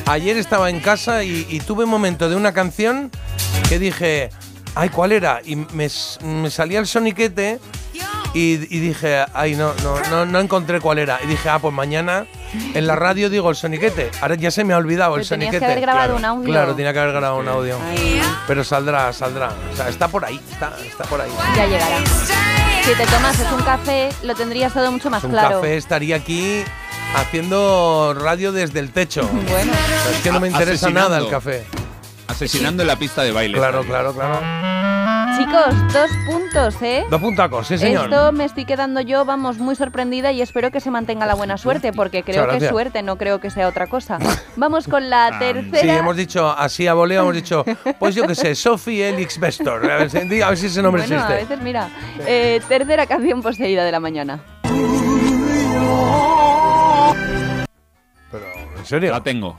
Ayer estaba en casa y, y tuve un momento de una canción que dije, ay, ¿cuál era? Y me, me salía el soniquete y, y dije, ay, no, no, no, no encontré cuál era. Y dije, ah, pues mañana en la radio digo el soniquete. Ahora ya se me ha olvidado el tenías que soniquete. haber grabado claro, un audio. Claro, tenía que haber grabado un audio. Pero saldrá, saldrá. O sea, está por ahí, está, está por ahí. Ya llegará. Si te tomases un café, lo tendrías todo mucho más un claro. café estaría aquí haciendo radio desde el techo. Bueno. O sea, es que no me interesa asesinando. nada el café. Asesinando en la pista de baile. Claro, claro, claro. Chicos, dos puntos, ¿eh? Dos puntacos, sí, señor. Esto me estoy quedando yo, vamos, muy sorprendida y espero que se mantenga la buena suerte, porque creo que es suerte, no creo que sea otra cosa. Vamos con la *laughs* Sí, tercera. hemos dicho así a voleo, hemos dicho, pues yo qué sé, *laughs* Sophie Elix Bestor. A ver, si- a ver si ese nombre bueno, a existe. veces mira. Eh, tercera canción poseída de la mañana. Pero, ¿en serio? La tengo.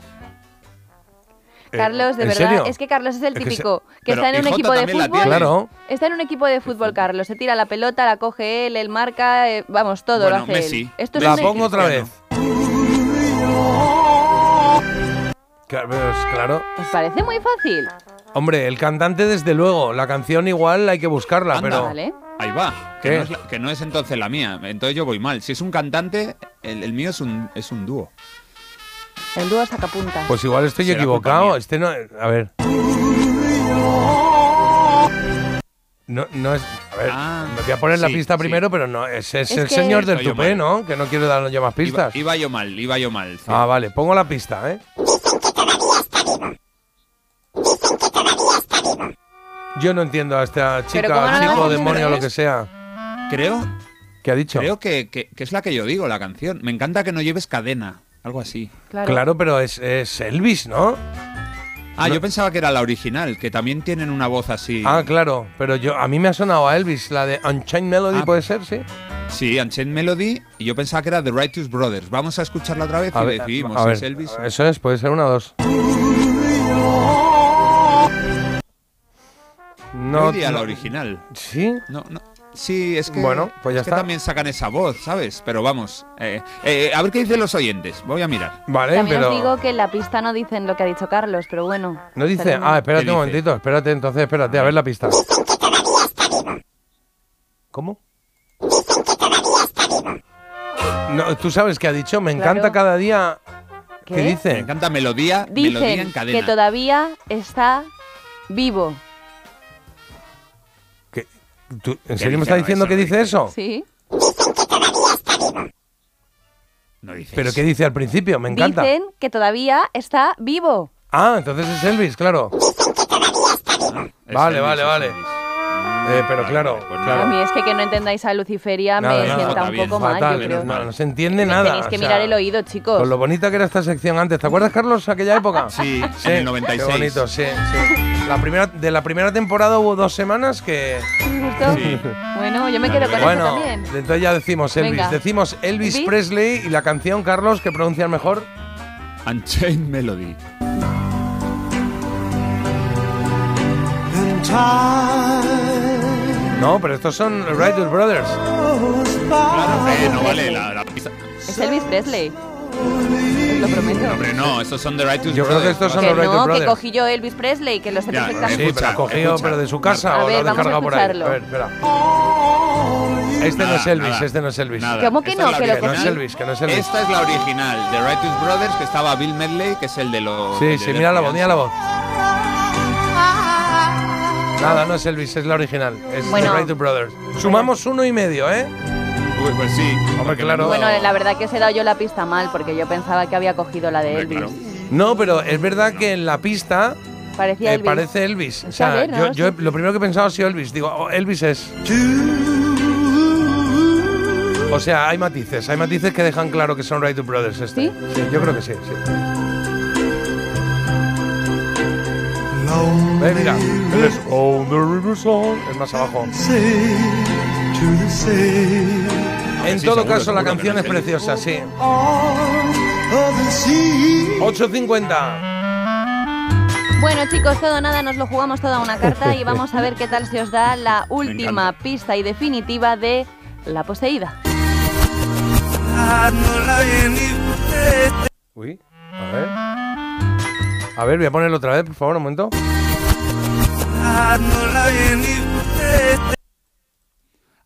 Eh, Carlos, de ¿en verdad, serio? es que Carlos es el Es que se- típico que, está en un Jota equipo de fútbol. Claro. Está en un equipo de fútbol, Carlos. Se tira la pelota, la coge él, él marca, eh, vamos, todo Bueno, lo hace Messi. él. Esto es La pongo otra vez. Claro, pues, claro. ¿Os parece muy fácil? Hombre, el cantante desde luego, la canción igual hay que buscarla, Anda. pero... Vale. Ahí va. ¿Qué? Que no, es, la- que no es entonces la mía. Entonces yo voy mal. Si es un cantante, el, el mío es un, es un dúo. El dúo sacapuntas. Pues igual estoy Será equivocado. Este no... A ver. No, no es... A ver, me voy a poner la pista sí. primero, pero no, es, Es el que- señor del tupé. ¿no? Que no quiero dar yo más pistas. iba yo mal, iba yo mal. sí. Ah, vale, pongo la pista, ¿eh? Yo no entiendo a esta chica, ¿cómo no la chico, demonio, lo que sea. Creo, ¿Qué ha dicho? creo que, que- que es la que yo digo, la canción. Me encanta que no lleves cadena. Algo así. Claro. Claro, pero es, es Elvis, ¿no? Ah, No. yo pensaba que era la original, que también tienen una voz así. Ah, claro, pero yo a mí me ha sonado a Elvis, la de Unchained Melody, Ah. ¿puede ser? Sí. Sí, Unchained Melody, y yo pensaba que era The Righteous Brothers. Vamos a escucharla otra vez A y ver, decidimos a ver, es Elvis. Eso es, puede ser una o dos. No, no- la original. ¿Sí? No, no. Sí, es que, Bueno, pues ya es que está. también sacan esa voz, ¿sabes? Pero vamos, eh, eh, a ver qué dicen los oyentes. Voy a mirar. Vale, También pero... os digo que en la pista no dicen lo que ha dicho Carlos, pero bueno. No dice... Ah, espérate ¿Qué un dice? momentito, espérate, entonces, espérate, a ver la pista. ¿Cómo? No, ¿Tú sabes qué ha dicho? Me encanta Claro. cada día... ¿Qué, ¿Qué? Me dice? encanta melodía, melodía en Dicen cadena. que todavía está vivo. ¿Qué- tú- ¿En ¿Qué serio me está No, diciendo eso que dice eso? Sí. No dices. ¿Pero qué dice al principio? Me encanta. Dicen que todavía está vivo. Ah, entonces es Elvis, claro. Es Vale, Elvis, vale, vale. Eh, pero claro, pues claro. A mí es que que no entendáis a Luciferia Nada, me nada, sienta un poco mal, Fatal, yo creo. no, no se entiende nada. Tenéis que o sea, mirar el oído, chicos. Con lo bonita que era esta sección antes. ¿Te acuerdas, Carlos, aquella época? Sí, en el 96. Qué bonito, sí, sí. La primera, de la primera temporada hubo dos semanas que... ¿Justo? Sí. Bueno, yo me quedo con Bueno, eso también. entonces ya decimos Elvis. Venga. Decimos Elvis ¿Elvis? Presley y la canción, Carlos, que pronuncian mejor. Unchained Melody. No, pero estos son Righteous Brothers. Claro, eh, no vale la, la pista. Es Elvis Presley. Os lo prometo. Hombre, no, estos son The Righteous Yo creo que estos son Que los Righteous no, que Brothers. cogí yo Elvis Presley, que lo sé Ya, perfectamente. Sí, Escucha, pero ha cogido escucha. pero de su casa A o ver, lo ha vamos a descargado por ahí. escucharlo. A ver, espera. Este no Nada, es Elvis, nada, este no es Elvis. nada. ¿Cómo que Esta no? es la Que lo Que no es original. Elvis, que no es Elvis. Esta es la original, The Righteous Brothers, que estaba Bill Medley, que es el de los... Sí, sí, mira la voz, mira la voz. Nada, no es Elvis, es la original. Es Bueno. The Righteous Brothers. Sumamos uno y medio, ¿eh? Uy, pues sí. Hombre, claro. Bueno, la verdad que os he dado yo la pista mal, porque yo pensaba que había cogido la de Hombre, Elvis. claro. No, pero es verdad que en la pista Parecía eh, Elvis. parece Elvis. O sea, ver, no, yo, sí. yo lo primero que he pensado ha sido Elvis. Digo, oh, Elvis es. O sea, hay matices, hay matices que dejan claro que son Righteous Brothers. Este. ¿Sí? yo creo que sí, sí. Ve, mira, él es On the River Song, es más abajo. En Sí, todo seguro, caso, la seguro canción es preciosa, sí. 8.50. Bueno, chicos, todo o nada, nos lo jugamos toda una carta y *laughs* vamos a ver qué tal se os da la última pista y definitiva de La Poseída. Uy, a ver. A ver, voy a ponerlo otra vez, por favor, un momento.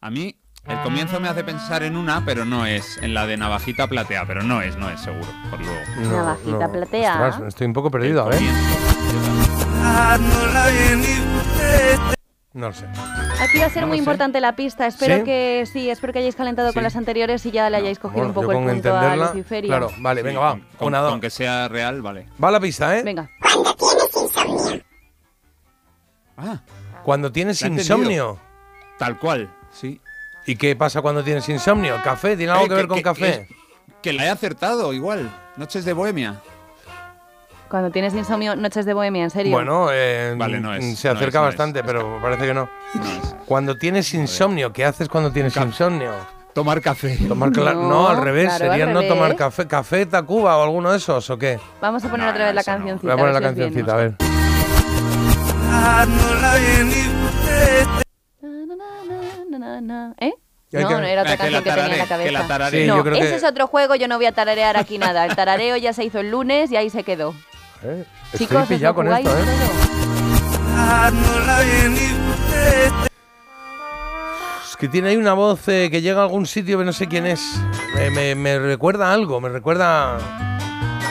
A mí el comienzo me hace pensar en una, pero no es. En la de navajita platea, pero no es, no es seguro. Por luego. Navajita platea. Ostras, estoy un poco perdido, a ver. No lo sé. Aquí va a ser No muy sé. importante la pista. Espero ¿Sí? que sí, espero que hayáis calentado con las anteriores y ya le hayáis cogido Bueno, un poco el punto a entenderla, Luciferia. Claro, vale, venga, va. Con, Una, dos. Aunque sea real, vale. Va la pista, ¿eh? Venga. Ah, Cuando tienes La he insomnio. tal cual, sí. ¿Y qué pasa cuando tienes insomnio? ¿Café? ¿Tiene algo Eh, que ver con que- café? Que la he acertado, igual. Noches de Bohemia. Cuando tienes insomnio, noches de bohemia, en serio. Bueno, eh, Vale, no es, se no acerca es, no es. bastante, pero parece que no. Cuando tienes insomnio, ¿qué haces cuando tienes insomnio? Tomar café. Tomar no, No, al revés, claro, sería al no tomar café. ¿Café, Tacuba o alguno de esos o qué? Vamos a poner otra vez la cancioncita. Voy a poner la cancioncita, a ver. ¿Eh? No, que- no, era otra Ah, que la canción que tenía en la la cabeza. tarare. Sí, no, yo creo ese que- es otro juego, yo no voy a tararear aquí nada. El tarareo ya se hizo el lunes y ahí se quedó. Eh, Estoy Chicos, pillado con esto, ¿eh? Es que tiene ahí una voz eh, que llega a algún sitio, pero no sé quién es. Me, me- me recuerda a algo, me recuerda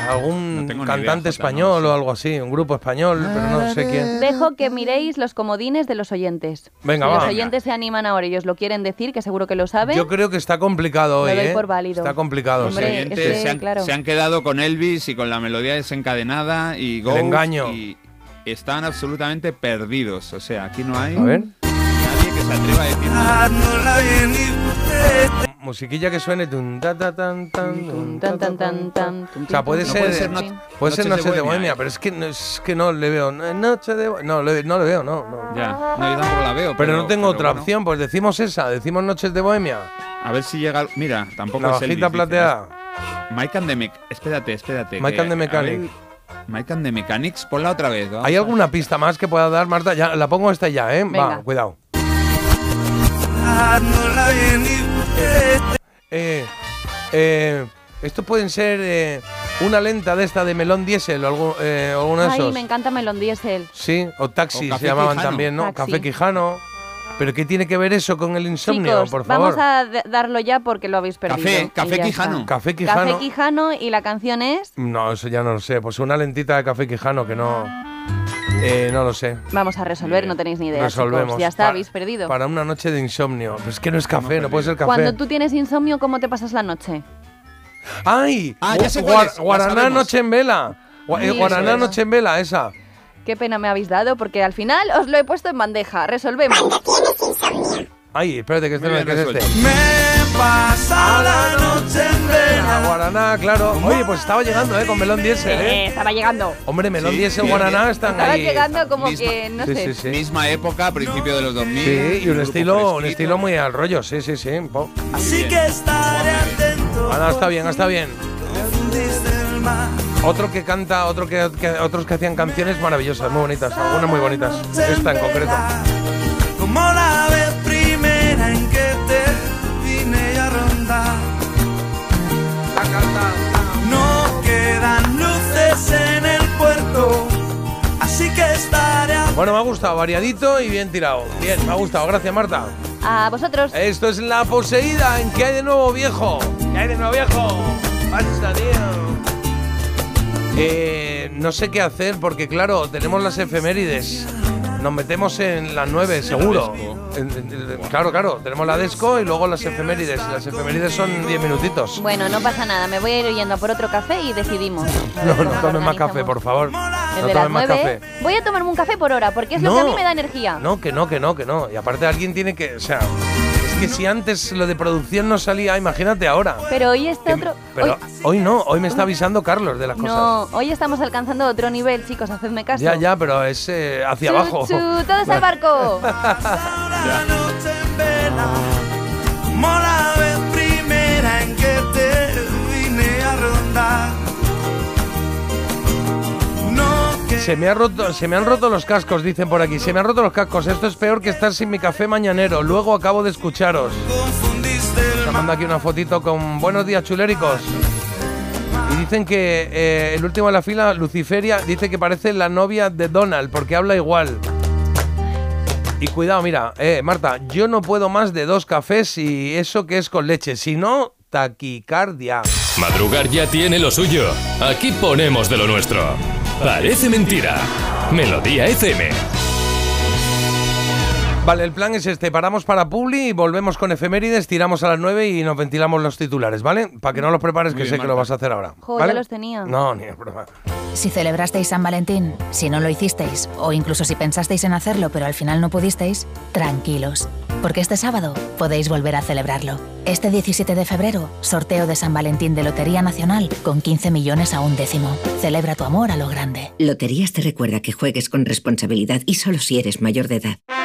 algún No cantante idea, español no o algo así, un grupo español, pero no sé quién. Dejo que miréis los comodines de los oyentes. Venga, si va. los oyentes se animan ahora y os lo quieren decir, que seguro que lo saben. Yo creo que está complicado Lo hoy, doy ¿eh? por válido. Está complicado, Hombre, sí. es Oyentes se, han, claro. se han quedado con Elvis y con la melodía desencadenada y Ghost engaño. y están absolutamente perdidos. O sea, aquí no hay A ver. nadie que se atreva a decir. Musiquilla que suene. tun, ta, ta, tan, tan, Tan, ta, tan, tan, tan, O sea, puede No ser, puede ser no- not- puede ser Noches de Bohemia, pero es que, no, es que no le veo. no, Noche de No, le- no le veo, no. no. Ya, no, yo tampoco la veo. Pero, no tengo otra opción, pues decimos esa, decimos Noches de Bohemia. A ver si llega. Mira, tampoco La es bajita Elvis, dice, plateada. Mike and the Mech. Espérate, espérate. Mike and the a Mechanic. ver, Mike and the Mechanics, ponla otra vez. ¿Hay alguna pista más que pueda dar, Marta? Ya, la pongo esta ya, ¿eh? Va, Venga. cuidado. Eh, eh, esto pueden ser eh, una lenta de esta de melón diésel o algo, eh, o alguno de Ay, esos. me encanta Melón Diesel. Sí, o taxi O café se llamaban Quijano. también, ¿no? Taxi. Café Quijano. ¿Pero qué tiene que ver eso con el insomnio, Chicos, por favor? vamos a d- darlo ya porque lo habéis perdido. Café, y café ya Quijano. está. Café Quijano. Café Quijano y la canción es... No, eso ya no lo sé. Pues una lentita de café Quijano que no... eh, no lo sé. Vamos a resolver, no tenéis ni idea, Resolvemos. chicos. Ya está, habéis perdido. Para una noche de insomnio. Pues es que no es café, no puede ser café. Cuando tú tienes insomnio, ¿cómo te pasas la noche? ¡Ay! Ah, ya sé Gua- cuál es, la Guaraná. Noche en Vela. Gua- eh, Sí, Guaraná es. Noche en Vela, esa. Qué pena me habéis dado porque al final os lo he puesto en bandeja. Resolvemos. Ay, espérate, que este no es, este. Me pasa la noche en. Guaraná, claro. Oye, pues estaba llegando, ¿eh? Con Melón Diesel, Eh, estaba llegando. Hombre, Melón Sí, Diesel, bien, Guaraná bien. están Estaba ahí. llegando como misma- que, no Sí, sé. sí, sí. Misma época, principio de los 2000. Sí, y un grupo estilo, un fresquito. estilo muy al rollo, sí, sí, sí. po. Así que estaré atento. Ah, no, está bien, está bien. Confundiste el mar. Otro que canta, otro que, que- otros que hacían canciones maravillosas, muy bonitas, algunas muy bonitas. Esta en concreto. Como la vez primera en No quedan luces en el puerto, así que estaré. Bueno, me ha gustado, variadito y bien tirado. Bien, me ha gustado, gracias Marta. A vosotros. Esto es La Poseída, ¿en qué hay de nuevo viejo? ¿Qué hay de nuevo viejo? Pasa, tío. Eh, no sé qué hacer porque claro, tenemos las efemérides. Nos metemos en las 9, seguro. En- en- en- claro, claro, tenemos la desco y luego las efemérides. Las efemérides son 10 minutitos. Bueno, no pasa nada. Me voy a ir yendo a por otro café y decidimos. A ver No, no tomes más café, organizamos. por favor. No tomes más 9. café. Voy a tomarme un café por hora porque es lo que a mí me da energía. No, que no, que no, que no. Y aparte alguien tiene que, o sea, que si antes lo de producción no salía, imagínate ahora. Pero hoy este Que- otro. Pero hoy- hoy no, hoy me está avisando Carlos de las cosas. no, hoy estamos alcanzando otro nivel, chicos. Hacedme caso. Ya, ya, pero es eh, hacia Chu, abajo. chu, todos al barco. *laughs* La noche en vela, como la vez primera en que te vine a rondar. Se me, han roto los cascos, dicen por aquí. Se me han roto los cascos. Esto es peor que estar sin mi café mañanero. Luego acabo de escucharos. Se manda aquí una fotito con buenos días chuléricos. Y dicen que eh, el último de la fila, Luciferia, dice que parece la novia de Donald porque habla igual. Y cuidado, mira, eh, Marta, yo no puedo más de dos cafés y eso que es con leche, si no, taquicardia. Madrugar ya tiene lo suyo. Aquí ponemos de lo nuestro. Parece mentira. Melodía FM. Vale, el plan es este, paramos para Publi y volvemos con efemérides, tiramos a las 9 y nos ventilamos los titulares, ¿vale? Para que no los prepares, que sé que lo vas a hacer ahora. Jo, ¿vale? ya los tenía. No, ni es broma. Si celebrasteis San Valentín, si no lo hicisteis, o incluso si pensasteis en hacerlo pero al final no pudisteis, tranquilos, porque este sábado podéis volver a celebrarlo. Este 17 de febrero, sorteo de San Valentín de Lotería Nacional con 15 millones a un décimo. Celebra tu amor a lo grande. Loterías te recuerda que juegues con responsabilidad y solo si eres mayor de edad.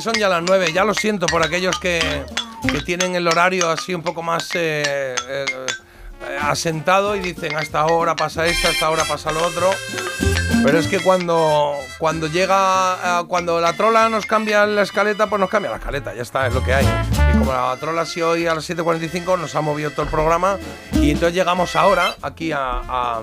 Son ya las nueve. Ya lo siento por aquellos que, que tienen el horario así un poco más eh, eh, asentado y dicen a esta hora pasa esto, a esta hora pasa lo otro. Pero es que cuando, cuando llega, eh, cuando la trola nos cambia la escaleta, pues nos cambia la escaleta, ya está, es lo que hay. Y como la trola sí hoy a las 7.45 nos ha movido todo el programa y entonces llegamos ahora aquí a-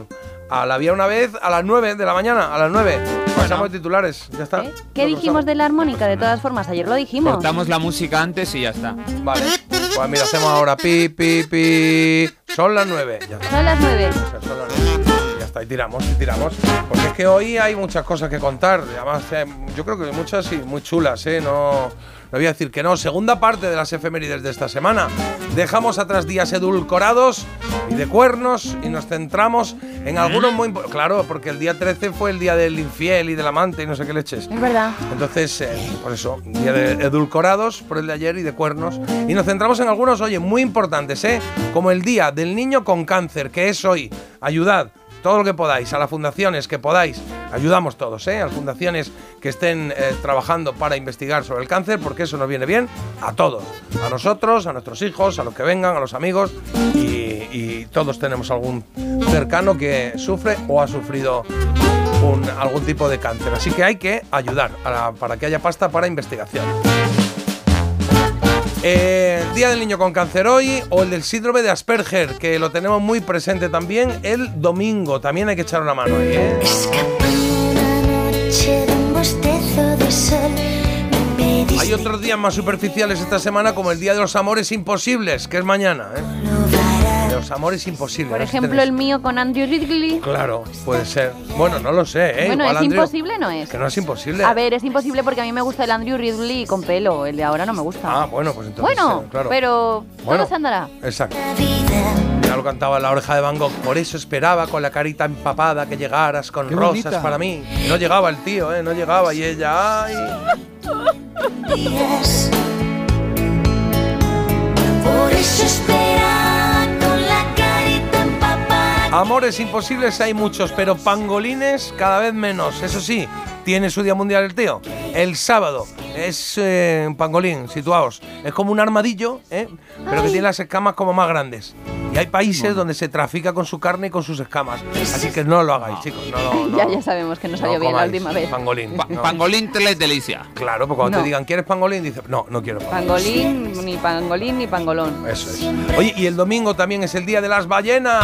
a la vía una vez a las 9 de la mañana, a las 9. Pasamos de titulares, ya está. ¿Qué dijimos de la armónica? De todas formas, ayer lo dijimos. Cortamos la música antes y ya está. Vale. Pues mira, hacemos ahora pi, pi, pi. Son las 9. Ya está. Son las 9. O sea, son las nueve. Ya está, y tiramos, y tiramos. Porque es que hoy hay muchas cosas que contar. Además, eh, yo creo que muchas sí, muy chulas, ¿eh? No, no voy a decir que no. Segunda parte de las efemérides de esta semana. Dejamos atrás días edulcorados y de cuernos y nos centramos en algunos muy impo- Claro, porque el día 13 fue el día del infiel y del amante y no sé qué leches. Es verdad. Entonces, eh, por eso, día de edulcorados por el de ayer y de cuernos. Y nos centramos en algunos, oye, muy importantes, ¿eh? Como el día del niño con cáncer, que es hoy. Ayudad todo lo que podáis, a las fundaciones que podáis. Ayudamos todos, ¿eh? A las fundaciones que estén eh, trabajando para investigar sobre el cáncer, porque eso nos viene bien a todos. A nosotros, a nuestros hijos, a los que vengan, a los amigos. Y, todos tenemos algún cercano que sufre o ha sufrido algún tipo de cáncer. Así que hay que ayudar para que haya pasta para investigación. Eh, el Día del Niño con Cáncer hoy o el del síndrome de Asperger, que lo tenemos muy presente también el domingo. También hay que echar una mano ahí, ¿eh? Hay otros días más superficiales esta semana, como el Día de los Amores Imposibles, que es mañana, ¿eh? Los Amores Imposibles. Por ejemplo, el mío con Andrew Ridley. Claro, puede ser. Bueno, no lo sé, ¿eh? Bueno, Igual es Andrew- imposible, no es. Que no es imposible. A ver, es imposible porque a mí me gusta el Andrew Ridley con pelo. El de ahora no me gusta. Ah, bueno, pues entonces. bueno, eh, claro. pero Bueno. todo se andará. Exacto. Ya lo cantaba en la oreja de Van Gogh. Por eso esperaba con la carita empapada que llegaras con Qué rosas bonita. para mí. No llegaba el tío, ¿eh? No llegaba. Y ella, ay. Por eso espera Amores imposibles hay muchos, pero pangolines cada vez menos. Eso sí, tiene su día mundial el tío. El sábado es eh, un pangolín, situaos. Es como un armadillo, ¿eh? pero que tiene las escamas como más grandes. Y hay países donde se trafica con su carne y con sus escamas. Así que no lo hagáis, chicos. No, *laughs* ya, ya sabemos que no salió No bien la última vez. Pangolín. Pa- no. Pangolín te les delicia. Claro, porque cuando No. te digan, ¿quieres pangolín? Dices, no, no quiero pangolín. Pangolín, ni pangolín, ni pangolón. Eso es. Oye, y el domingo también es el día de las ballenas.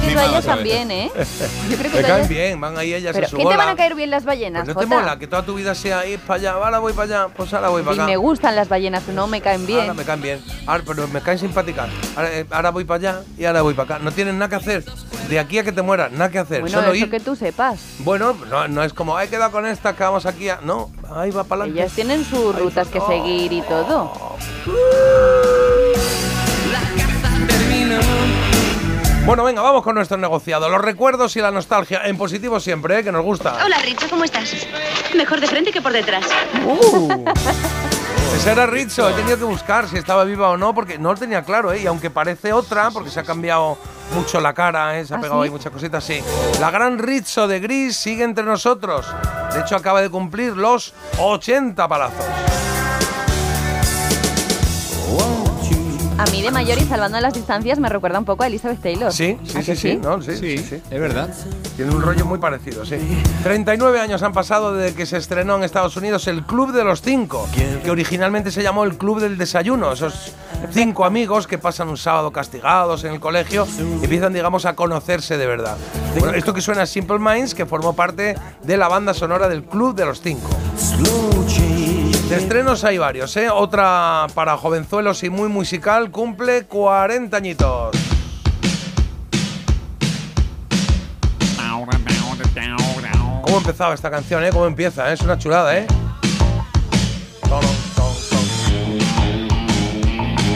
creo que ellas a también, ¿eh? *laughs* Yo creo que Me caen bien, van ahí ellas Pero en su ¿qué te van a caer bien las ballenas, Pues no te Jota? mola que toda tu vida sea ir para allá, ahora voy para allá, pues ahora voy Y para acá. me gustan las ballenas, no me caen bien. Ahora me caen bien. Ahora, pero me caen simpáticas. Ahora, eh, ahora voy para allá y ahora voy para acá. No tienen nada que hacer. De aquí a que te mueras, nada que hacer. Bueno, Solo eso ir. que tú sepas. Bueno, no, no es como, he quedado con esta, que vamos aquí a. No, ahí va para adelante. Ellas tienen sus rutas que seguir y todo. Bueno, venga, vamos con nuestro negociado. Los recuerdos y la nostalgia, en positivo siempre, ¿eh? que nos gusta. Hola, Richo, ¿cómo estás? Mejor de frente que por detrás. Uh. *laughs* Ese era Rizzo, he tenido que buscar si estaba viva o no, porque no lo tenía claro, ¿eh? Y aunque parece otra, porque se ha cambiado mucho la cara, ¿eh? Se ha ¿Ah, pegado ahí muchas cositas, sí. La gran Rizzo de Gris sigue entre nosotros. De hecho, acaba de cumplir los 80 palazos. A mí de mayor y salvando las distancias me recuerda un poco a Elizabeth Taylor. Sí, sí, ¿A sí, sí, no, sí, sí, sí. Es verdad. Tiene un rollo muy parecido, sí. 39 años han pasado desde que se estrenó en Estados Unidos el Club de los Cinco, que originalmente se llamó el Club del Desayuno. Esos cinco amigos que pasan un sábado castigados en el colegio y empiezan, digamos, a conocerse de verdad. Bueno, esto que suena es Simple Minds, que formó parte de la banda sonora del Club de los Cinco. De estrenos hay varios, ¿eh? Otra para jovenzuelos y muy musical cumple 40 añitos. ¿Cómo empezaba esta canción, eh? ¿Cómo empieza? Es una chulada, ¿eh?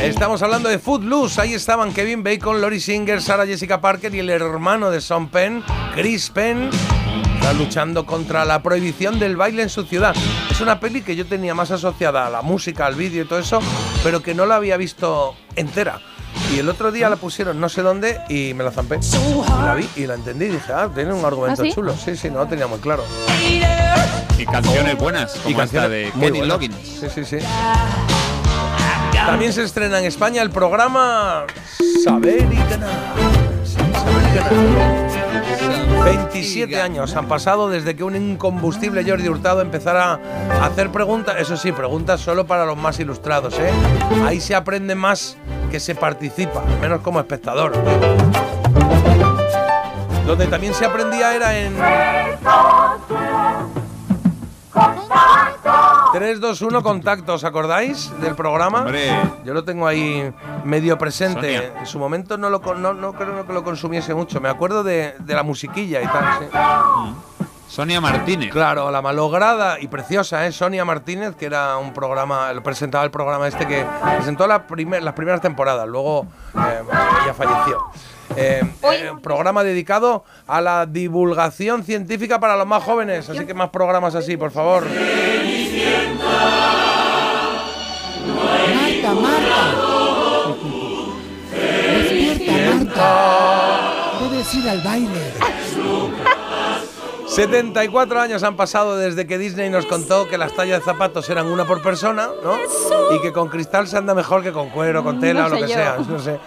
Estamos hablando de Footloose. Ahí estaban Kevin Bacon, Lori Singer, Sarah Jessica Parker y el hermano de Sean Penn, Chris Penn. Luchando contra la prohibición del baile en su ciudad. Es una peli que yo tenía más asociada a la música, al vídeo y todo eso, pero que no la había visto entera. Y el otro día la pusieron no sé dónde y me la zampé. Y la vi y la entendí y dije, ah, tiene un argumento ¿Ah, sí? chulo. Sí, sí, no lo tenía muy claro. Y canciones buenas, como Y esta canciones de Kenny. Loggins. Sí, sí, sí. También se estrena en España el programa Saber y Ganar. Sí, Saber y Ganar. 27 años han pasado desde que un incombustible Jordi Hurtado empezara a hacer preguntas, eso sí, preguntas solo para los más ilustrados, ¿eh? Ahí se aprende más que se participa, menos como espectador. Donde también se aprendía era en 3, 2, 1, contacto, ¿os acordáis del programa? Hombre. Yo lo tengo ahí medio presente. Sonia. En su momento no, lo, no, no creo que lo consumiese mucho. Me acuerdo de, de la musiquilla y tal. sí. Sonia Martínez. Claro, la malograda y preciosa, ¿eh? Sonia Martínez, que era un programa, lo presentaba el programa este que presentó la primer- las primeras temporadas, luego eh, ya falleció. Eh, eh, programa dedicado a la divulgación científica para los más jóvenes, así que más programas así, por favor. Marta, Marta. Despierta, Marta. Debes ir al baile. 74 años han pasado desde que Disney nos contó que las tallas de zapatos eran una por persona, ¿no? Y que con cristal se anda mejor que con cuero, con tela No o lo que yo. sea, no sé.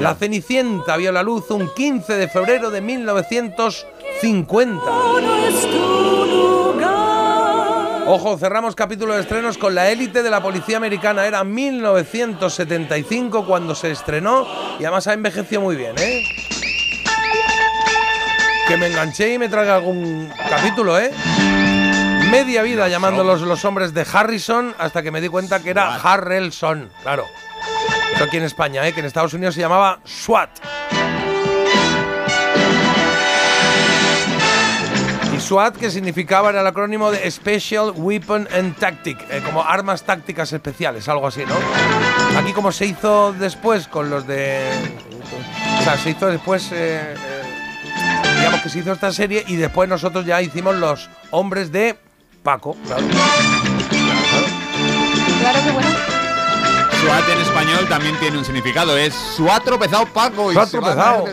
La Cenicienta vio la luz un 15 de febrero de 1950. Ojo, cerramos capítulo de estrenos con la élite de la policía americana. Era 1975 cuando se estrenó y además ha envejecido muy bien, ¿eh? Que me enganché y me traga algún capítulo, ¿eh? Media vida llamándolos los hombres de Harrison hasta que me di cuenta que era Harrelson, claro. Esto aquí en España, ¿eh? Que en Estados Unidos se llamaba SWAT. SWAT, que significaba, era el acrónimo de Special Weapon and Tactic, eh, como armas tácticas especiales, algo así, ¿no? Aquí como se hizo después con los de... O sea, se hizo después... eh, eh, digamos que se hizo esta serie y después nosotros ya hicimos los hombres de Paco, claro. Claro que bueno. SWAT en español también tiene un significado. Es su ha tropezado Paco y a tropezado.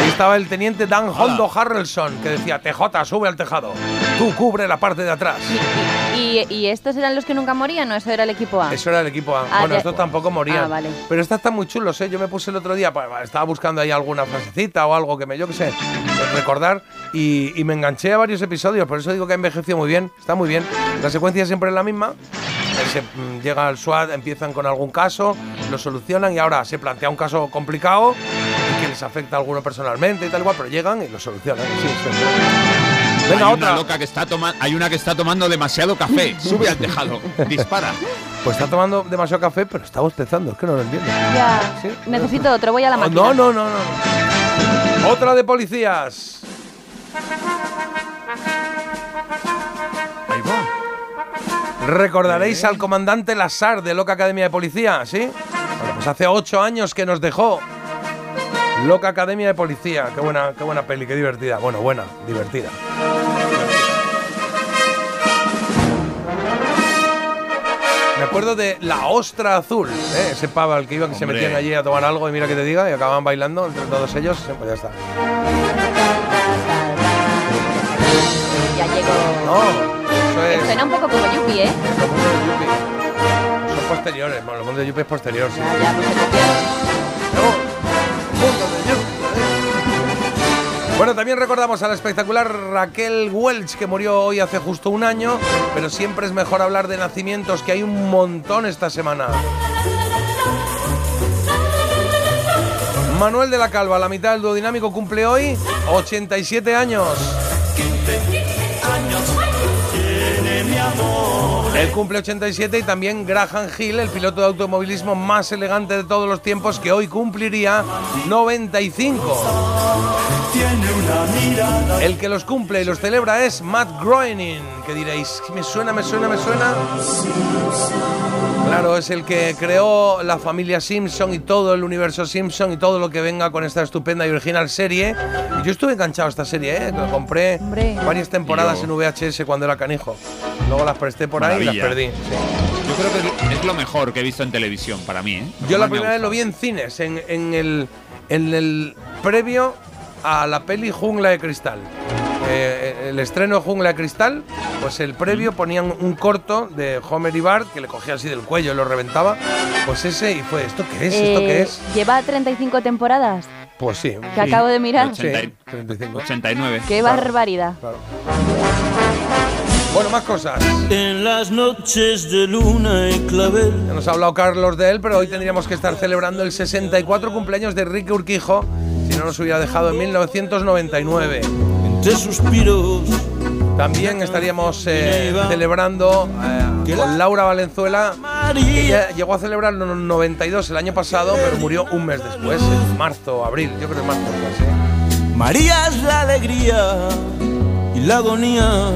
Ahí estaba el teniente Dan Hondo Harrelson que decía, TJ, sube al tejado. Tú cubre la parte de atrás. ¿Y, y estos eran los que nunca morían o eso era el equipo A? Eso era el equipo A. Ah, bueno, ya- estos tampoco morían. Ah, vale. Pero estas están muy chulos, ¿eh? Yo me puse el otro día, pa- estaba buscando ahí alguna frasecita o algo que me, yo qué sé, recordar y, y me enganché a varios episodios, por eso digo que ha envejecido muy bien, está muy bien. La secuencia siempre es la misma. Se, mm, llega al SWAT, empiezan con algún caso, lo solucionan y ahora se plantea un caso complicado y que les afecta a alguno personalmente y tal igual, pero llegan y lo solucionan. Sí, sí. Venga, hay otra. Una loca que está toma- hay una que está tomando demasiado café. *laughs* Sube al tejado. Dispara. Pues está tomando demasiado café, pero está bostezando, es que no lo entiendo. Ya. Necesito otro, voy a la Oh, máquina. no, no, no, no. Otra de policías. Recordaréis al comandante Lasar de Loca Academia de Policía, ¿sí? Bueno, pues hace ocho años que nos dejó. Loca Academia de Policía. Qué buena, qué buena peli, qué divertida. Bueno, buena, divertida. Me acuerdo de la ostra azul, ¿eh? ese pavo al que iban que se metían allí a tomar algo y mira que te diga y acababan bailando entre todos ellos. Pues ya está. Ya llegó. No, eso Que es. Suena un poco como Yuppie, ¿eh? Los mundos de Yuppie. Son posteriores, bueno, los mundos de Yuppie es posterior, sí. Ya, pues se copiaron. Mundos de Yuppie. Bueno, también recordamos a la espectacular Raquel Welch, que murió hoy hace justo un año, pero siempre es mejor hablar de nacimientos, que hay un montón esta semana. Manuel de la Calva, la mitad del dúo dinámico, cumple hoy 87 años. Él cumple 87 y también Graham Hill, el piloto de automovilismo más elegante de todos los tiempos, que hoy cumpliría 95. El que los cumple y los celebra es Matt Groening, que diréis, me suena, me suena, me suena. Claro, es el que creó la familia Simpson y todo el universo Simpson y todo lo que venga con esta estupenda y original serie. Y yo estuve enganchado a esta serie, ¿eh? Lo compré varias temporadas en VHS cuando era canijo. Luego las presté por ahí y las perdí. Yo creo que es- lo mejor que he visto en televisión para mí. ¿eh? Yo la primera vez lo vi en cines, en, en el, en el previo a la peli Jungla de Cristal. Eh, el estreno de Jungla de Cristal, pues el previo ponían un corto de Homer y Bart que le cogía así del cuello y lo reventaba. Pues ese y fue, ¿esto qué es? ¿Esto qué Eh, es? Lleva 35 temporadas. Pues sí. Que acabo de mirar. Sí, 80 35. 89. Qué barbaridad. Bueno, más cosas. En las noches de luna y clavel. Ya nos ha hablado Carlos de él, pero hoy tendríamos que estar celebrando el 64 cumpleaños de Enrique Urquijo, si no nos hubiera dejado en 1999. Entre suspiros. También estaríamos eh, celebrando eh, con Laura Valenzuela, que llegó a celebrar en el 92 el año pasado, pero murió un mes después, en marzo, abril, yo creo que en marzo. María es la alegría y la agonía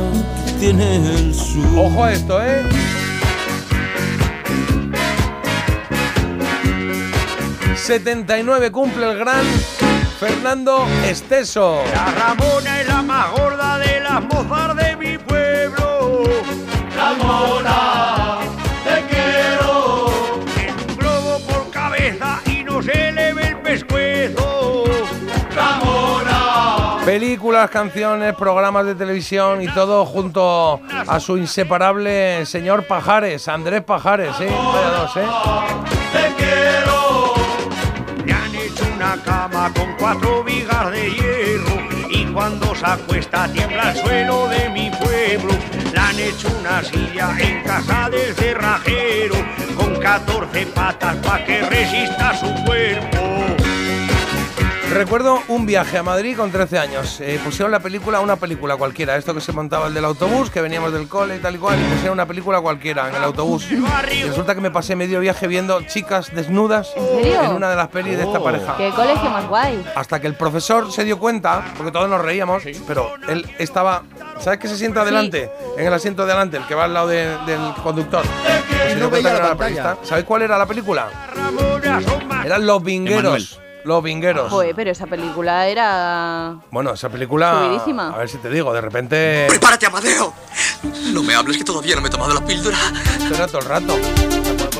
que tiene el sur. Ojo a esto, ¿eh? ...79 cumple el gran Fernando Esteso. La Ramona más gorda de las mozas de mi pueblo. Ramona, te quiero. Es un globo por cabeza y no se le ve el pescuezo. Ramona. Películas, canciones, programas de televisión y todo junto a su inseparable señor Pajares, Andrés Pajares, ¿eh? Vaya dos, ¿eh? Te quiero. Le han hecho una cama con cuatro vigas de hierro cuando se acuesta tiembla el suelo de mi pueblo. Le han hecho una silla en casa del cerrajero con 14 patas para que resista su cuerpo. Recuerdo un viaje a Madrid con 13 años. Eh, pusieron la película, una película cualquiera. Esto que se montaba el del autobús, que veníamos del cole y tal y cual, y pusieron una película cualquiera en el autobús. *laughs* Y resulta que me pasé medio viaje viendo chicas desnudas serio? en una de las pelis de esta pareja. Qué colegio más guay. Hasta que el profesor se dio cuenta, porque todos nos reíamos, pero él estaba. ¿Sabes que se sienta adelante? En el asiento de adelante, el que va al lado de- del conductor. Pues se dio no cuenta veía que la era pantalla. periodista. ¿Sabéis cuál era la película? Eran Los Vingueros. Los Vingueros. Joder, pero esa película era. Bueno, esa película. Subidísima. A ver si te digo, de repente. ¡Prepárate, Amadeo! No me hables que todavía no me he tomado la píldora. Esto era todo el rato.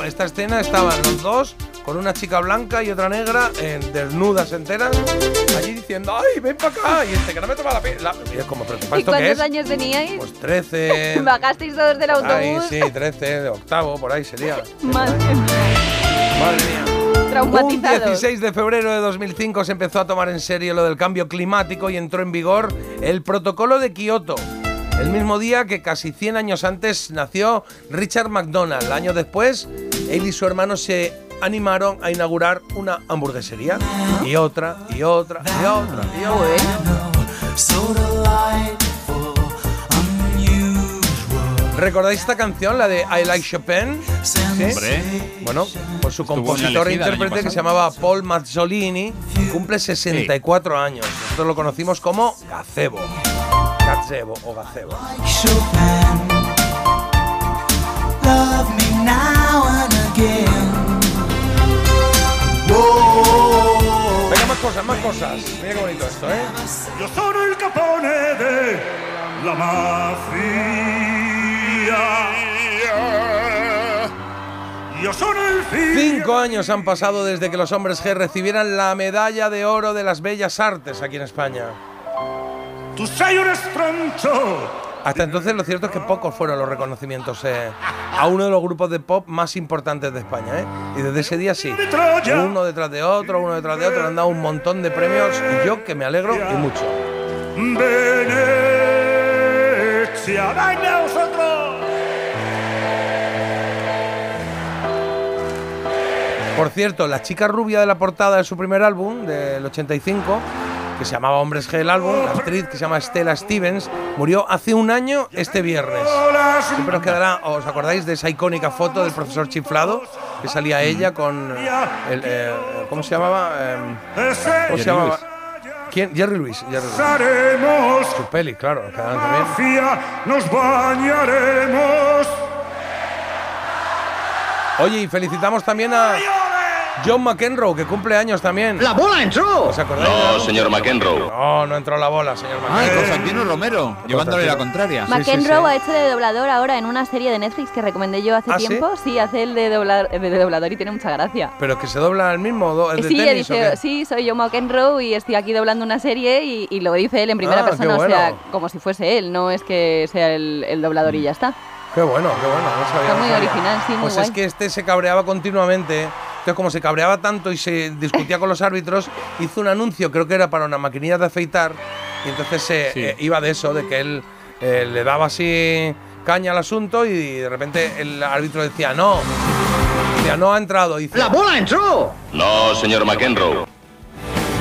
Esta escena estaban los dos con una chica blanca y otra negra, en desnudas enteras, allí diciendo, ¡ay, ven para acá! Y este que no me toma la pila. Y es como, ¿pero ¿Y ¿esto qué cuántos es? años teníais? Pues 13. Bajasteis *laughs* todos del Ay, autobús. sí, 13, de octavo, por ahí sería. Madre Madre mía. Un Traumatizados. 16 de febrero de 2005 se empezó a tomar en serio lo del cambio climático y entró en vigor el protocolo de Kioto. El mismo día que casi 100 años antes nació Richard McDonald. Años después, él y su hermano se animaron a inaugurar una hamburguesería. Y otra, y otra, y otra, y otra. ¿Recordáis esta canción, la de I Like Chopin? ¿Sí? Hombre. Bueno, pues su compositor e intérprete que se llamaba Paul Mazzolini cumple 64 años. Nosotros lo conocimos como Gazebo. Gazebo o Gazebo. Venga, más cosas, más cosas. Mira qué bonito esto, ¿eh? Yo soy el capone de la mafia. Cinco años han pasado desde que los hombres G recibieran la medalla de oro de las bellas artes aquí en España. Hasta entonces lo cierto es que pocos fueron los reconocimientos eh, a uno de los grupos de pop más importantes de España. ¿eh? Y desde ese día sí, uno detrás de otro, uno detrás de otro, han dado un montón de premios y yo que me alegro y mucho. Venecia, venga a vosotros. Por cierto, la chica rubia de la portada de su primer álbum, del 85, que se llamaba Hombres G el álbum, la actriz que se llama Stella Stevens, murió hace un año este viernes. Siempre os quedará, ¿os acordáis de esa icónica foto del profesor chiflado? Que salía ella con el, eh, ¿cómo se llamaba? Em, ¿Cómo se llamaba? Lewis. ¿Quién? Jerry. Haremos Su peli, claro, también. nos bañaremos. Oye, y felicitamos también a John McEnroe, que cumple años también. ¡La bola entró! ¿Os acordáis? No, señor McEnroe. No, no entró la bola, señor Ah, McEnroe. Constantino Romero, llevándole la contraria. McEnroe ha hecho de doblador ahora en una serie de Netflix que recomendé yo hace ¿Ah, tiempo. Sí, hace el de, doblador y tiene mucha gracia. Pero que se dobla el mismo, el de sí, tenis, ¿o dice, qué? sí, soy yo McEnroe y estoy aquí doblando una serie y, y lo dice él en primera Ah, persona, o sea, como si fuese él, no es que sea el, el doblador y ya está. Qué bueno, qué bueno. no sabía, Está no muy sabía. original, sí, muy Pues guay. es que este se cabreaba continuamente Entonces, como se cabreaba tanto y se discutía con los árbitros, hizo un anuncio, creo que era para una maquinilla de afeitar, y entonces se, Sí. eh, iba de eso, de que él eh, le daba así caña al asunto y de repente el árbitro decía, no, decía, no ha entrado. Dice, ¡La bola entró! No, señor McEnroe.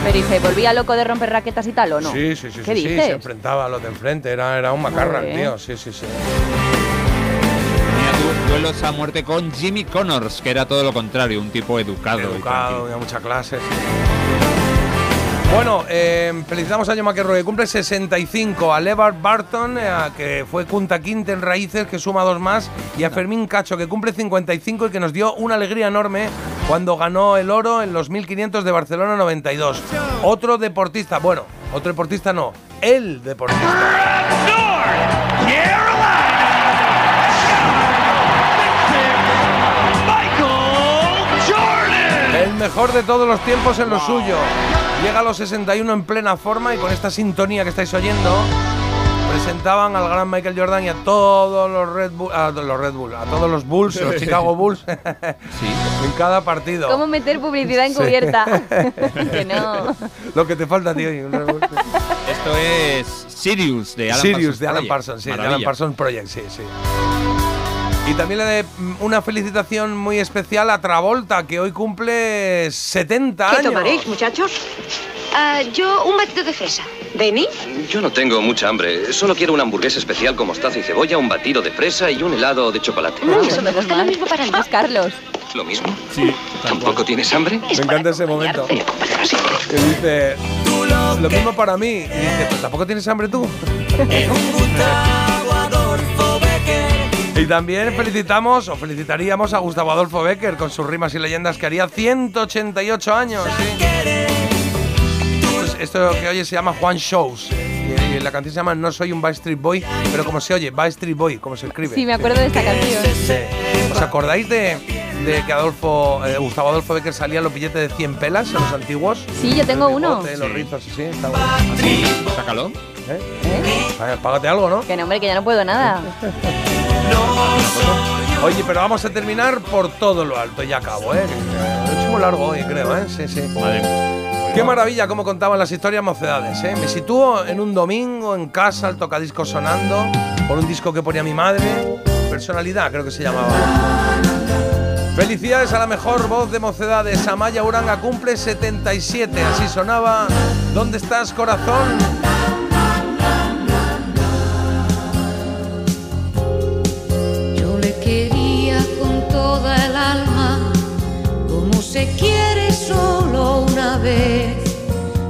Pero ¿y se volvía loco de romper raquetas y tal o no? Sí, sí, sí, ¿Qué sí, sí, dices? se enfrentaba a los de enfrente, era, era un macarra, tío, sí, sí, sí. Duelos a muerte con Jimmy Connors, que era todo lo contrario, un tipo educado. y Educado, tranquilo. tenía mucha clase. sí. Bueno, eh, felicitamos a John McEnroe, que cumple 65, a Levar Barton, eh, que fue Kunta Quinte en raíces, que suma dos más, y a Fermín Cacho, que cumple 55 y que nos dio una alegría enorme cuando ganó el oro en los 1500 de Barcelona 92. Otro deportista, bueno, otro deportista no, el deportista. El mejor de todos los tiempos en lo suyo. Llega a los 61 en plena forma y con esta sintonía que estáis oyendo presentaban al gran Michael Jordan y a todos los Red Bull, a los Red Bull, a todos los Bulls, los Chicago Bulls, *laughs* en cada partido. ¿Cómo meter publicidad Sí. encubierta? *laughs* que no. Lo que te falta, tío. Esto es Sirius de Alan Sirius Parsons de Alan. Parsons, sí, de. Alan Parsons Project, sí, sí. Y también le de mm, una felicitación muy especial a Travolta, que hoy cumple 70 ¿Qué años. tomaréis, muchachos? Ah, yo un batido de fresa. ¿Denny? Yo no tengo mucha hambre. Solo quiero una hamburguesa especial con mostaza y cebolla, un batido de fresa y un helado de chocolate. Mm, eso me gusta lo mismo para mí. Carlos. ¿Lo mismo? Sí. ¿Tampoco tienes hambre? Me encanta ese momento. Que dice, lo mismo para mí. Y dice, pues tampoco tienes hambre tú. *laughs* Y también felicitamos, o felicitaríamos a Gustavo Adolfo Becker con sus rimas y leyendas que haría 188 años. ¿sí? Pues esto que oye se llama Juan Shows. Y, y la canción se llama No soy un Backstreet Boy, pero como se oye, Backstreet Boy, como se escribe. Sí, me acuerdo de esta canción. Sí. ¿Os acordáis de, de que Adolfo, eh, Gustavo Adolfo Becker salía en los billetes de 100 pelas en los antiguos? Sí, yo tengo El uno. bigote, Los rizos, sí, está bueno. Sácalo. ¿Eh? Vaya, Págate algo, ¿no? Que no, hombre, que ya no puedo nada. *laughs* Oye, pero vamos a terminar por todo lo alto, ya acabo, ¿eh? Lo he muy largo hoy, creo, ¿eh? Sí, sí. Qué maravilla cómo contaban las historias mocedades, ¿eh? Me sitúo en un domingo en casa, el tocadisco sonando, por un disco que ponía mi madre, Personalidad creo que se llamaba. Felicidades a la mejor voz de mocedades, Amaya Uranga cumple 77, así sonaba ¿Dónde estás, corazón? Quería con toda el alma, como se quiere solo una vez.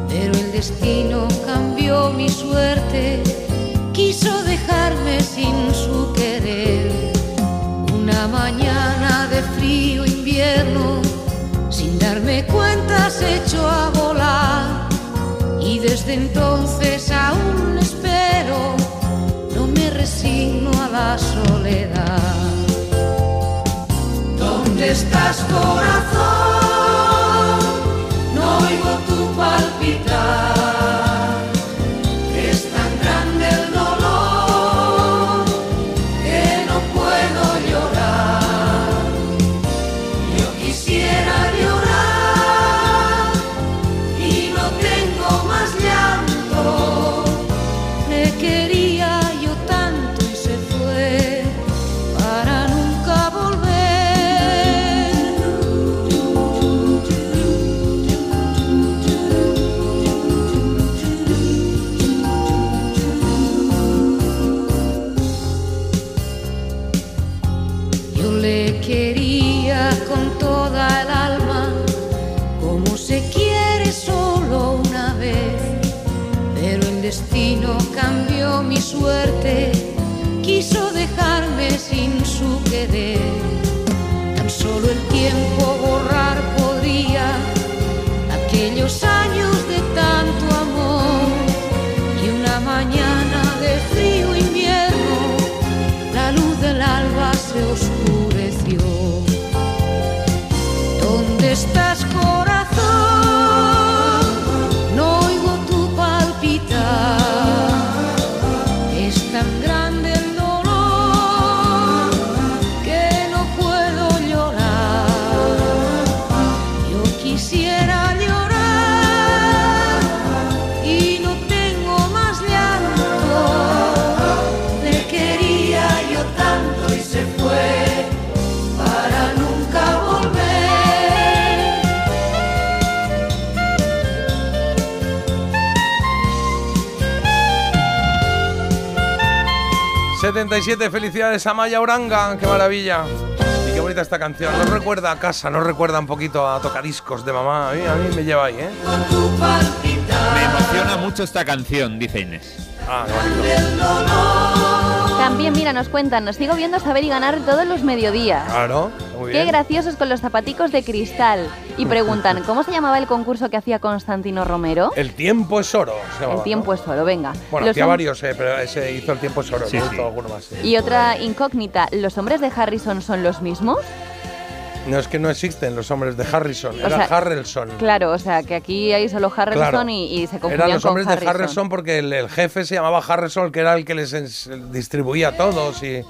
Pero el destino cambió mi suerte, quiso dejarme sin su querer. Una mañana de frío invierno, sin darme cuenta se echó a volar. Y desde entonces aún espero no me resigno a la soledad. ¿Dónde estás, corazón? Tan solo el tiempo borrar podría aquellos años 77, felicidades a Maya Oranga, qué maravilla. Y qué bonita esta canción. Nos recuerda a casa, nos recuerda un poquito a tocadiscos de mamá. A mí, a mí me lleva ahí, ¿eh? Me emociona mucho esta canción, dice Inés. Ah, qué bonito. También, mira, nos cuentan, nos sigo viendo saber y ganar todos los mediodías. Claro, muy Qué bien. graciosos con los zapaticos de cristal. Y preguntan, *laughs* ¿cómo se llamaba el concurso que hacía Constantino Romero? El tiempo es oro. se llamaba, El tiempo es oro, venga. ¿no? Bueno, Los hacía hom- varios, eh, pero ese hizo el tiempo es oro. Sí, sí. alguno más. sí. Y otra incógnita, ¿los hombres de Harrison son los mismos? No es que no existen los hombres de Harrison, O era sea, Harrelson. Claro, o sea, que aquí hay solo Harrison Claro. y, y se confundían Eran los con hombres de Harrison. Harrison porque el, el jefe se llamaba Harrison, que era el que les distribuía a todos y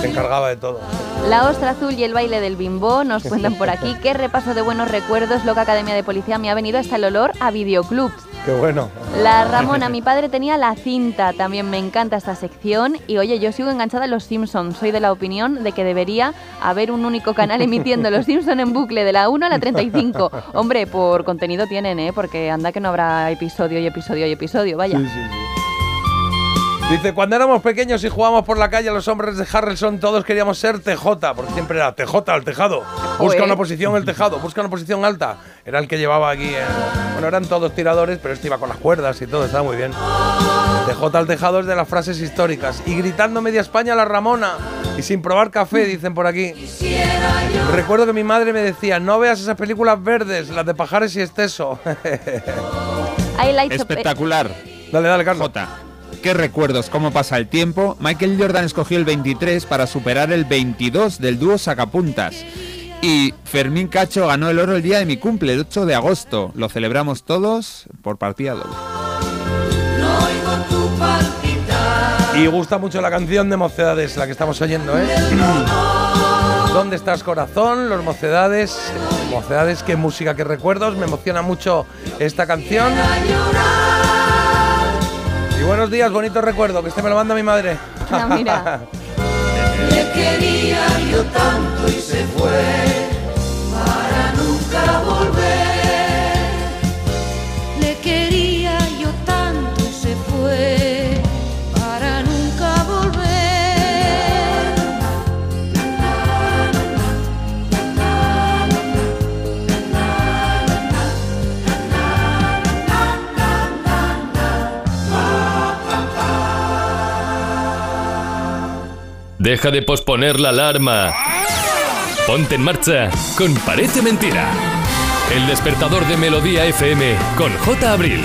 se encargaba de todo. La ostra azul y el baile del bimbo nos cuentan por aquí. *laughs* Qué repaso de buenos recuerdos, loca academia de policía, me ha venido hasta el olor a videoclub. Qué bueno. La Ramona, mi padre tenía la cinta, también me encanta esta sección. Y oye, yo sigo enganchada a Los Simpsons, soy de la opinión de que debería haber un único canal emitiendo Los Simpsons en bucle de la 1 a la 35. Hombre, por contenido tienen, ¿eh? Porque anda que no habrá episodio y episodio y episodio, vaya. Dice, cuando éramos pequeños y jugábamos por la calle, los hombres de Harrelson todos queríamos ser TJ, porque siempre era TJ al tejado. Busca una posición el tejado, busca una posición alta. Era el que llevaba aquí. Bueno, eran todos tiradores, pero este iba con las cuerdas y todo, estaba muy bien. TJ al tejado es de las frases históricas. Y gritando media España la Ramona. Y sin probar café, dicen por aquí. Recuerdo que mi madre me decía, no veas esas películas verdes, las de pajares y exceso. *laughs* Espectacular. Dale, dale, Carlos. Jota. Qué recuerdos, cómo pasa el tiempo. Michael Jordan escogió el 23 para superar el 22 del dúo Sacapuntas. Y Fermín Cacho ganó el oro el día de mi cumple, el 8 de agosto. Lo celebramos todos por partida doble. Y gusta mucho la canción de Mocedades, la que estamos oyendo, ¿eh? ¿Dónde estás, corazón? Los Mocedades. Mocedades, qué música, qué recuerdos. Me emociona mucho esta canción. Y buenos días, bonito recuerdo, que este me lo manda mi madre. Ah, mira. *laughs* Le quería yo tanto y se fue para nunca volver. Deja de posponer la alarma. Ponte en marcha con Parece Mentira. El despertador de Melodía FM con J. Abril.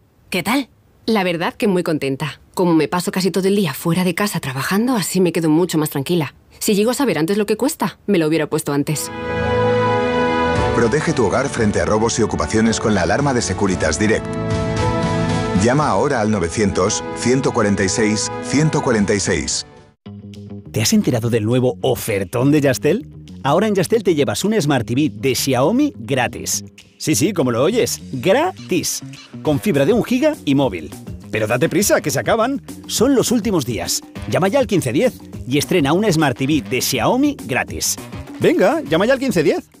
¿Qué tal? La verdad que muy contenta. Como me paso casi todo el día fuera de casa trabajando, así me quedo mucho más tranquila. Si llego a saber antes lo que cuesta, me lo hubiera puesto antes. Protege tu hogar frente a robos y ocupaciones con la alarma de Securitas Direct. Llama ahora al 900-146-146. ¿Te has enterado del nuevo ofertón de Yastel? Ahora en Yastel te llevas un Smart TV de Xiaomi gratis. Sí, sí, como lo oyes, gratis. Con fibra de un giga y móvil. Pero date prisa, que se acaban. Son los últimos días. Llama ya al 1510 y estrena un Smart TV de Xiaomi gratis. Venga, llama ya al 1510.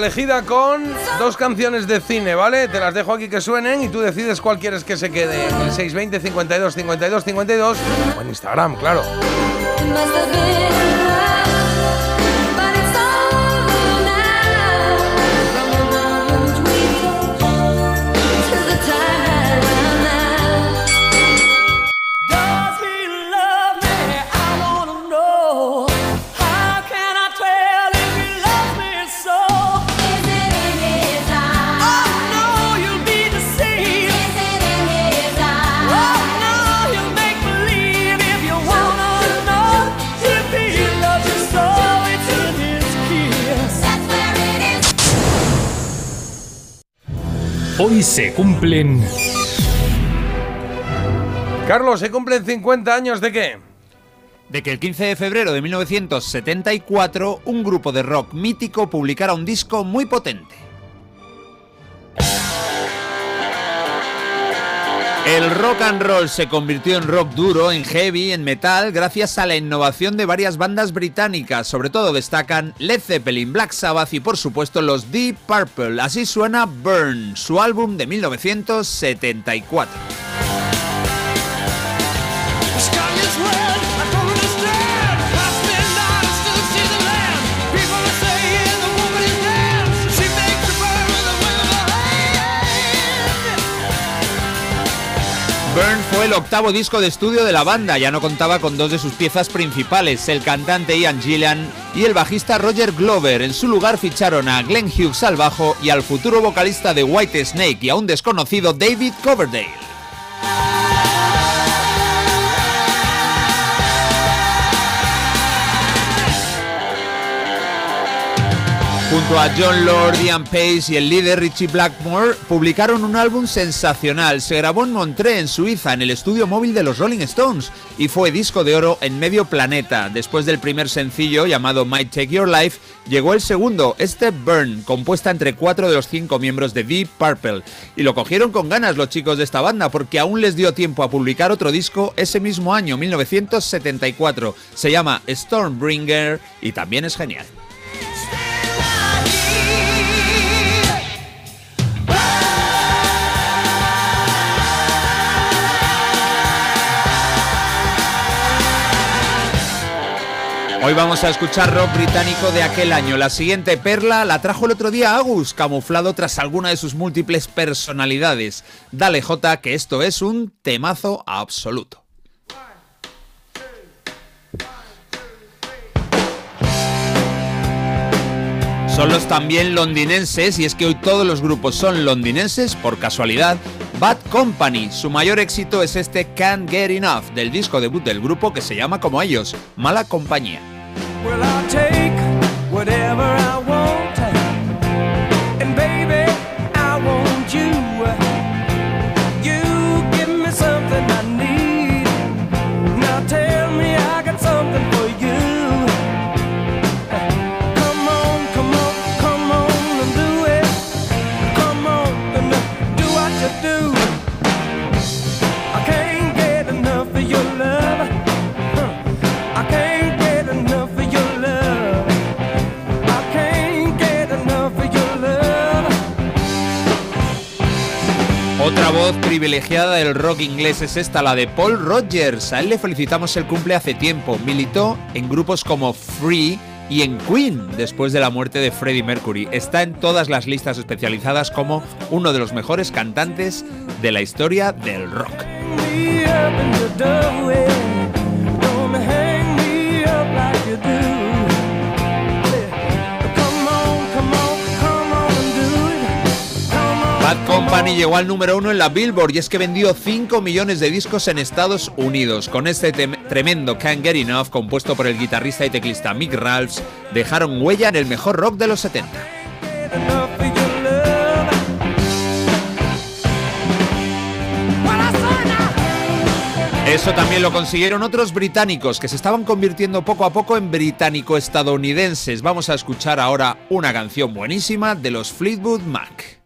Elegida con dos canciones de cine, ¿vale? Te las dejo aquí que suenen y tú decides cuál quieres que se quede. El 620 52 52 52 o en Instagram, claro. Hoy se cumplen Carlos, ¿se cumplen 50 años de qué? De que el 15 de febrero de 1974 un grupo de rock mítico publicara un disco muy potente. El rock and roll se convirtió en rock duro, en heavy, en metal, gracias a la innovación de varias bandas británicas. Sobre todo destacan Led Zeppelin, Black Sabbath y por supuesto los Deep Purple. Así suena Burn, su álbum de 1974. Fue el octavo disco de estudio de la banda, ya no contaba con dos de sus piezas principales, el cantante Ian Gillan y el bajista Roger Glover. En su lugar ficharon a Glenn Hughes al bajo y al futuro vocalista de White Snake y a un desconocido David Coverdale. Junto a John Lord, Ian Pace y el líder Richie Blackmore publicaron un álbum sensacional. Se grabó en Montreux, en Suiza, en el estudio móvil de los Rolling Stones y fue disco de oro en medio planeta. Después del primer sencillo llamado Might Take Your Life, llegó el segundo, Step Burn, compuesta entre cuatro de los cinco miembros de Deep Purple. Y lo cogieron con ganas los chicos de esta banda porque aún les dio tiempo a publicar otro disco ese mismo año, 1974. Se llama Stormbringer y también es genial. Hoy vamos a escuchar rock británico de aquel año. La siguiente perla la trajo el otro día Agus, camuflado tras alguna de sus múltiples personalidades. Dale J, que esto es un temazo absoluto. Son los también londinenses, y es que hoy todos los grupos son londinenses, por casualidad, Bad Company. Su mayor éxito es este Can't Get Enough del disco debut del grupo que se llama como ellos, Mala Compañía. Well, I'll take whatever I want. Voz privilegiada del rock inglés es esta, la de Paul Rogers. A él le felicitamos el cumple hace tiempo. Militó en grupos como Free y en Queen después de la muerte de Freddie Mercury. Está en todas las listas especializadas como uno de los mejores cantantes de la historia del rock. Company llegó al número uno en la Billboard y es que vendió 5 millones de discos en Estados Unidos. Con este tremendo Can't Get Enough, compuesto por el guitarrista y teclista Mick Ralphs, dejaron huella en el mejor rock de los 70. Enough of your love. Well, I saw now. Eso también lo consiguieron otros británicos que se estaban convirtiendo poco a poco en británico-estadounidenses. Vamos a escuchar ahora una canción buenísima de los Fleetwood Mac.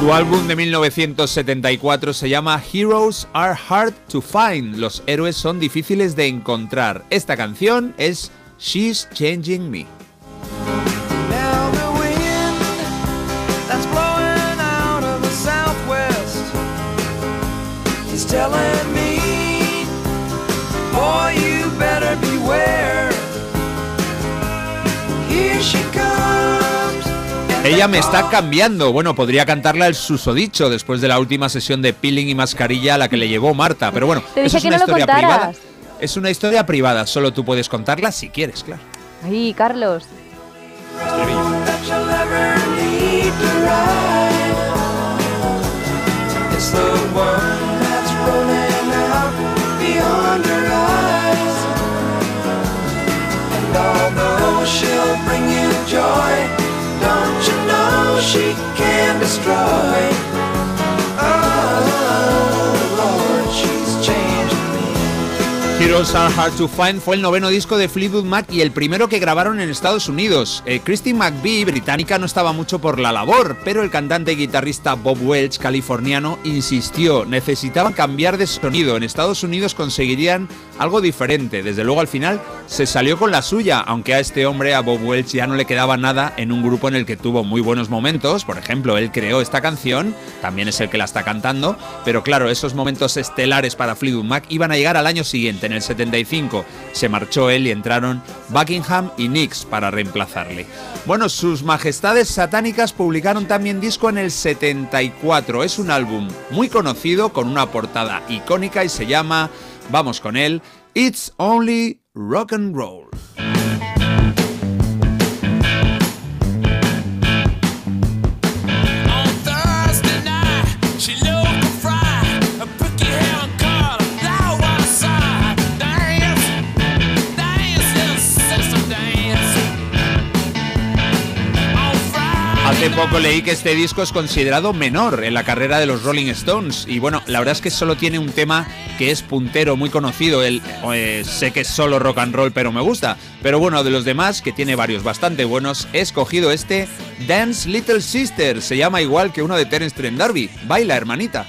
Su álbum de 1974 se llama Heroes Are Hard to Find. Los héroes son difíciles de encontrar. Esta canción es She's Changing Me. Ella me está cambiando. Bueno, podría cantarla el susodicho después de la última sesión de peeling y mascarilla a la que le llevó Marta. Pero bueno, Te eso es que una no historia privada. Es una historia privada, solo tú puedes contarla si quieres, claro. Ay, Carlos. although she'll bring you joy, she can destroy? Heroes Are Hard to Find fue el noveno disco de Fleetwood Mac y el primero que grabaron en Estados Unidos. Eh, Christine McVie, británica, no estaba mucho por la labor, pero el cantante y guitarrista Bob Welch, californiano, insistió, necesitaban cambiar de sonido. En Estados Unidos conseguirían algo diferente. Desde luego al final se salió con la suya, aunque a este hombre, a Bob Welch, ya no le quedaba nada en un grupo en el que tuvo muy buenos momentos. Por ejemplo, él creó esta canción, también es el que la está cantando, pero claro, esos momentos estelares para Fleetwood Mac iban a llegar al año siguiente, en el 75. Se marchó él y entraron Buckingham y Nix para reemplazarle. Bueno, sus majestades satánicas publicaron también disco en el 74. Es un álbum muy conocido con una portada icónica y se llama, vamos con él, It's Only Rock and Roll. Hace poco leí que este disco es considerado menor en la carrera de los Rolling Stones y bueno, la verdad es que solo tiene un tema que es puntero, muy conocido. El, eh, sé que es solo rock and roll, pero me gusta. Pero bueno, de los demás, que tiene varios bastante buenos, he escogido este Dance Little Sister. Se llama igual que uno de Terence Trent D'Arby. Baila, hermanita.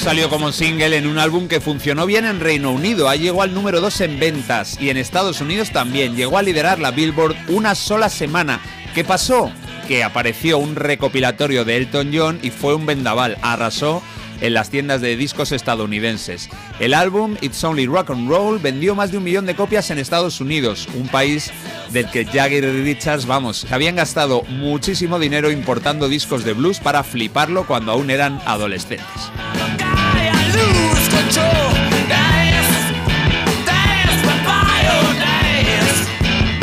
Salió como single en un álbum que funcionó bien en Reino Unido. Ahí llegó al número 2 en ventas y en Estados Unidos también. Llegó a liderar la Billboard una sola semana. ¿Qué pasó? Que apareció un recopilatorio de Elton John y fue un vendaval. Arrasó en las tiendas de discos estadounidenses. El álbum It's Only Rock and Roll vendió más de un millón de copias en Estados Unidos, un país del que Jagger y Richards, vamos, habían gastado muchísimo dinero importando discos de blues para fliparlo cuando aún eran adolescentes.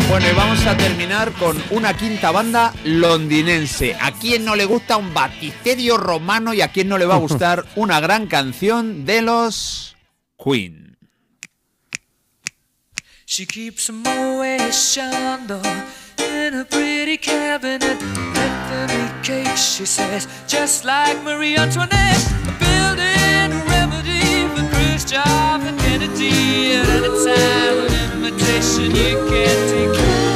Bueno, y vamos a terminar con una quinta banda londinense. ¿A quién no le gusta un batisterio romano y a quién no le va a gustar *laughs* una gran canción de los Queen? She keeps a Moet Chandon in a pretty cabinet. Bethany cake, she says, just like Marie Antoinette. Building a remedy for Khrushchev and Kennedy. At any time, an invitation you can't decline.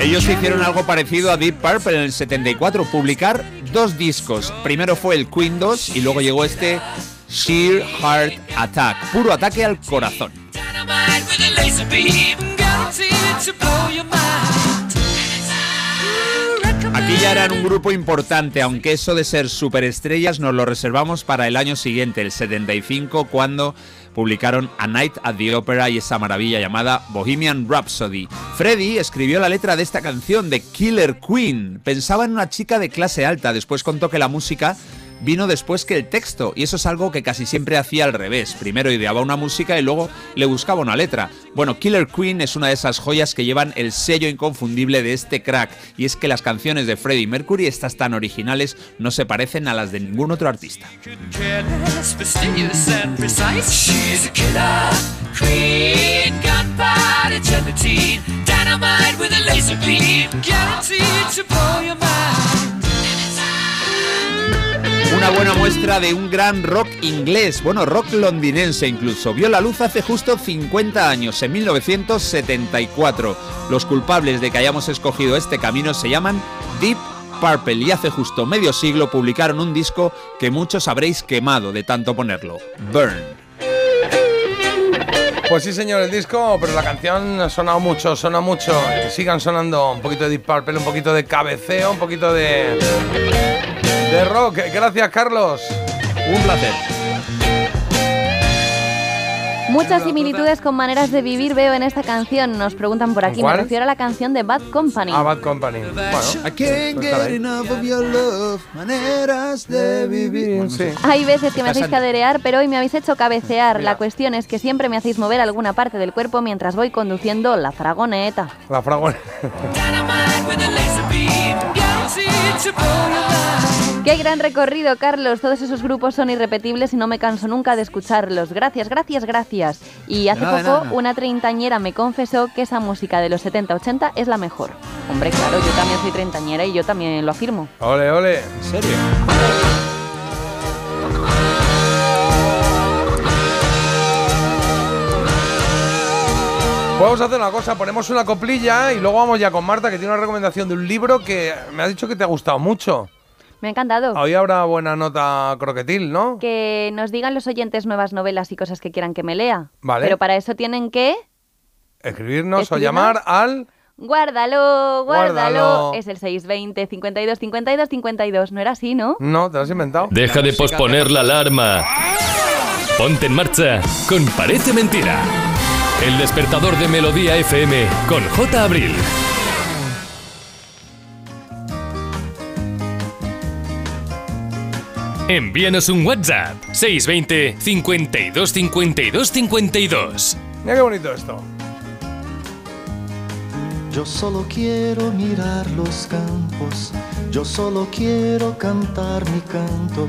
Ellos hicieron algo parecido a Deep Purple en el 74, publicar dos discos. Primero fue el Queen 2 y luego llegó este Sheer Heart Attack, puro ataque al corazón. Aquí ya eran un grupo importante, aunque eso de ser superestrellas nos lo reservamos para el año siguiente, el 75, cuando publicaron A Night at the Opera y esa maravilla llamada Bohemian Rhapsody. Freddie escribió la letra de esta canción de Killer Queen. Pensaba en una chica de clase alta, después contó que la música vino después que el texto, y eso es algo que casi siempre hacía al revés. Primero ideaba una música y luego le buscaba una letra. Bueno, Killer Queen es una de esas joyas que llevan el sello inconfundible de este crack, y es que las canciones de Freddie Mercury, estas tan originales, no se parecen a las de ningún otro artista. Una buena muestra de un gran rock inglés, bueno, rock londinense incluso. Vio la luz hace justo 50 años, en 1974. Los culpables de que hayamos escogido este camino se llaman Deep Purple y hace justo medio siglo publicaron un disco que muchos habréis quemado de tanto ponerlo, Burn. Pues sí, señor, el disco, pero la canción ha sonado mucho, suena mucho. Sigan sonando un poquito de Deep Purple, un poquito de cabeceo, un poquito de. De rock. Gracias, Carlos. Un placer. Muchas similitudes con maneras de vivir veo en esta canción. Nos preguntan por aquí. ¿Cuál? Me refiero a la canción de Bad Company. A Bad Company. Bueno, I can't está get ahí. enough of your love, maneras de vivir. Sí. Hay veces que me hacéis caderear, pero hoy me habéis hecho cabecear. La cuestión es que siempre me hacéis mover alguna parte del cuerpo mientras voy conduciendo la fragoneta. La fragua. *laughs* Qué gran recorrido, Carlos. Todos esos grupos son irrepetibles y no me canso nunca de escucharlos. Gracias, gracias, gracias. Y hace Nada, poco nada. una treintañera me confesó que esa música de los 70-80 es la mejor. Hombre, claro, yo también soy treintañera y yo también lo afirmo. Ole, ole. ¿En serio? Vamos a hacer una cosa, ponemos una coplilla y luego vamos ya con Marta, que tiene una recomendación de un libro que me ha dicho que te ha gustado mucho. Me ha encantado. Hoy habrá buena nota croquetil, ¿no? Que nos digan los oyentes nuevas novelas y cosas que quieran que me lea. Vale. Pero para eso tienen que... Escribirnos o llamar al... Guárdalo, guárdalo. Guárdalo. Es el 620 52 52 52. No era así, ¿no? No, te lo has inventado. Deja de posponer la alarma. Ponte en marcha con Parece Mentira. El despertador de Melodía FM con J. Abril. Envíanos un WhatsApp 620 52 52 52. Mira qué bonito esto. Yo solo quiero mirar los campos, yo solo quiero cantar mi canto,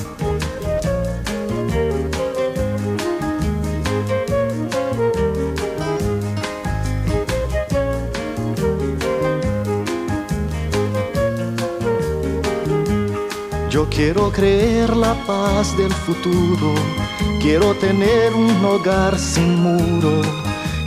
Yo quiero creer la paz del futuro, quiero tener un hogar sin muro.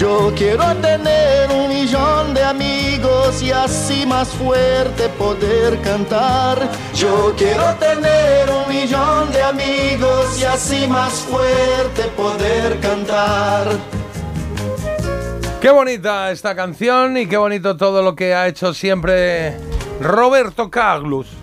Yo quiero tener un millón de amigos y así más fuerte poder cantar. Yo quiero tener un millón de amigos y así más fuerte poder cantar. Qué bonita esta canción y qué bonito todo lo que ha hecho siempre Roberto Carlos.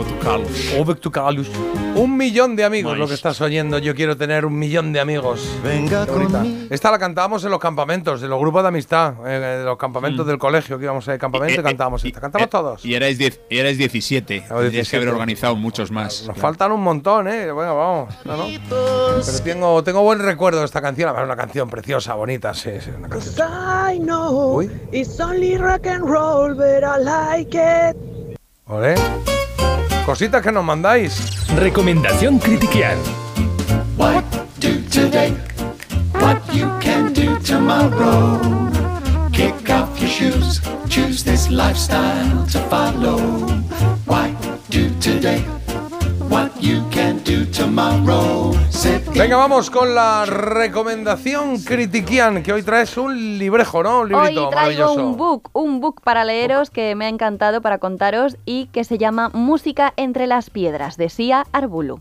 Roberto Carlos. Roberto Carlos. Un millón de amigos, lo que estás oyendo. Yo quiero tener un millón de amigos. Venga conmigo. Esta la cantábamos en los campamentos, en los grupos de amistad, eh, en los campamentos del colegio que íbamos a campamento y cantábamos esta. Cantamos todos. Y erais, diez, y erais 17. Tendríais que 17. haber organizado muchos más. Nos faltan un montón, ¿eh? Bueno, vamos. No, no. Pero tengo, tengo buen recuerdo de esta canción. Además, una canción preciosa, bonita, sí, sí. Una canción. I know it's only rock and roll, but I like it. Ole. Cositas que nos mandáis. Recomendación Critiquian. What do today? What you can do tomorrow? Kick off your shoes, choose this lifestyle to follow. Why do today? What you can do tomorrow? Sit Venga, vamos con la recomendación critiquian, que hoy traes un librejo, ¿no? Un Hoy librito traigo maravilloso. un book, un book para leeros que me ha encantado para contaros y que se llama Música entre las piedras de Sia Arbulu.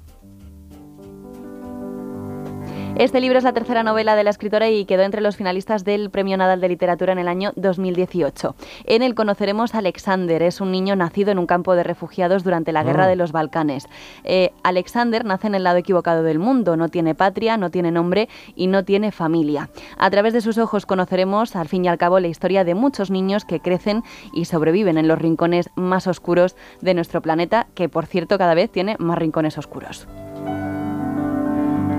Este libro es la tercera novela de la escritora y quedó entre los finalistas del Premio Nadal de Literatura en el año 2018. En él conoceremos a Alexander, es un niño nacido en un campo de refugiados durante la Guerra Ah. de los Balcanes. Eh, Alexander nace en el lado equivocado del mundo, no tiene patria, no tiene nombre y no tiene familia. A través de sus ojos conoceremos, al fin y al cabo, la historia de muchos niños que crecen y sobreviven en los rincones más oscuros de nuestro planeta, que por cierto cada vez tiene más rincones oscuros.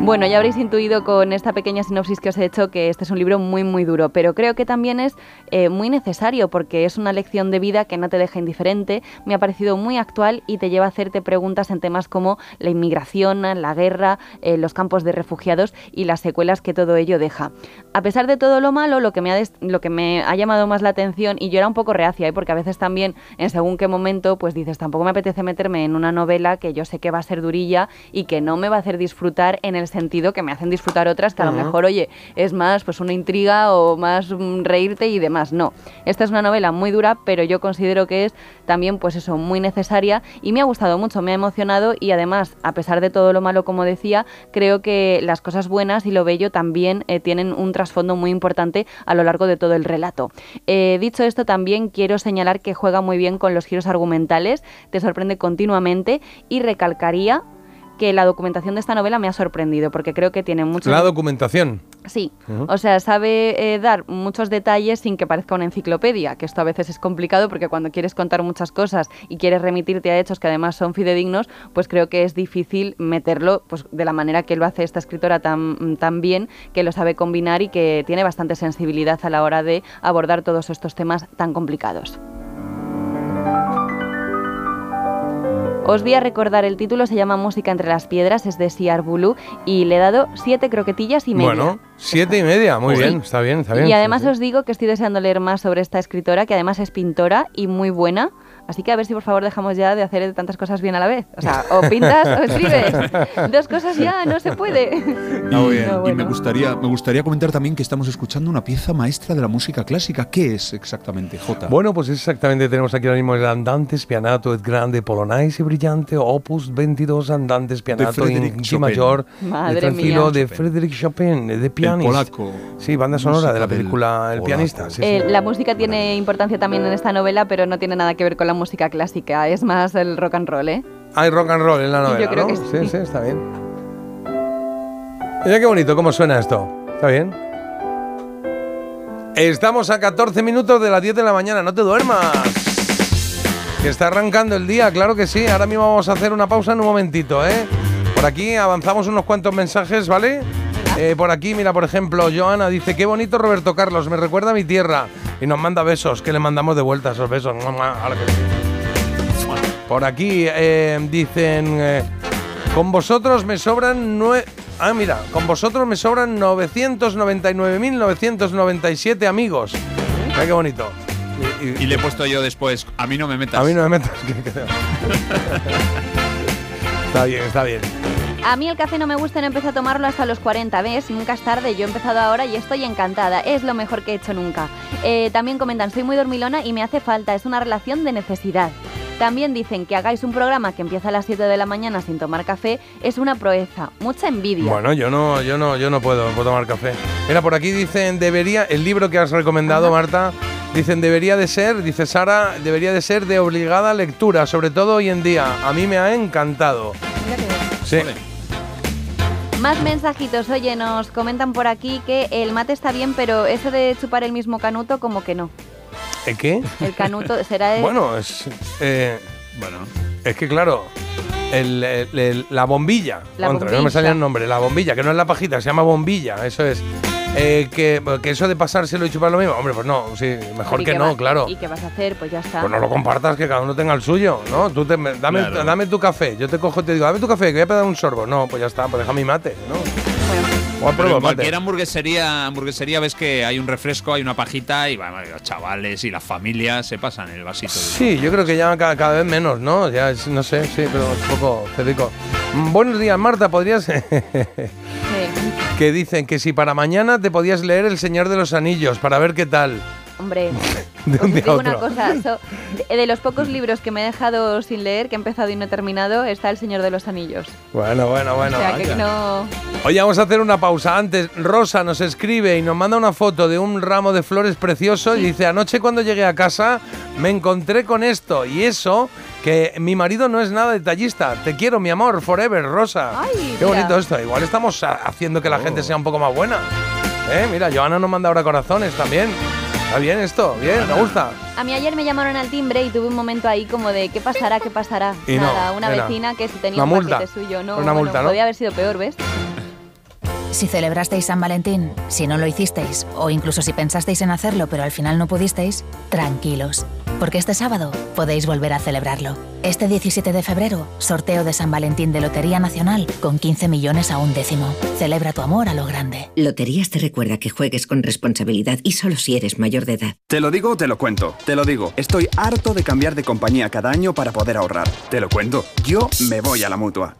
Bueno, ya habréis intuido con esta pequeña sinopsis que os he hecho que este es un libro muy muy duro, pero creo que también es eh, muy necesario porque es una lección de vida que no te deja indiferente, me ha parecido muy actual y te lleva a hacerte preguntas en temas como la inmigración, la guerra, eh, los campos de refugiados y las secuelas que todo ello deja. A pesar de todo lo malo, lo que me ha, lo que me ha llamado más la atención, y yo era un poco reacia, ¿eh? porque a veces también en según qué momento, pues dices, tampoco me apetece meterme en una novela que yo sé que va a ser durilla y que no me va a hacer disfrutar en el sentido que me hacen disfrutar otras que a lo mejor, oye, es más pues una intriga o más mm, reírte y demás. No, esta es una novela muy dura, pero yo considero que es también pues eso, muy necesaria y me ha gustado mucho, me ha emocionado y además, a pesar de todo lo malo, como decía, creo que las cosas buenas y lo bello también eh, tienen un trasfondo muy importante a lo largo de todo el relato. Eh, dicho esto, también quiero señalar que juega muy bien con los giros argumentales, te sorprende continuamente y recalcaría que la documentación de esta novela me ha sorprendido, porque creo que tiene mucho... La documentación. Sí, o sea, sabe eh, dar muchos detalles sin que parezca una enciclopedia, que esto a veces es complicado porque cuando quieres contar muchas cosas y quieres remitirte a hechos que además son fidedignos, pues creo que es difícil meterlo pues, de la manera que lo hace esta escritora tan, tan bien, que lo sabe combinar y que tiene bastante sensibilidad a la hora de abordar todos estos temas tan complicados. Os voy a recordar el título, se llama Música entre las piedras, es de Siar Bulu y le he dado siete croquetillas y media. Bueno, siete y media, muy Sí. bien, está bien, está bien. Y además os digo que estoy deseando leer más sobre esta escritora, que además es pintora y muy buena. Así que a ver si por favor dejamos ya de hacer tantas cosas bien a la vez. O sea, o pintas o escribes. Dos cosas ya, no se puede. Y, No, y bueno. me, gustaría, me gustaría comentar también que estamos escuchando una pieza maestra de la música clásica. ¿Qué es exactamente, Jota? Bueno, pues exactamente tenemos aquí ahora mismo el Andante Spianato et Grande Polonais y Brillante Opus 22 Andante Spianato Frédéric in G mayor Madre de tal mía. de. Frédéric Chopin, de pianista. polaco. Sí, banda sonora de la película El polaco. pianista. sí, sí. Eh, la música tiene importancia también en esta novela, pero no tiene nada que ver con la música clásica. Es más el rock and roll, ¿eh? Hay rock and roll en la Yo novela, creo ¿no? que sí, sí. sí, está bien. Mira qué bonito cómo suena esto. ¿Está bien? Estamos a 14 minutos de las 10 de la mañana, no te duermas. Que está arrancando el día, claro que sí. Ahora mismo vamos a hacer una pausa en un momentito, ¿eh? Por aquí avanzamos unos cuantos mensajes, ¿vale? Eh, por aquí, mira, por ejemplo, Joana dice, qué bonito Roberto Carlos, me recuerda a mi tierra. Y nos manda besos, que le mandamos de vuelta esos besos. Por aquí eh, dicen, eh, con vosotros me sobran nue Ah, mira, con vosotros me sobran 999.997 amigos. Mira qué bonito. Y le he puesto yo después, a mí no me metas. A mí no me metas. *laughs* está bien, está bien. A mí el café no me gusta, no empecé a tomarlo hasta los 40, ¿ves? Nunca es tarde, yo he empezado ahora y estoy encantada, es lo mejor que he hecho nunca. Eh, también comentan, soy muy dormilona y me hace falta, es una relación de necesidad. También dicen que hagáis un programa que empieza a las 7 de la mañana sin tomar café, es una proeza, mucha envidia. Bueno, yo no, yo no, yo no puedo, no puedo tomar café. Mira, por aquí dicen, debería, el libro que has recomendado, Marta, dicen, debería de ser, dice Sara, debería de ser de obligada lectura, sobre todo hoy en día. A mí me ha encantado. Sí. Más mensajitos, oye, nos comentan por aquí que el mate está bien, pero eso de chupar el mismo canuto, como que no. ¿Eh, ¿Qué? El canuto será *laughs* el... Bueno, es. eh, bueno. Es que claro. el- el- el- la bombilla. La contra, no me bombilla. salía el nombre. La bombilla, que no es la pajita, se llama bombilla. Eso es. Eh, que, que eso de pasárselo y chupar lo mismo. Hombre, pues no, sí, mejor ¿Y que no, va- claro. ¿Y qué vas a hacer? Pues ya está. Pues no lo compartas, que cada uno tenga el suyo, ¿no? Tú te, me- dame, Claro. dame tu café, yo te cojo y te digo, dame tu café, que voy a pedir un sorbo. No, pues ya está, pues deja mi mate, ¿no? O Pero apruebo en mate. cualquier hamburguesería, hamburguesería ves que hay un refresco, hay una pajita y bueno, los chavales y las familias se pasan el vasito. Sí, yo creo que ya ca- cada, vez menos, ¿no? Ya es- no sé, sí, pero es un poco cedico. Mm, Buenos días, Marta, ¿podrías...? *laughs* que dicen que si para mañana te podías leer El Señor de los Anillos para ver qué tal. Hombre, De os un día a digo una cosa. so- de, los pocos libros que me he dejado sin leer, que he empezado y no he terminado, está El Señor de los Anillos. Bueno, bueno, bueno. o sea, que no... Oye, vamos a hacer una pausa. Antes, Rosa nos escribe y nos manda una foto de un ramo de flores precioso y dice, anoche cuando llegué a casa me encontré con esto y eso que mi marido no es nada detallista. Te quiero, mi amor, forever, Rosa. Ay, Qué mira. bonito esto. Igual estamos haciendo que la gente sea un poco más buena. ¿Eh? Mira, Joana nos manda ahora corazones también. Está bien esto, bien, me gusta. A mí ayer me llamaron al timbre y tuve un momento ahí como de ¿qué pasará? ¿Qué pasará? Y no, Nada, una era vecina que si tenía una un multa. paquete suyo, no, Una bueno, multa, ¿no? podía haber sido peor, ¿ves? Si celebrasteis San Valentín, si no lo hicisteis, o incluso si pensasteis en hacerlo pero al final no pudisteis, tranquilos, porque este sábado podéis volver a celebrarlo. Este 17 de febrero, sorteo de San Valentín de Lotería Nacional con 15 millones a un décimo. Celebra tu amor a lo grande. Loterías te recuerda que juegues con responsabilidad y solo si eres mayor de edad. Te lo digo, te lo cuento. Te lo digo. Estoy harto de cambiar de compañía cada año para poder ahorrar. Te lo cuento. Yo me voy a la mutua.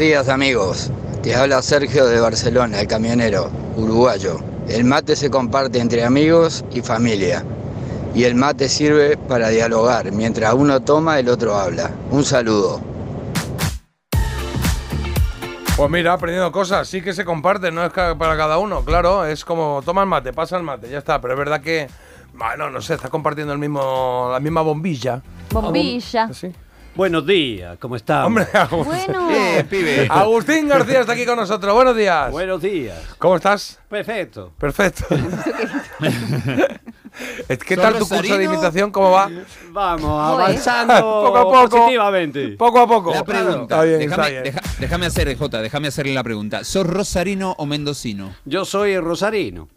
Días amigos, te habla Sergio de Barcelona, el camionero, uruguayo. El mate se comparte entre amigos y familia. Y el mate sirve para dialogar. Mientras uno toma, el otro habla. Un saludo. Pues mira, aprendiendo cosas, sí que se comparten, no es para cada uno, claro, es como toma el mate, pasa el mate, ya está, pero es verdad que, bueno, no sé, está compartiendo el mismo, la misma bombilla. Bombilla. Sí. Buenos días, ¿cómo estamos? Hombre, *laughs* Agustín. Bueno. Eh, pibe. Agustín García está aquí con nosotros, buenos días. Buenos días. ¿Cómo estás? Perfecto. Perfecto. *laughs* *laughs* ¿Qué ¿Sos tal tu curso de imitación? ¿Cómo va? Vamos, avanzando Poco a poco. positivamente. Poco a poco. La pregunta. Está bien, déjame, está bien. deja- déjame hacer, déjame hacerle la pregunta. ¿Sos rosarino o mendocino? Yo soy rosarino.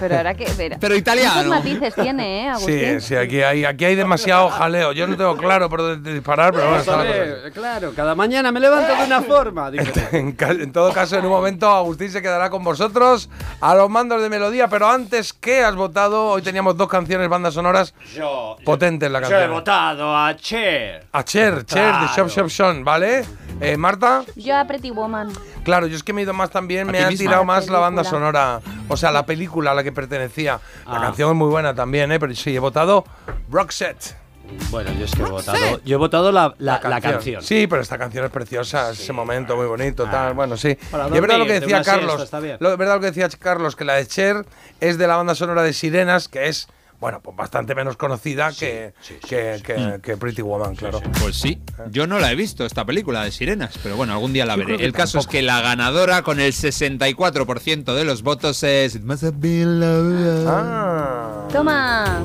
Pero ahora que. Pero, Pero italiano. Matices tiene, ¿eh, Agustín? Sí, sí, aquí hay, aquí hay demasiado jaleo. Yo no tengo claro por dónde disparar, pero bueno, está la cosa ver, claro, cada mañana me levanto de una forma. *laughs* En, en todo caso, en un momento Agustín se quedará con vosotros a los mandos de melodía, pero antes, ¿qué has votado? Hoy teníamos dos canciones, bandas sonoras Yo, potentes la yo he canción. votado a Cher. A Cher, Cher de Shop. Shop Son, ¿vale? Eh, Marta, Yo a Pretty Woman. claro, yo es que me he ido más también, ¿A me ha tirado más la banda sonora, o sea, la película a la que pertenecía. La Ah. canción es muy buena también, ¿eh? Pero sí, he votado Roxette. Bueno, yo es que he votado. Yo he votado la, la- la canción. Sí, pero esta canción es preciosa, es ese momento muy bonito, tal. Bueno, sí. Y es verdad lo que decía siesta, Carlos. Lo, es verdad lo que decía Carlos, que la de Cher es de la banda sonora de Sirenas, que es, bueno, pues bastante menos conocida que, que, que- que Pretty Woman, claro. Pues sí, yo no la he visto esta película de sirenas, pero bueno, algún día la Yo veré. El caso es que la ganadora con el 64% de los votos es It must have been love. Ah. Toma.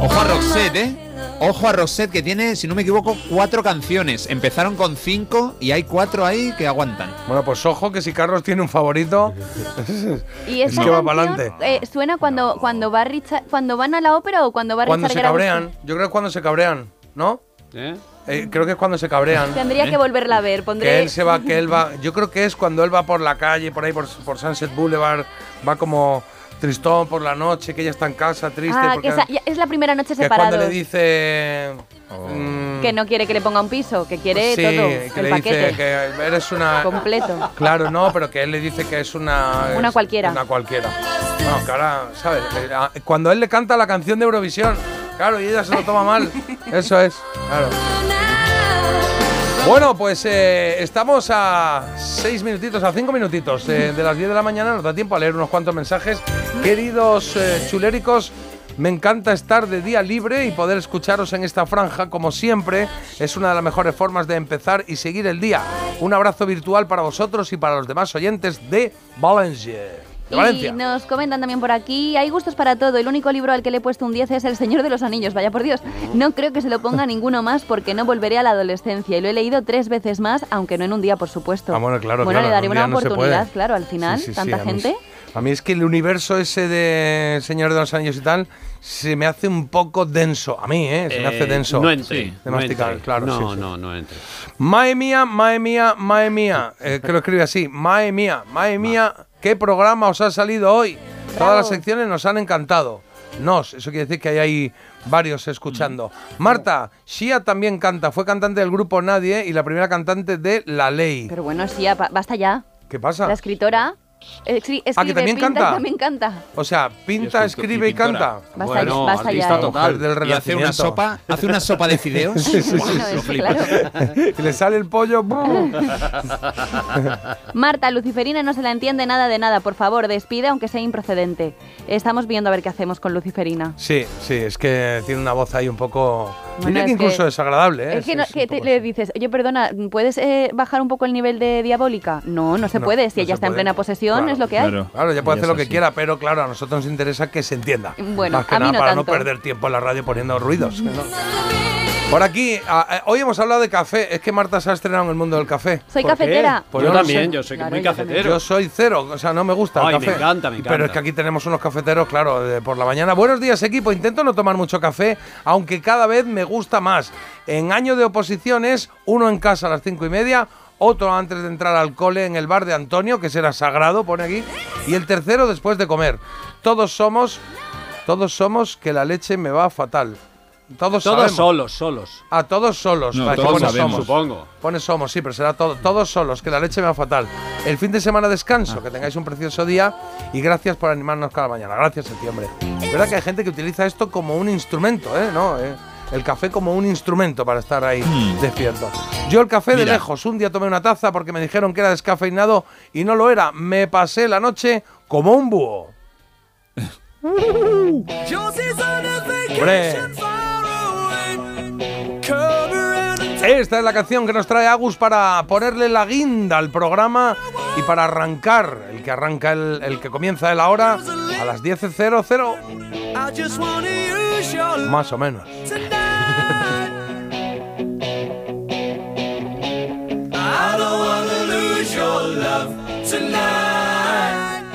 Ojo a Roxette, ¿eh? Ojo a Roxette que tiene, si no me equivoco, cuatro canciones. Empezaron con cinco y hay cuatro ahí que aguantan. Bueno, pues ojo que si Carlos tiene un favorito, *laughs* *laughs* Y es que va canción, para adelante. eh, suena cuando, cuando va Richard, cuando van a la ópera o cuando va Cuando Richard se cabrean, yo creo que cuando se cabrean, ¿no? ¿Eh? Eh, creo que es cuando se cabrean. Tendría que volverla a ver. Que Pondré. él se va, que él va. Yo creo que es cuando él va por la calle, por ahí, por, por Sunset Boulevard, va como tristón por la noche, que ella está en casa, triste. Ah, porque, que esa- ya- es la primera noche que es cuando le dice. mm, Que no quiere que le ponga un piso, que quiere sí, todo, que el le paquete. dice que eres una. Completo. Claro, no, pero que él le dice que es una. Una es cualquiera. Una cualquiera. No, que ahora, ¿sabes? Cuando él le canta la canción de Eurovisión, claro, y ella se lo toma mal. *laughs* Eso es, claro. Bueno, pues eh, estamos a seis minutitos, a cinco minutitos eh, de las 10 de la mañana. Nos da tiempo a leer unos cuantos mensajes. Queridos eh, chuléricos, me encanta estar de día libre y poder escucharos en esta franja, como siempre. Es una de las mejores formas de empezar y seguir el día. Un abrazo virtual para vosotros y para los demás oyentes de Valencia. De Y Valencia. nos comentan también por aquí, hay gustos para todo. El único libro al que le he puesto un 10 es El Señor de los Anillos, vaya por Dios. No creo que se lo ponga ninguno más porque no volveré a la adolescencia. Y lo he leído tres veces más, aunque no en un día, por supuesto. Ah, bueno, claro, Bueno, claro, le daré un una no oportunidad, claro, al final, Sí, sí, sí, tanta a mí gente. sí. A mí es que el universo ese de Señor de los Anillos y tal se me hace un poco denso. A mí, ¿eh? Se me hace Eh, denso. No entré. de no masticar, entré. claro. No, sí, sí. no, no entré. Mae mía, mae mía, mae mía. Eh, que lo escribe así. Mae mía, mae mía. ¿Qué programa os ha salido hoy? Todas las secciones nos han encantado. Nos, eso quiere decir que hay ahí varios escuchando. Marta, Shia también canta. Fue cantante del grupo Nadie y la primera cantante de La Ley. Pero bueno, apa- basta ya. ¿Qué pasa? La escritora escri- escribe, Ah, que también pinta canta. también canta. O sea, pinta, escribe y canta. Basta Bueno, ya, basta ya, artista eh. total del Y hace una sopa, hace una sopa de fideos. *laughs* Sí, sí, sí. Bueno, sí. es que claro. *laughs* Y le sale el pollo. *laughs* Marta, Luciferina no se la entiende nada de nada. Por favor, despide aunque sea improcedente. Estamos viendo a ver qué hacemos con Luciferina. Sí, sí, es que tiene una voz ahí un poco. Bueno, que incluso desagradable, ¿eh? Es que, no- te- le dices, oye, perdona, ¿puedes eh, bajar un poco el nivel de diabólica? No, no se No, puede. Si no ella está en puede. plena posesión, Claro, es lo que hay. Claro, ya puede Y hacer lo que así. quiera, pero claro, a nosotros nos interesa que se entienda. Bueno, Más que a mí nada no para no perder tiempo en la radio poniendo ruidos. Por aquí, a- a- hoy hemos hablado de café. Es que Marta se ha estrenado en el mundo del café. Soy cafetera. Pues yo también, sé. yo soy Claro, muy yo también. cafetero. Yo soy cero, o sea, no me gusta el Ay, café. me encanta, me Pero encanta. es que aquí tenemos unos cafeteros, claro, de por la mañana. Buenos días, equipo. Intento no tomar mucho café, aunque cada vez me gusta más. En año de oposiciones, uno en casa a las cinco y media, otro antes de entrar al cole en el bar de Antonio, que será sagrado, pone aquí, y el tercero después de comer. Todos somos, todos somos que la leche me va fatal. Todos, Todos sabemos. solos, solos. A todos solos. No, todos pone sabemos. somos. Supongo. Pone somos, sí, pero será todo, todos solos, que la leche me va fatal. El fin de semana descanso, Ah. que tengáis un precioso día y gracias por animarnos cada mañana. Gracias, septiembre. Es verdad que hay gente que utiliza esto como un instrumento, ¿eh? ¿No? Eh, El café como un instrumento para estar ahí despierto. Yo el café de lejos. Un día tomé una taza porque me dijeron que era descafeinado y no lo era. Me pasé la noche como un búho. Hombre. Esta es la canción que nos trae Agus para ponerle la guinda al programa y para arrancar, el que arranca el, el que comienza el ahora a las 10.00, más o menos.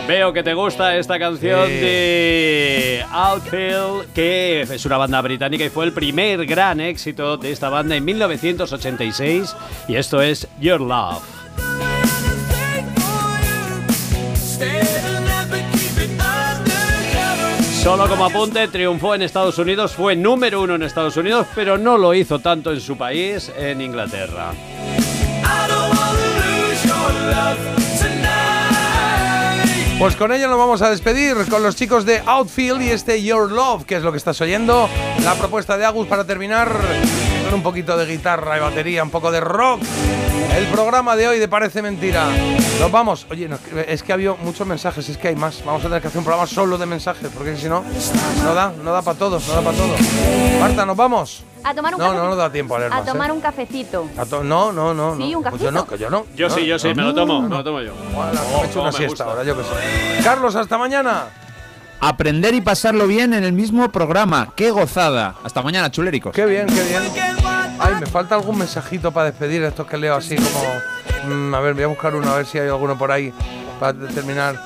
Veo que te gusta esta canción Sí. de Outfield, que es una banda británica y fue el primer gran éxito de esta banda en 1986. Y esto es Your Love. Solo como apunte, triunfó en Estados Unidos, fue número uno en Estados Unidos, pero no lo hizo tanto en su país, en Inglaterra. Pues con ella nos vamos a despedir con los chicos de Outfield y este Your Love, que es lo que estás oyendo. La propuesta de Agus para terminar con un poquito de guitarra y batería, un poco de rock. El programa de hoy de Parece Mentira. Nos vamos. Oye, es que ha habido muchos mensajes, es que hay más. Vamos a tener que hacer un programa solo de mensajes, porque si no, no da, no da para todos, no da para todos. Marta, ¿nos vamos? A tomar un No, cafecito. no nos da tiempo a leer A más, tomar ¿eh? un cafecito. A to- no, no, no. Sí, no. un Pues yo no, cafecito. que yo no. Yo sí, yo sí, me lo tomo, me lo tomo yo. Bueno, me he hecho Oh, una me siesta gusta. ahora, yo que sé. Carlos, hasta mañana. Aprender y pasarlo bien en el mismo programa. ¡Qué gozada! Hasta mañana, chuléricos. Qué bien, qué bien. Ay, me falta algún mensajito para despedir estos que leo así como. mm, a ver, voy a buscar uno, a ver si hay alguno por ahí para terminar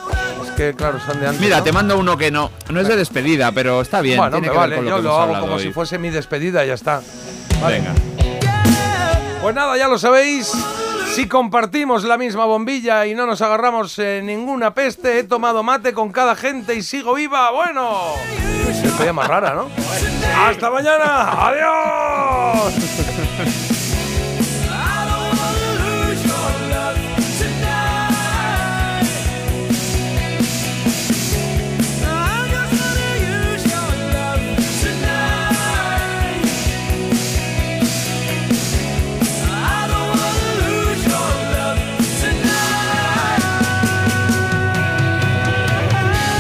que claro, de antes. Mira, te mando uno que no. No es de despedida, pero está bien. Bueno, vale, lo yo lo hago como si fuese mi despedida y ya está. Venga. Pues nada, ya lo sabéis. Si compartimos la misma bombilla y no nos agarramos eh, ninguna peste, he tomado mate con cada gente y sigo viva. Bueno, es más rara, ¿no? Hasta mañana. Adiós.